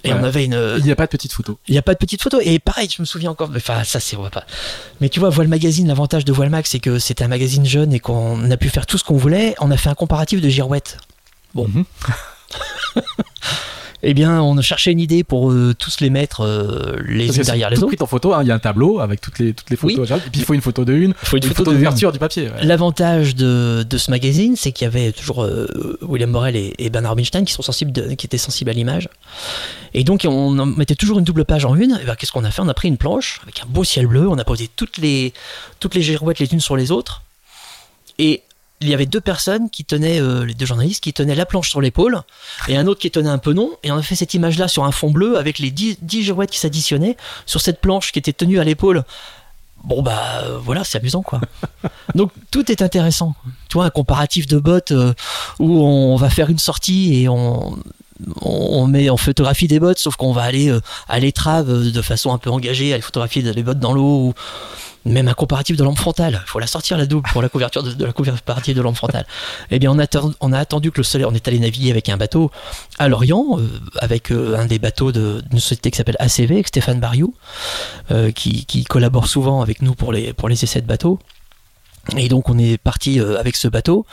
Et on avait une. Il n'y a pas de petite photo. Il n'y a pas de petite photo. Et pareil, je me souviens encore. Enfin, ça, c'est. pas. Mais tu vois, Voile Magazine, l'avantage de Voile Mag, c'est que c'était un magazine jeune et qu'on a pu faire tout ce qu'on voulait. On a fait un comparatif de girouette. Bon. Mhm. eh bien, on a cherché une idée pour euh, tous les mettre euh, les uns derrière les autres. en photo, hein. il y a un tableau avec toutes les, toutes les photos. Et puis il faut une photo de une, il faut une, photo, d'ouverture du papier. L'avantage de, de, ce magazine, c'est qu'il y avait toujours euh, William Morel et, Bernard Rubinstein qui, sont sensibles qui étaient sensibles à l'image. Et donc on mettait toujours une double page en une. Et ben, qu'est-ce qu'on a fait? On a pris une planche avec un beau ciel bleu, on a posé toutes les, toutes les girouettes les unes sur les autres. Et il y avait deux personnes qui tenaient, euh, les deux journalistes, qui tenaient la planche sur l'épaule, et un autre qui tenait un peu non, et on a fait cette image-là sur un fond bleu avec les dix, girouettes qui s'additionnaient sur cette planche qui était tenue à l'épaule. Bon bah euh, voilà, c'est amusant quoi. Donc tout est intéressant. Tu vois, un comparatif de bottes euh, où on va faire une sortie et on, on met en photographie des bottes, sauf qu'on va aller à l'étrave de façon un peu engagée, aller photographier des bottes dans l'eau même un comparatif de lampe frontale. Il faut la sortir la double pour la couverture de, la comparatif de lampe frontale. eh bien, on a, attendu que le soleil, on est allé naviguer avec un bateau à Lorient, euh, avec euh, un des bateaux d'une société qui s'appelle ACV, avec Stéphane Bariou, euh, qui, collabore souvent avec nous pour les, pour les essais de bateau. Et donc, on est parti avec ce bateau.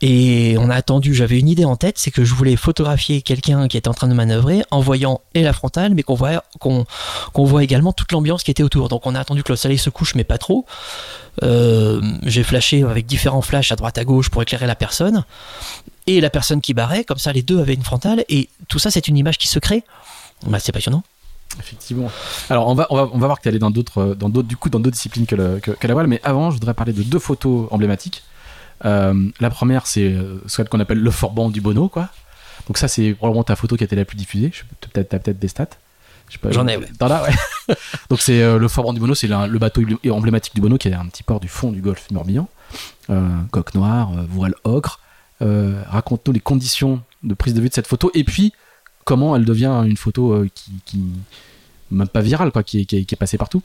Et on a attendu, j'avais une idée en tête, c'est que je voulais photographier quelqu'un qui était en train de manœuvrer en voyant et la frontale, mais qu'on voit, qu'on, voit également toute l'ambiance qui était autour. Donc on a attendu que le soleil se couche, mais pas trop. Euh, j'ai flashé avec différents flashs à droite à gauche pour éclairer la personne. Et la personne qui barrait, comme ça les deux avaient une frontale, et tout ça c'est une image qui se crée. Bah, c'est passionnant. Effectivement. Alors on va, on va, on va voir que tu allé dans d'autres, coup, dans d'autres disciplines que, que la voile, mais avant je voudrais parler de deux photos emblématiques. Euh, la première, c'est euh, ce qu'on appelle le forban du Bono, quoi. Donc ça, c'est probablement ta photo qui a été la plus diffusée. Peut-être, t'as peut-être des stats. J'en ai, ouais. ouais. Donc c'est euh, le forban du Bono, c'est le bateau emblématique du Bono qui est un petit port du fond du golfe Morbihan. coque noire, voile ocre. Raconte-nous les conditions de prise de vue de cette photo et puis comment elle devient une photo qui, qui même pas virale, quoi, qui, qui est passée partout.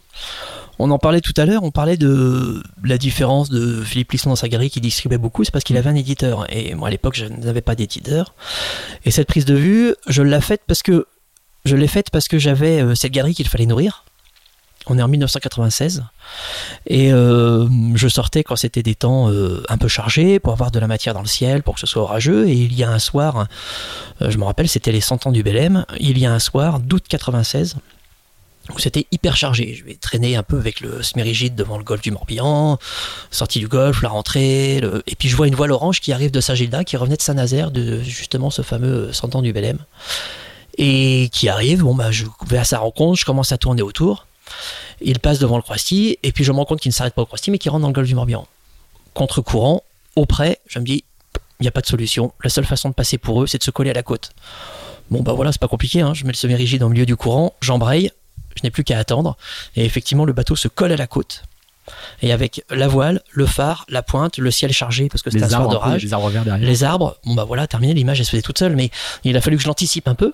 On en parlait tout à l'heure, on parlait de la différence de Philippe Lisson dans sa galerie qui distribuait beaucoup, c'est parce qu'il avait un éditeur. Et moi à l'époque, je n'avais pas d'éditeur. Et cette prise de vue, je l'ai faite parce que je l'ai faite parce que j'avais euh, cette galerie qu'il fallait nourrir. On est en 1996 et euh, je sortais quand c'était des temps euh, un peu chargés pour avoir de la matière dans le ciel, pour que ce soit orageux. Et il y a un soir, je me rappelle, c'était les 100 ans du Belém, il y a un soir d'août 96, Donc c'était hyper chargé. Je vais traîner un peu avec le semi-rigide devant le golfe du Morbihan, sortie du golfe, la rentrée, et puis je vois une voile orange qui arrive de Saint-Gilda, qui revenait de Saint-Nazaire, de justement ce fameux Cent ans du Belém, et qui arrive. Bon bah je vais à sa rencontre, je commence à tourner autour. Il passe devant le Croisty, et puis je me rends compte qu'il ne s'arrête pas au Croisty, mais qu'il rentre dans le golfe du Morbihan. Contre-courant, auprès, je me dis, il n'y a pas de solution. La seule façon de passer pour eux, c'est de se coller à la côte. Bon bah voilà, c'est pas compliqué, hein. je mets le semi-rigide au milieu du courant, j'embraye, je n'ai plus qu'à attendre, et effectivement le bateau se colle à la côte. Et avec la voile, le phare, la pointe, le ciel chargé, parce que c'était un Les soir d'orage, les arbres verts derrière. les arbres, bon bah voilà, terminé, l'image elle se faisait toute seule, mais il a fallu que je l'anticipe un peu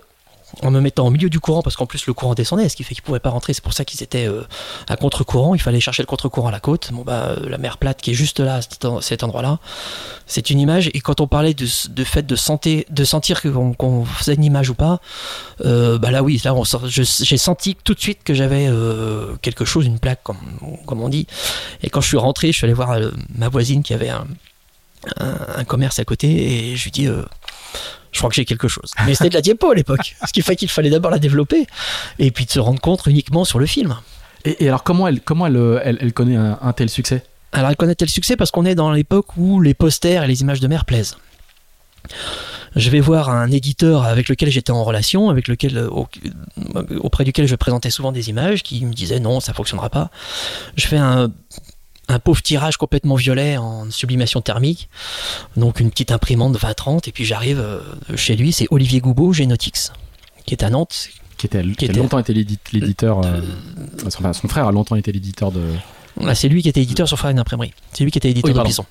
en me mettant au milieu du courant parce qu'en plus le courant descendait, ce qui fait qu'ils pouvaient pas rentrer. C'est pour ça qu'ils étaient euh, à contre-courant. Il fallait chercher le contre-courant à la côte. Bon bah euh, la mer plate qui est juste là, à cet en- cet endroit-là, c'est une image. Et quand on parlait de, de fait de, santé, de sentir qu'on faisait une image ou pas, euh, bah là oui, là j'ai senti tout de suite que j'avais quelque chose, une plaque comme, comme on dit. Et quand je suis rentré, je suis allé voir ma voisine qui avait un, un, un commerce à côté et je lui dis je crois que j'ai quelque chose. Mais c'était de la diapo à l'époque. Ce qui fait qu'il fallait d'abord la développer et puis de se rendre compte uniquement sur le film. Et, et alors, comment elle, comment elle, elle, elle connaît un, un tel succès? Alors elle connaît le succès parce qu'on est dans l'époque où les posters et les images de mer plaisent. Je vais voir un éditeur avec lequel j'étais en relation, avec lequel, euh, au- auprès duquel je présentais souvent des images, qui me disait non, ça fonctionnera pas. Je fais un, un pauvre tirage complètement violet en sublimation thermique, donc une petite imprimante 20-30, et puis j'arrive euh, chez lui, c'est Olivier Goubeau, Genotix, qui est à Nantes, qui, était, qui, a était- longtemps été l'édit- l'éditeur. euh, enfin, son frère a longtemps été l'éditeur de. Ah, c'est lui qui était éditeur sur Frère imprimerie. C'est lui qui était éditeur Oui, de.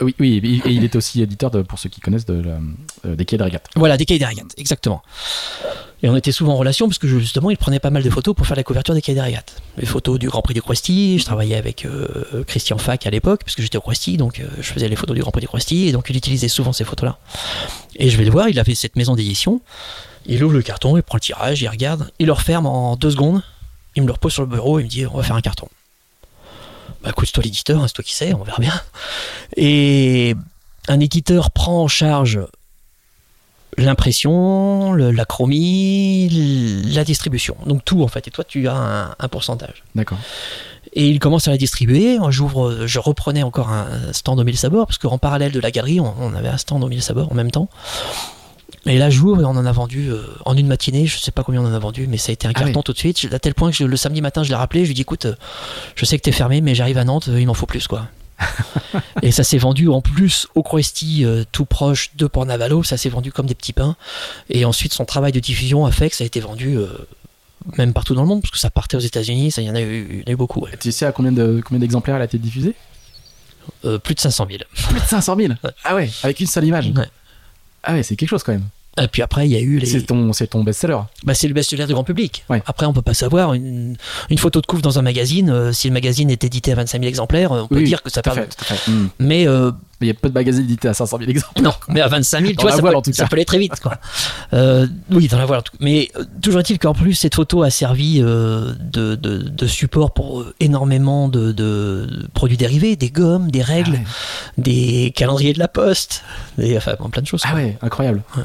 Oui, oui, et, il était aussi éditeur, pour ceux qui connaissent, euh, des régate. Voilà, des cahiers exactement. Et on était souvent en relation parce que justement, il prenait pas mal de photos pour faire la couverture des cahiers des régates. Les photos du Grand Prix du Croisty, je travaillais avec euh, Christian Fac à l'époque, parce que j'étais au Croisty, donc euh, je faisais les photos du Grand Prix du Croisty, et donc il utilisait souvent ces photos-là. Et je vais le voir, il avait cette maison d'édition, il ouvre le carton, il prend le tirage, il regarde, il le referme en deux secondes, il me le repose sur le bureau, il me dit on va faire un carton. Bah écoute, c'est toi l'éditeur, hein, c'est toi qui sais, on verra bien. Et un éditeur prend en charge l'impression, la chromie, la distribution. Donc tout en fait. Et toi, tu as un, un pourcentage. D'accord. Et il commence à la distribuer. J'ouvre, je reprenais encore un stand au mille sabords parce qu'en parallèle de la galerie, on, on avait un stand au mille sabords en même temps. Et là, j'ouvre et on en a vendu euh, en une matinée. Je sais pas combien on en a vendu, mais ça a été un Ah carton oui. tout de suite. À tel point que je- le samedi matin, je l'ai rappelé. Je lui ai dit, écoute, euh, je sais que t'es fermé, mais j'arrive à Nantes. euh, Il m'en faut plus, quoi. et ça s'est vendu en plus au Croesti, euh, tout proche de Port-Navalo. Ça s'est vendu comme des petits pains. Et ensuite, son travail de diffusion a fait que ça a été vendu euh, même partout dans le monde, parce que ça partait aux États-Unis. Il y en a eu, il y en a eu beaucoup. ouais. Tu sais à combien de combien d'exemplaires elle a été diffusée? Plus de 500 000. Plus de 500 000 Ouais. Ah ouais, avec une seule image. Ouais. Ah ouais, c'est quelque chose quand même. Et puis après, il y a eu les. C'est ton, c'est ton best-seller. Bah, c'est le best-seller du grand public. Ouais. Après, on peut pas savoir. Une, une photo de couve dans un magazine, euh, si le magazine est édité à 25 000 exemplaires, euh, on peut Oui, dire que ça fait. Hmm. Mais euh, Mais il y a peu de magazines édités à 500 000 exemples. non, mais à 25 000, tu vois, ça, voile, peut, ça peut aller très vite. Quoi. Euh, oui, dans la voile. en tout cas. Mais euh, toujours est-il qu'en plus, cette photo a servi euh, de, de, de support pour euh, énormément de, de produits dérivés, des gommes, des règles, Ah des calendriers de la poste, des, enfin, plein de choses. Ah ouais, incroyable. Ouais.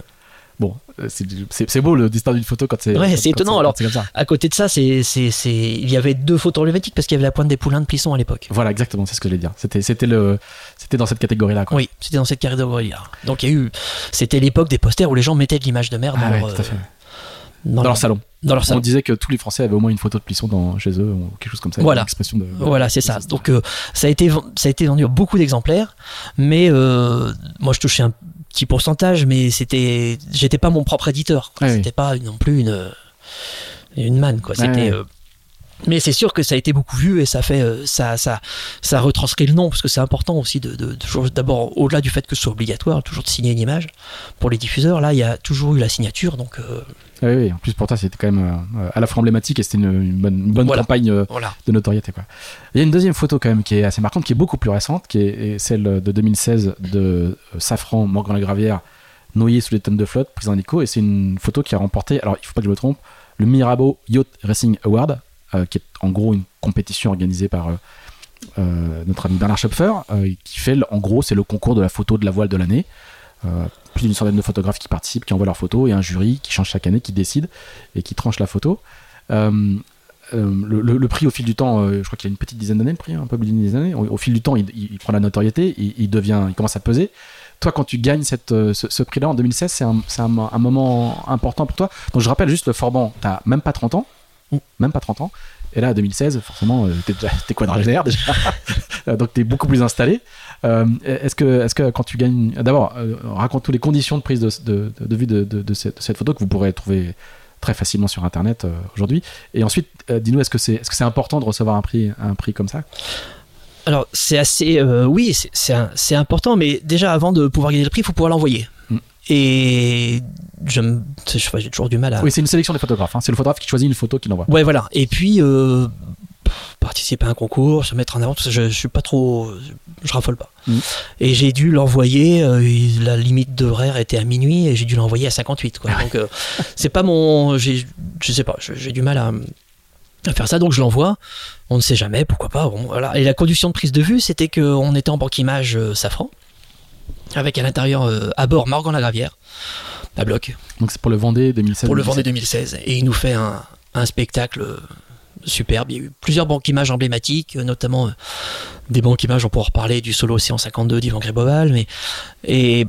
Euh, c'est- beau le destin d'une photo quand c'est. Ouais, c'est étonnant, alors. C'est comme ça. À côté de ça, c'est, c'est, c'est... il y avait deux photos emblématiques parce qu'il y avait la pointe des poulains de Plisson à l'époque. Voilà, exactement, c'est ce que je voulais dire. C'était, c'était le, c'était dans cette catégorie-là. Quoi. Oui, c'était dans cette catégorie-là. Donc il y a eu, c'était l'époque des posters où les gens mettaient de l'image de mer dans, ouais, leur, euh, Dans leur salon. dans leur On salon. disait que tous les Français avaient au moins une photo de Plisson dans, chez eux, ou quelque chose comme ça. Voilà. Expression de. Voilà, c'est ça. Donc euh, ça a été ça a été vendu à beaucoup d'exemplaires, mais euh, moi je touchais un petit pourcentage, mais c'était j'étais pas mon propre éditeur. Ouais, c'était pas non plus une une manne quoi. C'était ouais. Mais c'est sûr que ça a été beaucoup vu et ça fait euh, ça ça ça retranscrit le nom parce que c'est important aussi de, de- toujours d'abord au-delà du fait que ce soit obligatoire toujours de signer une image pour les diffuseurs là il y a toujours eu la signature donc euh, Ah oui, oui, en plus pour toi, c'était quand même euh, à la fois emblématique et c'était une, une bonne, une bonne Voilà. campagne euh, voilà de notoriété. Quoi. Il y a une deuxième photo quand même qui est assez marquante, qui est beaucoup plus récente, qui est, est celle de 2016 de Safran, Morgan la Gravière, noyé sous les tonnes de flotte, prise en écho, et c'est une photo qui a remporté, alors il faut pas que je me trompe, le Mirabeau Yacht Racing Award, qui est en gros une compétition organisée par euh, euh, notre ami Bernard Schopfer, euh, qui fait, en gros, c'est le concours de la photo de la voile de l'année. Euh, plus d'une centaine de photographes qui participent, qui envoient leurs photos, et un jury qui change chaque année, qui décide et qui tranche la photo. Euh, euh, le, prix au fil du temps, euh, je crois qu'il y a une petite dizaine d'années, le prix, hein, un peu plus d'une dizaine d'années. Au, fil du temps, il, prend la notoriété, il, devient, il commence à peser. Toi, quand tu gagnes cette, euh, ce, prix-là en 2016, c'est un, c'est un, un moment important pour toi? Donc, je rappelle juste le Forban, t'as même pas 30 ans, Même pas 30 ans. Et là, à 2016, forcément, euh, t'es déjà, t'es quadragénaire déjà, Euh, donc t'es beaucoup plus installé. Euh, est-ce que, est-ce que quand tu gagnes, d'abord, euh, raconte-nous les conditions de prise de, de, de- de vue de, cette, de cette photo que vous pourrez trouver très facilement sur Internet euh, aujourd'hui. Et ensuite, dis-nous, est-ce que c'est, est-ce que c'est important de recevoir un prix, un prix comme ça? Alors, c'est assez. oui, c'est- c'est un- c'est important, mais déjà, avant de pouvoir gagner le prix, il faut pouvoir l'envoyer. Mm. Et je me- je- j'ai toujours du mal à. Oui, c'est une sélection des photographes. hein. C'est le photographe qui choisit une photo qu'il envoie. Ouais, voilà. Et puis, euh, participer à un concours, se mettre en avant, tout ça, je, je suis pas trop. Je raffole pas. Mhm. Et j'ai dû l'envoyer, euh, la limite d'horaire était à minuit, et j'ai dû l'envoyer à 58. Quoi. Donc, euh, c'est pas mon. Je sais pas, je- j'ai du mal à, à faire ça, donc je l'envoie. On ne sait jamais, pourquoi pas. Bon, voilà. Et la condition de prise de vue, c'était qu'on était en banque image euh, Safran, avec à l'intérieur, euh, à bord, Morgan Lagravière, à bloc Donc c'est pour le Vendée 2016. pour le Vendée 2016. Et il nous fait un, un spectacle euh, superbe. Il y a eu plusieurs banques images emblématiques, euh, notamment des banques images, on pourra reparler du solo Océan 52 d'Yvan Gréboval. Mais, et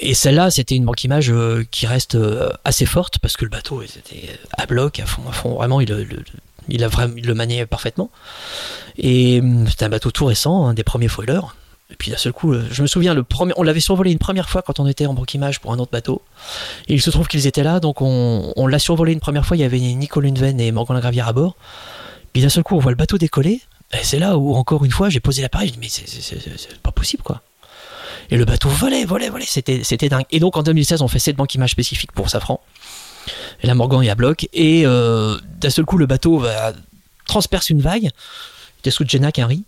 et celle-là, c'était une banque image qui reste assez forte parce que le bateau était à bloc, à fond, à fond. Vraiment, il, le- le- il, a vraiment, il le maniait parfaitement. Et c'était un bateau tout récent, un des premiers foilers. Et puis d'un seul coup, euh, je me souviens, le premier, on l'avait survolé une première fois quand on était en banque image pour un autre bateau. Il se trouve qu'ils étaient là, donc on, l'a survolé une première fois. Il y avait Nico Lundven et Morgan Gravière à bord. Puis d'un seul coup, on voit le bateau décoller. Et c'est là où, encore une fois, j'ai posé l'appareil. Je dis, mais c'est- pas possible, quoi. Et le bateau volait, volait, volait. C'était dingue. Et donc en 2016, on fait cette banque image spécifique pour Safran. Et là, Morgan est à bloc. Et euh, d'un seul coup, le bateau va, transperce une vague. Il était sous Jenna Henry.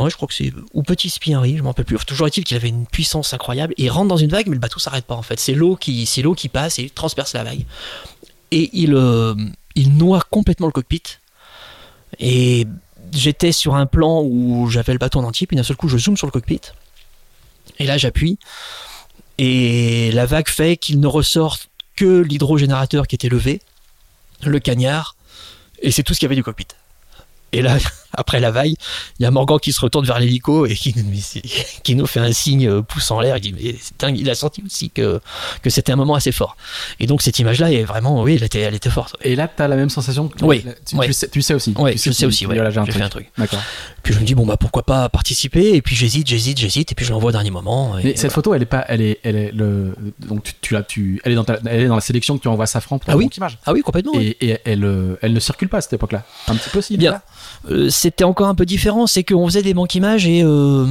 Ouais, je crois que c'est. Ou Petit Spi Henry, je m'en rappelle plus. Toujours est-il qu'il avait une puissance incroyable. Et il rentre dans une vague, mais le bateau s'arrête pas en fait. C'est l'eau qui, qui passe et il transperce la vague. Et il, euh, il noie complètement le cockpit. Et j'étais sur un plan où j'avais le bateau en entier, puis d'un seul coup, je zoome sur le cockpit. Et là, j'appuie. Et la vague fait qu'il ne ressort que l'hydrogénérateur qui était levé, le cagnard, et c'est tout ce qu'il y avait du cockpit. Et là, après la vague, il y a Morgan qui se retourne vers l'hélico et qui, nous fait un signe euh, pouce en l'air. Il dit, mais c'est dingue, il a senti aussi que, que c'était un moment assez fort. Et donc cette image-là est vraiment, oui, elle était, elle était forte. Et là, t'as la même sensation que Oui, tu, oui. tu sais, tu sais aussi. Oui, tu je sais que- aussi, ouais. j'ai fait un truc. D'accord. Puis je me dis, bon, bah pourquoi pas participer? Et puis j'hésite, j'hésite, j'hésite, et puis je l'envoie au dernier moment. et Mais cette voilà. photo, elle est pas, elle est, elle est le, donc tu, tu tu, elle est dans ta- elle est dans la sélection que tu envoies à Safran pour Ah oui. image. Ah oui, complètement. Et, et elle, elle ne circule pas à cette époque-là. Un petit peu si. Bien. là Euh, c'était encore un peu différent, c'est qu'on faisait des banques images et euh,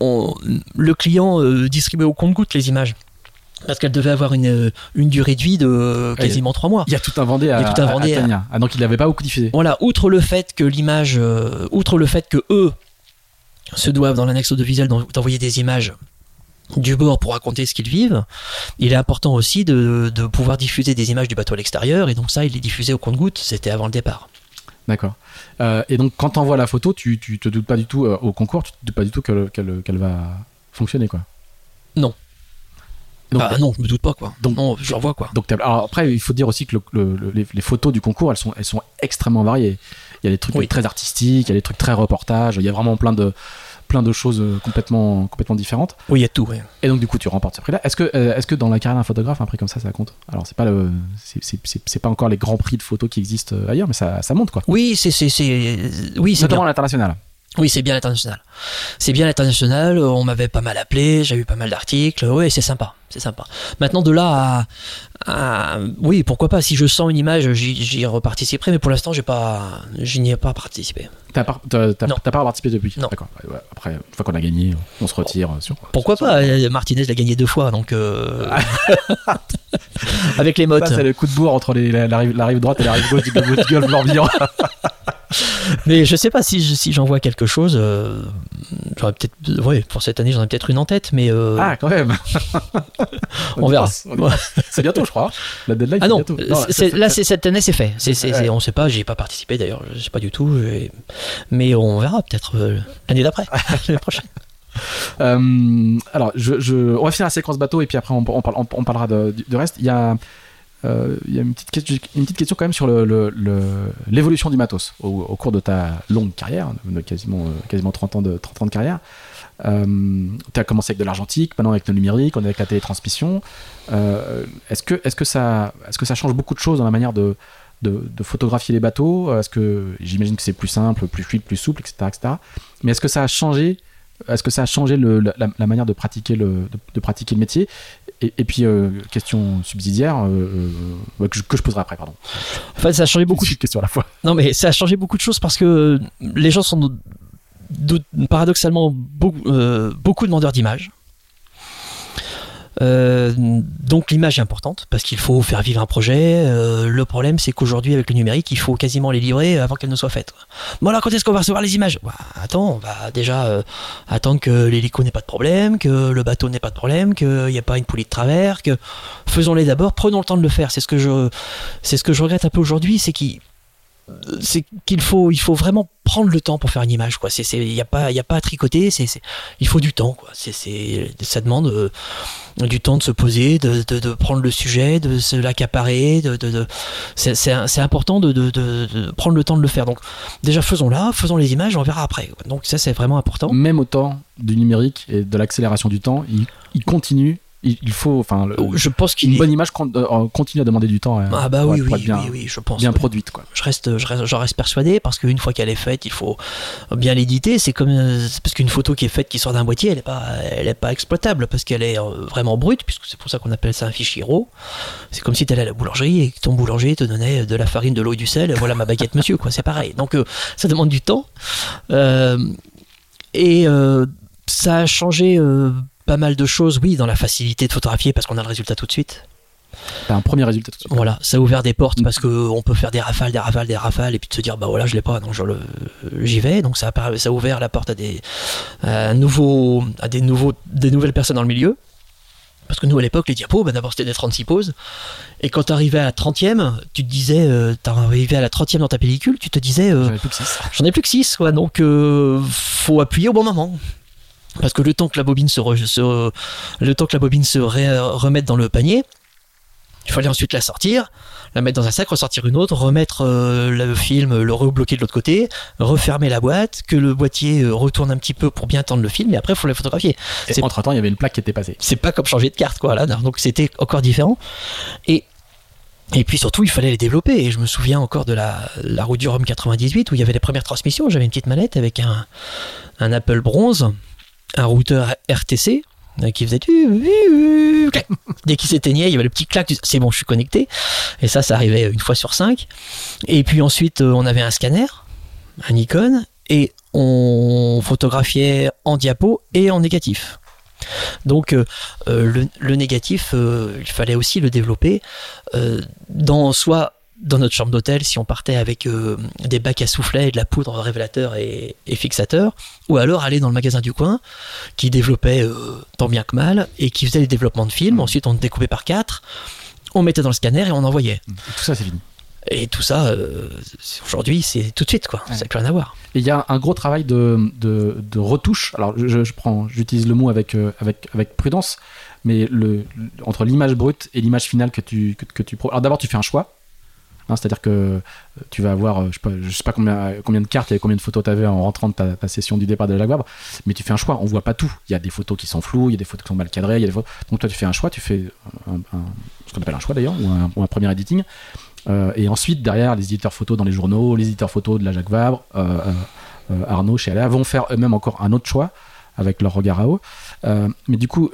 on- le client euh, distribuait au compte-goutte les images. Parce qu'elle devait avoir une, une durée de vie de quasiment trois mois. Il y a tout un Vendée à, Il y a tout un à- à à-. Ah, donc il n'avait pas beaucoup diffusé. Voilà, outre le fait que l'image, euh, outre le fait que eux se doivent dans l'annexe audiovisuelle d'en- d'envoyer des images du bord pour raconter ce qu'ils vivent, il est important aussi de, de pouvoir diffuser des images du bateau à l'extérieur, et donc ça, il est diffusé au compte-goutte, c'était avant le départ. D'accord. Euh, et donc quand t'envoies la photo, tu, tu te doutes pas du tout euh, au concours, tu te doutes pas du tout qu'elle, qu'elle, qu'elle va fonctionner quoi. Non. Donc, ah non, je me doute pas quoi. donc- non, je revois quoi. donc t'as- alors après, il faut dire aussi que le- le- le- les, les photos du concours, elles sont, elles sont extrêmement variées. Il y a des trucs Oui. très artistiques, il y a des trucs très reportages, il y a vraiment plein de, plein de choses euh, complètement, complètement différentes. Oui, il y a tout, ouais. Et donc du coup, tu remportes ce prix-là. Est-ce que, euh, est-ce que dans la carrière d'un photographe, un prix comme ça, ça compte? Alors c'est pas le, c'est, c'est- c'est- c'est pas encore les grands prix de photos qui existent euh, ailleurs, mais ça, ça monte quoi. Oui, c'est c'est c'est oui, c'est Notamment bien. à l'international. Oui, c'est bien l'international. C'est bien l'international, on m'avait pas mal appelé, j'ai eu pas mal d'articles. Oui, c'est sympa, c'est sympa. Maintenant de là à, à- oui, pourquoi pas si je sens une image, j'y reparticiperai mais pour l'instant, j'ai pas je n'y ai pas participé. T'as pas, pas participé depuis? Non. D'accord. Après, une fois qu'on a gagné, on se retire sur. Pourquoi sur- pas euh, Martinez l'a gagné deux fois donc euh, avec les mottes. Ça, c'est le coup de bourre entre les- la, la rive, la rive droite et la rive gauche du golfe Morbihan. Mais je sais pas si si j'envoie quelque chose euh, j'aurais peut-être ouais, pour cette année, j'en ai peut-être une en tête mais euh, Ah, quand même. On verra. C'est bientôt, je crois. La deadline, Ah non, bientôt. c'est- là cette année c'est fait. Ouais. on sait pas, j'y ai pas participé d'ailleurs, je sais pas du tout. Mais on verra peut-être euh, l'année d'après, l'année prochaine. Alors, je, je- on va finir la séquence bateau et puis après on, on, parle- on- parlera de- du, du reste. Il y a il y a une petite, question, quand même sur l'évolution le, du matos au, cours de ta longue carrière, de quasiment, euh, quasiment 30 ans de, 30 ans de carrière. Euh, tu as commencé avec de l'argentique, maintenant avec le numérique, on est avec la télétransmission. Euh, est-ce que, ça, change beaucoup de choses dans la manière de, photographier les bateaux? J'imagine que c'est plus simple, plus fluide, plus souple, etc. Mais est-ce que ça a changé est-ce que ça a changé le, la, la, manière de pratiquer le, de, de pratiquer le métier? Et, et, puis, euh, question subsidiaire euh, euh, que, je, que, je, poserai après, pardon. En fait, ça a changé beaucoup de questions à la fois. Non, mais ça a changé beaucoup de choses parce que les gens sont paradoxalement beaucoup, euh, beaucoup demandeurs d'images. Euh, donc l'image est importante parce qu'il faut faire vivre un projet. Euh, le problème c'est qu'aujourd'hui avec le numérique il faut quasiment les livrer avant qu'elles ne soient faites. Bon alors quand est-ce qu'on va recevoir les images? Bah, Attends, on va déjà euh, attendre que l'hélico n'ait pas de problème, que le bateau n'ait pas de problème, qu'il n'y a pas une poulie de travers, que faisons-les d'abord, prenons le temps de le faire. C'est ce que je, c'est ce que je regrette un peu aujourd'hui, c'est qu'il faut, il faut vraiment prendre le temps pour faire une image. Quoi. Il n'y a, pas, y a pas à tricoter, il faut du temps. Quoi. Ça demande du temps de se poser, de, de, prendre le sujet, de se l'accaparer. De, de, c'est, important de, prendre le temps de le faire. Donc déjà faisons-la, faisons les images, on verra après. Donc ça c'est vraiment important. Même au temps du numérique et de l'accélération du temps, il continue il faut, enfin, je pense qu'une bonne image euh, continue à demander du temps. Hein, ah bah oui, oui, bien, oui, oui, je pense. Bien produite, quoi. Je reste, j'en reste persuadé parce qu'une fois qu'elle est faite, il faut bien l'éditer. C'est comme euh, parce qu'une photo qui est faite, qui sort d'un boîtier, elle est pas, elle est pas exploitable parce qu'elle est euh, vraiment brute, puisque c'est pour ça qu'on appelle ça un fichier RAW. C'est comme si tu allais à la boulangerie et que ton boulanger te donnait de la farine, de l'eau et du sel. Voilà ma baguette, monsieur, quoi. C'est pareil. Donc ça demande du temps euh, et ça a changé pas mal de choses, oui, dans la facilité de photographier parce qu'on a le résultat tout de suite. un premier résultat tout de suite. Voilà, ça a ouvert des portes parce qu'on peut faire des rafales, des rafales, des rafales et puis de se dire bah voilà je l'ai pas donc j'y vais. Donc ça a, ça a ouvert la porte à des à nouveaux à des nouveaux des nouvelles personnes dans le milieu. Parce que nous à l'époque les diapos bah, d'abord c'était des 36 poses. Et quand tu arrivais à la 30e tu te disais euh, t'arrivais à la 30e dans ta pellicule tu te disais euh, j'en ai plus que 6 j'en ai plus que 6 quoi, donc euh, faut appuyer au bon moment parce que le temps que la bobine se, re, se le temps que la bobine se re, remette dans le panier, il fallait ensuite la sortir, la mettre dans un sac, ressortir une autre, remettre euh, le film, le rebloquer de l'autre côté, refermer la boîte, que le boîtier euh, retourne un petit peu pour bien tendre le film, et après il faut la photographier. Et entre temps, il y avait une plaque qui était passée. C'est pas comme changer de carte, quoi, là. Donc c'était encore différent. Et et puis surtout, il fallait les développer. Et je me souviens encore de la, la route du Rhum 98 où il y avait les premières transmissions. J'avais une petite manette avec un, un Apple Bronze un routeur RTC euh, qui faisait dès qu'il s'éteignait il y avait le petit clac c'est bon je suis connecté. Et ça ça arrivait une fois sur cinq. Et puis ensuite euh, on avait un scanner un Nikon et on photographiait en diapo et en négatif. Donc euh, le, le, négatif il fallait aussi le développer dans soit dans notre chambre d'hôtel si on partait avec euh, des bacs à soufflet et de la poudre révélateur et, et, fixateur, ou alors aller dans le magasin du coin qui développait euh, tant bien que mal et qui faisait les développements de films. Mmh. Ensuite, on découpait par quatre, on mettait dans le scanner et on envoyait. Et tout ça, c'est fini. Et tout ça, euh, aujourd'hui, c'est tout de suite, quoi. Ouais. Ça n'a plus rien à voir. Et il y a un gros travail de, de, de retouche. Alors, je, je prends, j'utilise le mot avec, avec, avec prudence, mais le, entre l'image brute et l'image finale que tu, que, que tu. Alors, d'abord, tu fais un choix C'est-à-dire que euh, tu vas avoir, je sais pas, sais pas combien, combien de cartes et combien de photos tu avais en rentrant de ta, session du départ de la Vabre, mais tu fais un choix. On voit pas tout. Il y a des photos qui sont floues, il y a des photos qui sont mal cadrées, il y a des photos... donc toi tu fais un choix, tu fais ce qu'on appelle un choix d'ailleurs ou un, premier editing. Euh, et ensuite derrière les éditeurs photos dans les journaux, les éditeurs photos de la Jacques Vabre, euh, euh, Arnaud chez vont faire eux-mêmes encore un autre choix avec leur regard à eau. Euh, mais du coup,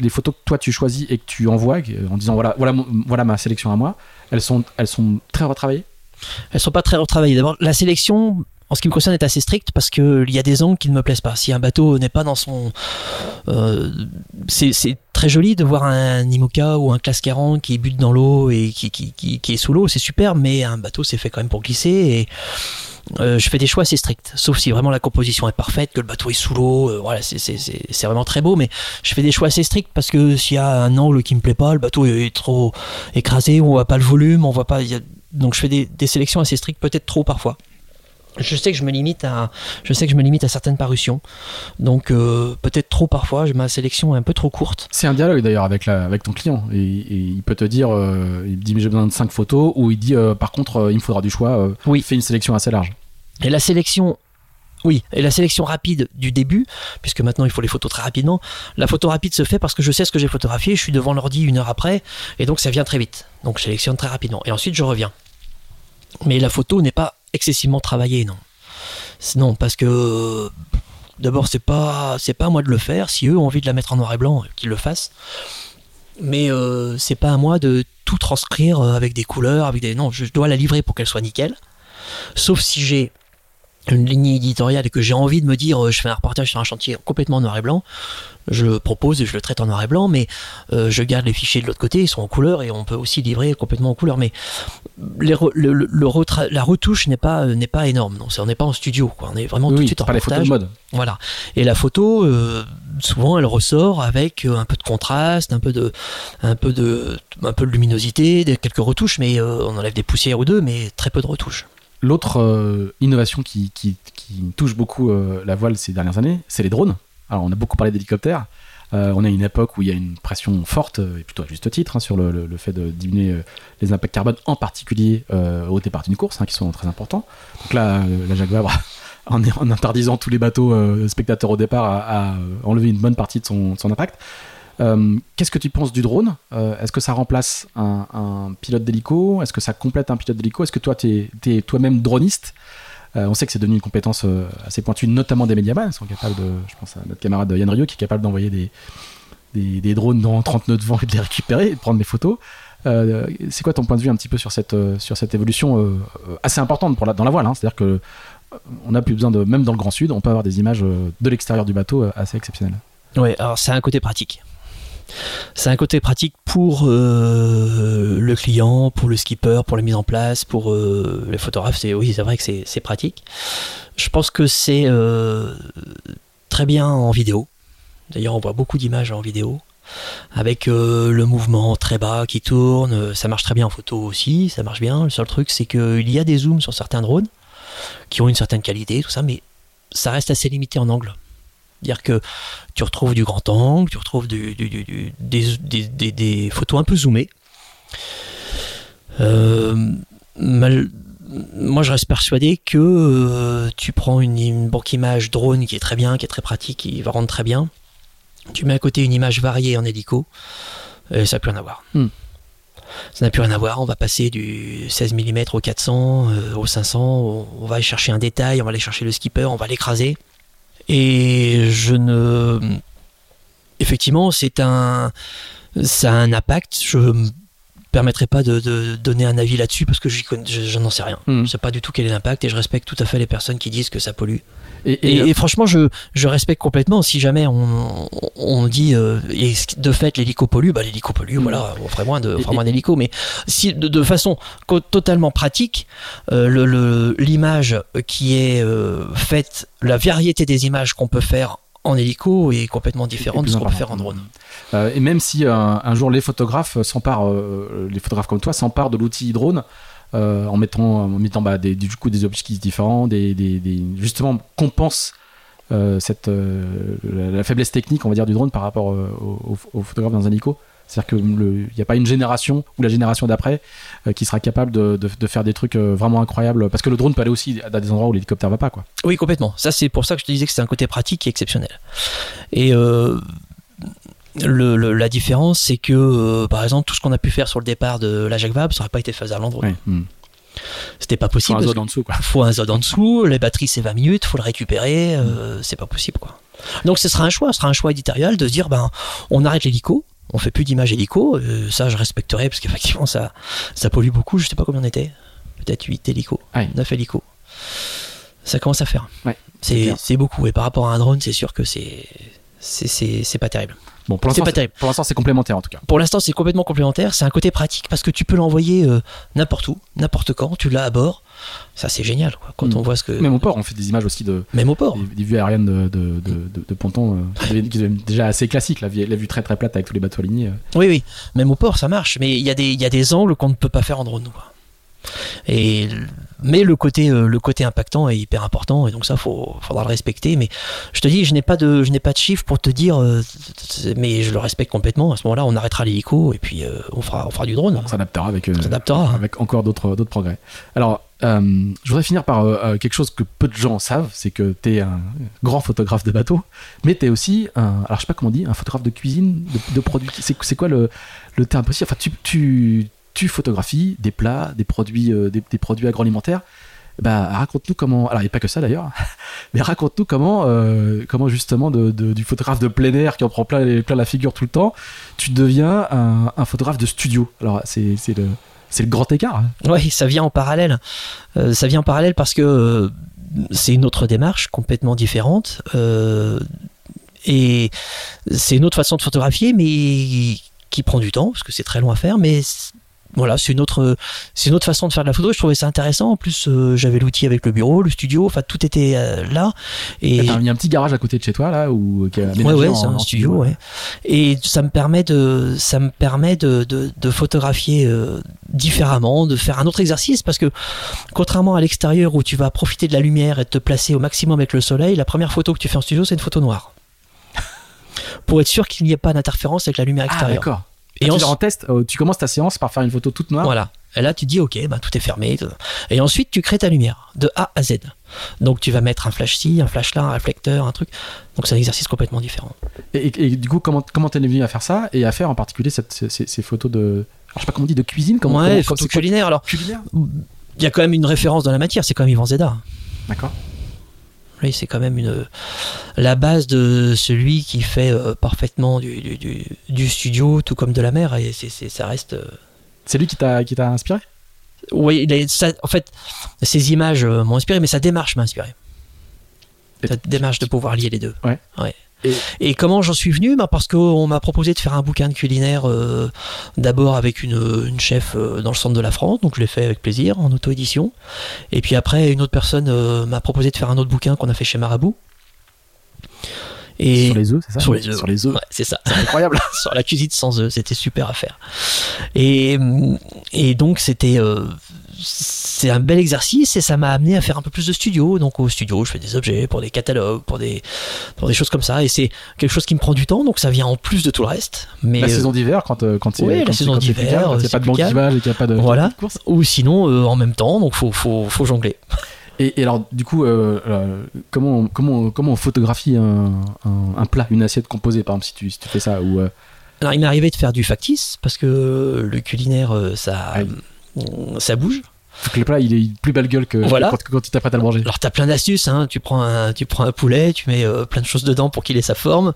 les photos que toi tu choisis et que tu envoies en disant voilà, voilà, voilà ma sélection à moi, elles sont, elles sont très retravaillées? Elles sont pas très retravaillées. D'abord, la sélection, en ce qui me concerne, est assez stricte parce qu'il y a des angles qui ne me plaisent pas. Si un bateau n'est pas dans son. Euh, c'est très joli de voir un IMOCA ou un classe 40 qui bute dans l'eau et qui, qui est sous l'eau, c'est super, mais un bateau c'est fait quand même pour glisser et euh, je fais des choix assez stricts, sauf si vraiment la composition est parfaite, que le bateau est sous l'eau, euh, voilà, c'est vraiment très beau, mais je fais des choix assez stricts parce que s'il y a un angle qui me plaît pas, le bateau est trop écrasé, on voit pas le volume, on voit pas, a... donc je fais des, des sélections assez strictes, peut-être trop parfois. Je sais que je me limite à, je sais que je me limite à certaines parutions. Donc euh, peut-être trop parfois, ma sélection est un peu trop courte. C'est un dialogue d'ailleurs avec, la, avec ton client. Et, et il peut te dire, euh, il dit mais j'ai besoin de 5 photos, ou il dit euh, par contre euh, il me faudra du choix. Oui. Fais une sélection assez large. Et la sélection, oui, et la sélection rapide du début, puisque maintenant il faut les photos très rapidement. La photo rapide se fait parce que je sais ce que j'ai photographié, je suis devant l'ordi une heure après, et donc ça vient très vite. Donc je sélectionne très rapidement. Et ensuite je reviens. Mais la photo n'est pas excessivement travaillée, non. Non, parce que d'abord c'est pas c'est pas à moi de le faire. Si eux ont envie de la mettre en noir et blanc, qu'ils le fassent. Mais euh, c'est pas à moi de tout transcrire euh, avec des couleurs, avec des non. Je dois la livrer pour qu'elle soit nickel. Sauf si j'ai une ligne éditoriale et que j'ai envie de me dire euh, je fais un reportage sur un chantier complètement noir et blanc, je propose et je le traite en noir et blanc, mais euh, je garde les fichiers de l'autre côté, ils sont en couleur et on peut aussi livrer complètement en couleur. Mais les re- le- le- le retra- la retouche n'est pas euh, n'est pas énorme, non, on n'est pas en studio, quoi. on est vraiment tout de suite en reportage. de mode. Voilà. Et la photo, euh, souvent, elle ressort avec un peu de contraste, un peu de, un peu de, un peu de luminosité, quelques retouches, mais euh, on enlève des poussières ou deux, mais très peu de retouches. L'autre euh, innovation qui, touche beaucoup euh, la voile ces dernières années, c'est les drones. Alors, on a beaucoup parlé d'hélicoptères. Euh, on a une époque où il y a une pression forte, euh, et plutôt à juste titre, hein, sur le, fait de diminuer les impacts carbone, en particulier au départ d'une course, hein, qui sont très importants. Donc là, la Jacques Vabre, en, interdisant tous les bateaux spectateurs au départ, a, enlevé une bonne partie de son impact. Euh, Qu'est-ce que tu penses du drone Euh, Est-ce que ça remplace un, pilote d'hélico Est-ce que ça complète un pilote d'hélico Est-ce que toi, tu es, toi-même droniste Euh, On sait que c'est devenu une compétence assez pointue, notamment des médiamans. Ils sont capables de, je pense à notre camarade Yann Rio, qui est capable d'envoyer des, des, drones dans 30 nœuds de vent et de les récupérer et de prendre des photos. C'est quoi ton point de vue un petit peu sur cette, sur cette évolution assez importante pour la, dans la voile hein? C'est-à-dire que on n'a plus besoin de, même dans le Grand Sud, on peut avoir des images de l'extérieur du bateau assez exceptionnelles. Ouais, alors c'est un côté pratique. C'est un côté pratique pour euh, le client, pour le skipper, pour la mise en place, pour euh, les photographes. C'est oui, c'est vrai que c'est pratique. Je pense que c'est euh, très bien en vidéo. D'ailleurs, on voit beaucoup d'images en vidéo avec le mouvement très bas qui tourne. Ça marche très bien en photo aussi, ça marche bien. Le seul truc, c'est qu'il y a des zooms sur certains drones qui ont une certaine qualité, tout ça, mais ça reste assez limité en angle. C'est-à-dire que tu retrouves du grand angle, tu retrouves du- du- du- du- des, des- des- des photos un peu zoomées. Euh, mal- moi, je reste persuadé que euh, tu prends une, une banque image drone qui est très bien, qui est très pratique, qui va rendre très bien. Tu mets à côté une image variée en hélico, et ça n'a plus rien à voir. Hmm. Ça n'a plus rien à voir. On va passer du 16 mm au 400, euh, au 500. On, on va aller chercher un détail, on va aller chercher le skipper, on va l'écraser. Et je ne. Effectivement, c'est un. Ça a un impact. Je me permettrai pas de, de donner un avis là-dessus parce que je, je n'en sais rien. Mhm. Je sais pas du tout quel est l'impact et je respecte tout à fait les personnes qui disent que ça pollue. Et, Et, franchement, je, je respecte complètement. Si jamais on, on dit euh, et de fait l'hélico pollue, bah l'hélico pollue, Mm. voilà, on ferait moins de, on ferait moins d'hélico. Mais si de, de façon totalement pratique, euh, le- le- l'image qui est euh, faite, la variété des images qu'on peut faire en hélico est complètement différente de ce qu'on peut faire en drone. Euh, et même si euh, un jour les photographes s'emparent, euh, les photographes comme toi s'emparent de l'outil drone euh, en mettant, en mettant bah, des, du coup des objectifs différents, des, des, justement compensent euh, cette, euh, la, faiblesse technique, on va dire, du drone par rapport aux, aux photographes dans un hélico. C'est-à-dire qu'il n'y a pas une génération ou la génération d'après qui sera capable de, faire des trucs vraiment incroyables. Parce que le drone peut aller aussi à des endroits où l'hélicoptère va pas. Quoi. Oui, complètement. Ça, c'est pour ça que je te disais que c'est un côté pratique est exceptionnel. Et le- le- la différence, c'est que, euh, par exemple, tout ce qu'on a pu faire sur le départ de la Jacques Vabre, ça n'aurait pas été faisable en drone. Ouais. Hmm. C'était pas Faut possible. un parce zone en dessous. Quoi. faut un zone en dessous, les batteries c'est 20 minutes, faut le récupérer, euh, c'est pas possible quoi. Donc ce sera un choix, ce sera un choix éditorial de se dire ben on arrête l'hélico, on fait plus d'images hélico, euh, ça je respecterai parce qu'effectivement ça ça pollue beaucoup, je sais pas combien on était, peut-être 8 hélicos, Ouais. 9 hélicos. Ça commence à faire. Ouais, c'est beaucoup et par rapport à un drone, c'est sûr que c'est c'est pas terrible. Bon, pour C'est l'instant, pas c'est- terrible. pour l'instant, c'est complémentaire en tout cas. Pour l'instant, c'est complètement complémentaire. C'est un côté pratique parce que tu peux l'envoyer euh, n'importe où, n'importe quand. Tu l'as à bord. Ça, c'est génial. quoi. Quand Mm. on voit ce que. Même au port, on fait des images aussi de, Même au port. des, des vues aériennes de, de, de, euh, qui deviennent déjà assez classiques, la, vue- la vue très très plate avec tous les bateaux alignés. euh. Oui, oui. Même au port, ça marche. Mais il y, a des- il y a des angles qu'on ne peut pas faire en drone. quoi. Et mais le côté euh, le côté impactant est hyper important et donc ça faut faudra le respecter. Mais je te dis, je n'ai pas de je n'ai pas de chiffres pour te dire, euh, mais je le respecte complètement. À ce moment-là, on arrêtera l'hélico et puis euh, on fera on fera du drone. On s'adaptera avec, On s'adaptera. avec encore d'autres d'autres progrès. Alors, euh, je voudrais finir par euh, quelque chose que peu de gens savent, c'est que tu es un grand photographe de bateau, mais tu es aussi un, alors je sais pas comment on dit, un photographe de cuisine, de, de produits. C'est c'est quoi le, le terme précis Enfin, tu, tu, tu photographies des plats, des produits, euh, des, produits agroalimentaires. Bah, raconte-nous comment. Alors, il n'y a pas que ça d'ailleurs, mais raconte-nous comment, euh, comment justement du photographe de plein air qui en prend plein, la figure tout le temps, tu deviens un, photographe de studio. Alors, c'est le, grand écart. hein. Oui, ça vient en parallèle. Euh, ça vient en parallèle parce que euh, c'est une autre démarche complètement différente. et c'est une autre façon de photographier, mais qui prend du temps, parce que c'est très long à faire. Mais voilà, c'est une autre, c'est une autre façon de faire de la photo. Je trouvais ça intéressant. En plus, euh, j'avais l'outil avec le bureau, le studio, enfin tout était euh, là. Et Il y a un petit garage à côté de chez toi là où qui est Ouais, ouais, en- c'est un studio, ouais. Et ça me permet de, ça me permet de, de, de photographier euh, différemment, de faire un autre exercice, parce que contrairement à l'extérieur où tu vas profiter de la lumière et te placer au maximum avec le soleil, la première photo que tu fais en studio, c'est une photo noire. Pour être sûr qu'il n'y ait pas d'interférence avec la lumière Ah extérieure. d'accord. Et Et en- test, euh, tu commences ta séance par faire une photo toute noire. Voilà. Et là, tu dis, ok, bah, tout est fermé. Et ensuite, tu crées ta lumière de A à Z. Donc, tu vas mettre un flash ci, un flash là, un réflecteur, un truc. Donc, c'est un exercice complètement différent. Et, et- et du coup, comment comment t'es venu à faire ça et à faire en particulier cette- ces, ces- ces photos de, alors, je sais pas comment on dit, de cuisine, comment, ouais, comment- photo c'est quoi culinaire. Alors, culinaire il y a quand même une référence dans la matière, c'est quand même Yvan Zeda. D'accord. C'est quand même une la base de celui qui fait euh, parfaitement du, du, studio, tout comme de la mer, et c'est, c'est- ça reste. euh, C'est lui qui t'a qui t'a inspiré? Oui, il est- ça- en fait, ces images euh, m'ont inspiré, mais sa démarche m'a inspiré. Et- Sa démarche de pouvoir lier les deux. Ouais. Ouais. Et- Et comment j'en suis venu? Bah Parce qu'on m'a proposé de faire un bouquin de culinaire euh, d'abord avec une, une chef euh, dans le centre de la France, donc je l'ai fait avec plaisir en auto-édition. Et puis après, une autre personne euh, m'a proposé de faire un autre bouquin qu'on a fait chez Marabout. Et Sur les œufs, c'est ça? Sur les œufs. Sur les œufs. Ouais, c'est ça. C'est incroyable. sur la cuisine sans œufs, c'était super à faire. Et, et donc c'était c'est un bel exercice et ça m'a amené à faire un peu plus de studio. Donc au studio, je fais des objets pour des catalogues, pour des pour des choses comme ça. Et c'est quelque chose qui me prend du temps, donc ça vient en plus de tout le reste. Mais La euh, saison d'hiver, quand quand c'est Oui, la saison d'hiver, il n'y a pas de banquivage et qu'il n'y a pas de Voilà. de course. ou sinon euh, en même temps, donc faut faut faut jongler. Et, et alors, du coup, euh, euh, comment, on- comment, comment on photographie un, un, un plat, une assiette composée, par exemple, si tu, si tu fais ça ou, euh, Alors il m'est arrivé de faire du factice parce que le culinaire ça. Ça bouge. faut que le plat il est plus belle gueule que, Voilà. que quand, tu t'apprêtes à le manger. Alors t'as plein d'astuces, hein. tu prends un tu prends un poulet, tu mets euh, plein de choses dedans pour qu'il ait sa forme,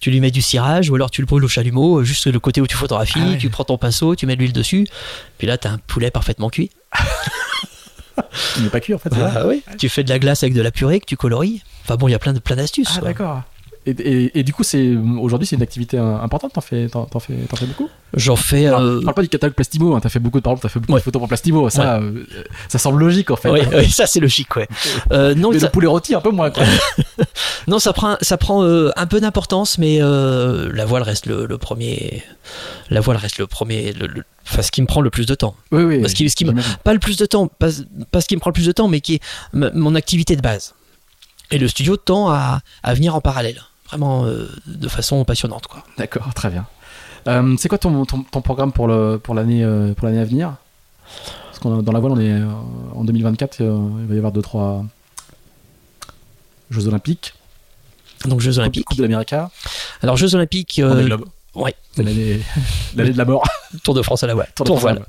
tu lui mets du cirage ou alors tu le brûles au chalumeau, euh, juste le côté où tu photographies, Ah ouais. tu prends ton pinceau, tu mets de l'huile dessus, puis là t'as un poulet parfaitement cuit. Il n'est pas cuit en fait. Ah oui. Tu fais de la glace avec de la purée que tu colories. Enfin bon, il y a plein de plein d'astuces. Ah d'accord. Et, et, et du coup, c'est aujourd'hui c'est une activité euh, importante. T'en fais, t'en, fais, t'en fais beaucoup? J'en fais. Alors, euh, parle pas du catalogue Plastimo. Hein, t'as fait beaucoup de par exemple, t'as fait beaucoup Ouais. de photos pour Plastimo. Ça, euh, ça semble logique en fait. ouais, ça c'est logique, ouais. Euh, non, Mais ça, le poulet rôti un peu moins. Quoi. non, ça prend, ça prend euh, un peu d'importance, mais la voile reste le, le premier. La voile reste le premier. le- le- Enfin, ce qui me prend le plus de temps. oui, oui. Parce qu'il- ce qui me- pas le plus de temps, pas, pas ce qui me prend le plus de temps, mais qui est mon activité de base. Et le studio tend à, à venir en parallèle, vraiment euh, de façon passionnante. Quoi. D'accord, très bien. Euh, c'est quoi ton, ton, ton programme pour le pour l'année euh, pour l'année à venir? Parce qu'on dans la voile, on est euh, en 2024. euh, il va y avoir deux trois Jeux Olympiques, Donc Jeux Olympiques. Coupe de l'Amérique, Alors Jeux Olympiques, euh, ouais. C'est l'année l'année de la mort. Tour de France à la voile. Tour Tour voilà.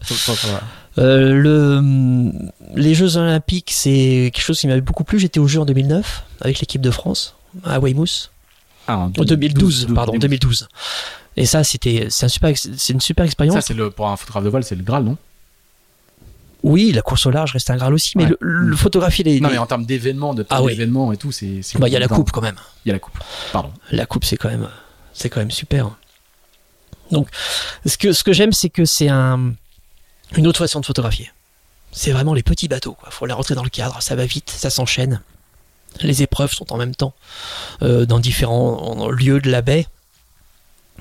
Euh, le, les Jeux Olympiques, c'est quelque chose qui m'avait beaucoup plu. J'étais aux Jeux en 2009 avec l'équipe de France à Weymouth. Ah, en En 2012, 12, pardon, 2012. Et ça, c'était, c'est un super, ex- c'est une super expérience. Ça, c'est le pour un photographe de voile, c'est le Graal, non? Oui, la course au large reste un Graal aussi, mais Ouais. le, le photographier les, Non, les- mais en termes d'événements, de Ah oui. d'événements et tout, c'est. bah, il y a la coupe quand même. Il y a la coupe. Pardon. La coupe, c'est quand même, c'est quand même super. Donc, ce que, ce que j'aime, c'est que c'est un, une autre façon de photographier. C'est vraiment les petits bateaux, quoi. Faut les rentrer dans le cadre, ça va vite, ça s'enchaîne. Les épreuves sont en même temps, euh, dans différents lieux de la baie.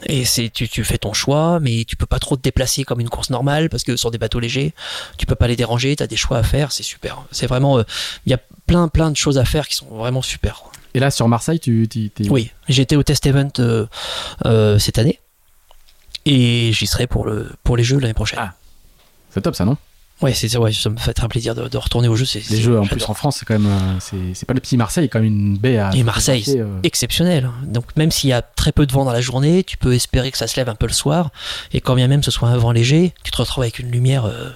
Et c'est tu, tu fais ton choix, mais tu peux pas trop te déplacer comme une course normale parce que sur des bateaux légers, tu peux pas les déranger, tu as des choix à faire, c'est super. C'est vraiment, euh, il y a plein plein de choses à faire qui sont vraiment super. Et là, sur Marseille, tu. Oui, j'étais au test event euh, euh, cette année et j'y serai pour le pour les jeux l'année prochaine. Ah. C'est top, ça, non? Ouais, c'est ouais, ça me fait très plaisir de, de retourner aux jeux. C'est Les c'est- jeux, en plus, en France, c'est quand même. euh, c'est c'est pas le petit Marseille, a quand même une baie à. Et Marseille, photographier, euh. exceptionnel. Donc même s'il y a très peu de vent dans la journée, tu peux espérer que ça se lève un peu le soir. Et quand bien même ce soit un vent léger, tu te retrouves avec une lumière euh,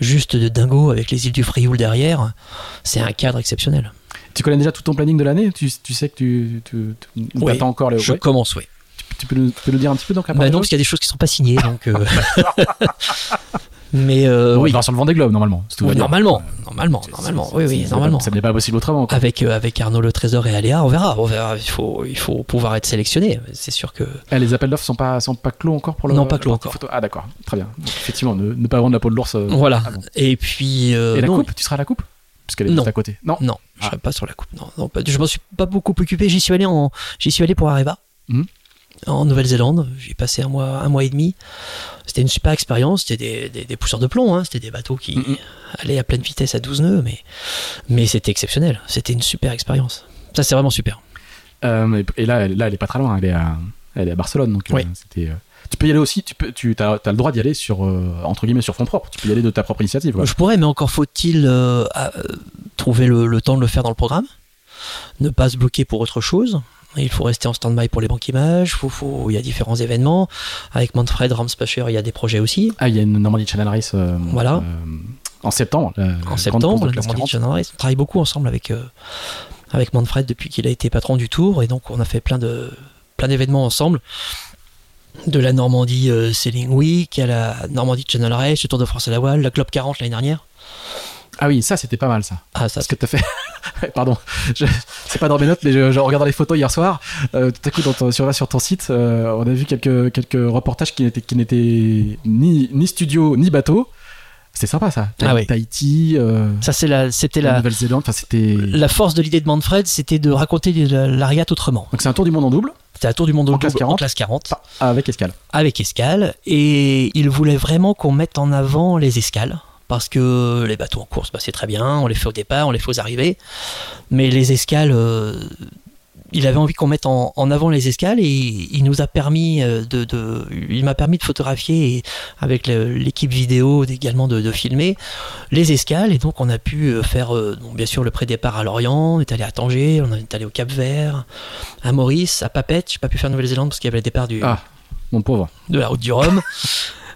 juste de dingo avec les îles du Frioul derrière. C'est un cadre exceptionnel. Tu connais déjà tout ton planning de l'année? Tu, tu sais que tu. tu, tu ou Oui, t'attends encore le. Je ouais. commence, oui. Tu, peux nous, tu peux nous dire un petit peu donc Bah les non, parce qu'il y a des choses qui sont pas signées, donc. euh, Mais euh, Bon, oui, on va sur le Vendée Globe, normalement. si Oui, normalement, normalement, normalement, oui, oui, normalement. Ça n'est pas possible autrement. quoi. Avec, euh, avec Arnaud Le Trésor et Aléa, on verra, on verra. Il faut, il faut pouvoir être sélectionné. C'est sûr que. Eh, les appels d'offres sont pas, sont pas clos encore pour le. Non, pas clos partie encore. photo Ah, d'accord. Très bien. Donc, effectivement, ne, ne pas vendre la peau de l'ours. euh, Voilà. ah bon. Et puis. euh, Et la non, coupe Tu seras à la coupe? Puisqu'elle est Non. à côté. Non. Non, je Ah. serai pas sur la coupe. Non, non, pas- je m'en suis pas beaucoup occupé. J'y suis allé en, j'y suis allé pour Areva. Mhm. En Nouvelle-Zélande, j'ai passé un mois, un mois et demi. C'était une super expérience. C'était des, des, des pousseurs de plomb. Hein. C'était des bateaux qui allaient à pleine vitesse à 12 nœuds, mais, mais c'était exceptionnel. C'était une super expérience. Ça, c'est vraiment super. Euh, et, là, elle- là, elle est pas très loin. Elle est à, elle est à Barcelone. Donc, euh, Oui. c'était. euh, Tu peux y aller aussi. Tu peux, tu as, le droit d'y aller sur entre guillemets sur fonds propres. Tu peux y aller de ta propre initiative. quoi. Je pourrais, mais encore faut-il trouver le, le temps de le faire dans le programme, ne pas se bloquer pour autre chose. Il faut rester en stand-by pour les banques images. Faut, faut, il y a différents événements. Avec Manfred Ramspacher, il y a des projets aussi. Ah, il y a une Normandie Channel Race. euh, Voilà. euh, en septembre. la- la En septembre, la Normandie 40. Channel Race. On travaille beaucoup ensemble avec, euh, avec Manfred depuis qu'il a été patron du Tour. Et donc, on a fait plein de plein d'événements ensemble. De la Normandie euh, Sailing Week à la Normandie Channel Race, le Tour de France à la voile, la Globe 40 l'année dernière. Ah oui, ça c'était pas mal ça. Ah, ça, Parce que t'as fait. Pardon, je... c'est pas dans mes notes, mais je, je regardais les photos hier soir. Euh, tout à coup, dans ton- sur, là, sur ton site, euh, on a vu quelques, quelques reportages qui n'étaient, qui n'étaient ni, ni studio ni bateau. C'était sympa ça. Ah oui. Tahiti, euh, ça c'est la, c'était la la, Nouvelle-Zélande, enfin c'était. La force de l'idée de Manfred, c'était de raconter la, la régate autrement. Donc c'est un tour du monde en double, C'était un tour du monde En classe double 40. en classe 40, avec escale. avec escale, et il voulait vraiment qu'on mette en avant les escales. Parce que les bateaux en course, bah, c'est très bien, on les fait au départ, on les fait aux arrivées. Mais les escales, euh, il avait envie qu'on mette en, en avant les escales et il nous a permis euh, de, de- il m'a permis de photographier et avec l'équipe vidéo également de, de filmer les escales et donc on a pu euh, faire donc bien sûr le pré-départ à Lorient, on est allé à Tanger, on est allé au Cap Vert, à Maurice, à Papette, j'ai pas pu faire Nouvelle-Zélande parce qu'il y avait le départ du, Ah, mon pauvre. de la route du Rhum.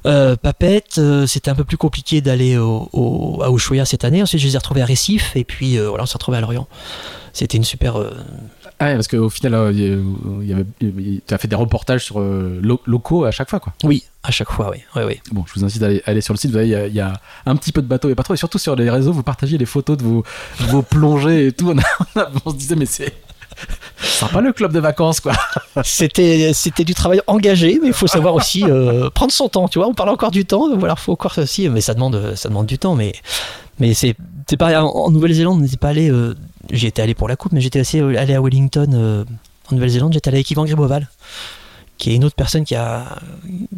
Euh, Papette, euh, c'était un peu plus compliqué d'aller au, au- à Ushuaia cette année. Ensuite, je les ai retrouvés à Récif et puis euh, voilà, on s'est retrouvés à Lorient. C'était une super. euh, Ah ouais, parce qu'au final, tu as fait des reportages sur lo- locaux à chaque fois, quoi. Oui, à chaque fois, oui. oui, oui. Bon, je vous incite à aller, à aller sur le site. Il y a- il y, a un petit peu de bateaux et pas trop. Et surtout sur les réseaux, vous partagez les photos de vos, vos plongées et tout. On, a- on a- on se disait, mais c'est sympa le club de vacances, quoi. C'était, c'était du travail engagé, mais il faut savoir aussi euh, prendre son temps. Tu vois, on parle encore du temps, voilà, faut encore aussi, mais ça demande, ça demande du temps. Mais, mais c'est, c'est pareil. En, en Nouvelle-Zélande, on n'était pas allé. euh, j'y étais allé pour la coupe, mais j'étais aussi allé à Wellington euh, en Nouvelle-Zélande. J'étais allé avec Yvan Griboval, qui est une autre personne qui a,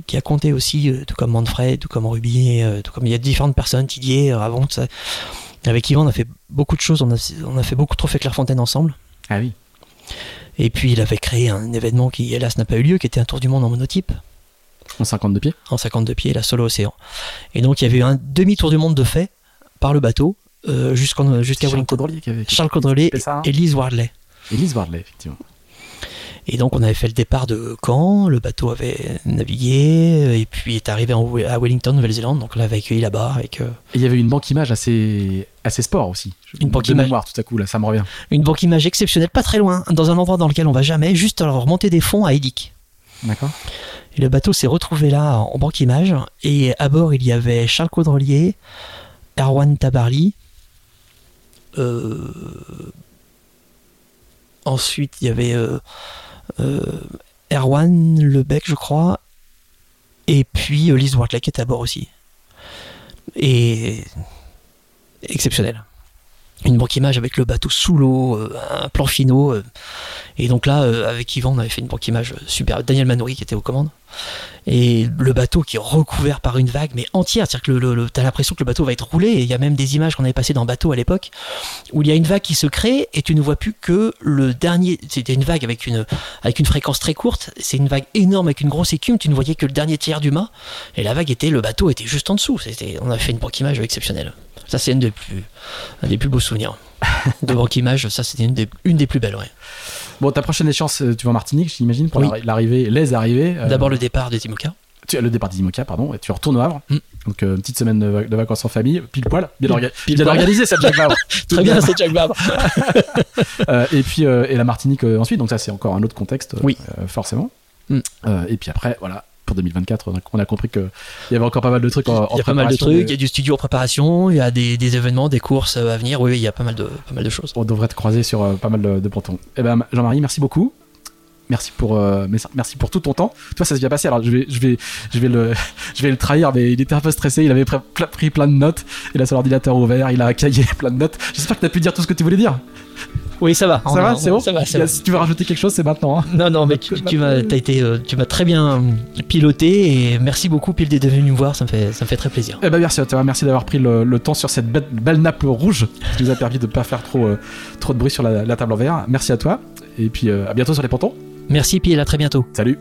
qui a compté aussi, euh, tout comme Manfred, tout comme Ruby, euh, tout comme il y a différentes personnes, Didier, euh, avant tout ça. Avec Yvan, on a fait beaucoup de choses. On a, on a fait beaucoup de trophées Clairefontaine ensemble. Ah oui. Et puis il avait créé un événement qui hélas n'a pas eu lieu, qui était un tour du monde en monotype, En 52 pieds. en 52 pieds, la solo océan. Et donc il y avait eu un demi-tour du monde de fait par le bateau euh, jusqu'à Charles Wellington. Caudrelier qui avait. Charles Caudrelier ça, hein. et Lise Wardley. Elise Bardley, effectivement. Et donc on avait fait le départ de Caen, le bateau avait navigué, et puis est arrivé en- à Wellington, Nouvelle-Zélande, donc on l'avait accueilli là-bas avec euh, Et il y avait une banque image assez, assez sport aussi. Une banque de image. mémoire, tout à coup, là, ça me revient. une banque image exceptionnelle, pas très loin, dans un endroit dans lequel on va jamais, juste à remonter des fonds à Edic. D'accord. Et le bateau s'est retrouvé là en banque image. Et à bord, il y avait Charles Caudrelier, Erwan Tabarly. euh, Ensuite, il y avait euh, euh, Erwan Lebec, je crois. Et puis euh, Lise qui était à bord aussi. Et exceptionnel. Une banque image avec le bateau sous l'eau, euh, un plan finaux. euh. et donc là, euh, avec Yvan, on avait fait une banque image super. Daniel Manouri qui était aux commandes. Et le bateau qui est recouvert par une vague, mais entière. C'est-à-dire que le- le- t'as l'impression que le bateau va être roulé. Et il y a même des images qu'on avait passées dans bateau à l'époque, où il y a une vague qui se crée et tu ne vois plus que le dernier. C'était une vague avec une, avec une fréquence très courte. C'est une vague énorme avec une grosse écume. Tu ne voyais que le dernier tiers du mât. Et la vague était, le bateau était juste en dessous. C'était, on a fait une banque image exceptionnelle. Ça, c'est une des plus, un des plus beaux souvenirs de banque image. Ça, c'était une des, une des plus belles, ouais. Bon, ta prochaine échéance, euh, tu vas en Martinique, j'imagine, pour Oui. l'arrivée, les arrivées. euh, D'abord le départ de Timoka. tu, le départ d'Imoca, pardon, et tu retournes au Havre. Mm. Donc, euh, une petite semaine de, vac- de vacances en famille, pile poil, bien, Pile- orga- pile bien poil. organisé, ça, Jack Vabre. Tout Très bien, c'est Jack. Euh, et puis, euh, et la Martinique ensuite, donc ça, c'est encore un autre contexte, Oui. forcément. Mm. Et puis après, voilà, pour 2024, on a, on a compris qu'il y avait encore pas mal de trucs en, en Il y a pas mal de préparation, trucs, mais il y a du studio en préparation, il y a des, des événements, des courses à venir. Oui, il y a pas mal de, pas mal de choses. On devrait te croiser sur euh, pas mal de, de pontons. Eh ben, Jean-Marie, merci beaucoup. Merci pour, euh, merci- pour tout ton temps. Toi, ça s'est bien passé. Alors, je vais, je vais, je vais le, je vais le trahir, mais il était un peu stressé. Il avait pris plein de notes. Il a son ordinateur ouvert. Il a un cahier plein de notes. J'espère que tu as pu dire tout ce que tu voulais dire. Oui, ça va. Ça va, c'est bon Ça va, ça Il y a- va. Si tu veux rajouter quelque chose, c'est maintenant. hein. Non, non, mais tu, tu m'as, t'as été, euh, tu m'as très bien euh, piloté et merci beaucoup, Pile, d'être venu nous voir. Ça me fait, ça me fait très plaisir. Eh ben, merci à toi. Merci d'avoir pris le, le temps sur cette belle, belle nappe rouge qui nous a permis de ne pas faire trop, euh, trop de bruit sur la, la table en verre. Merci à toi. Et puis, euh, à bientôt sur les pontons. Merci, Pile, à très bientôt. Salut.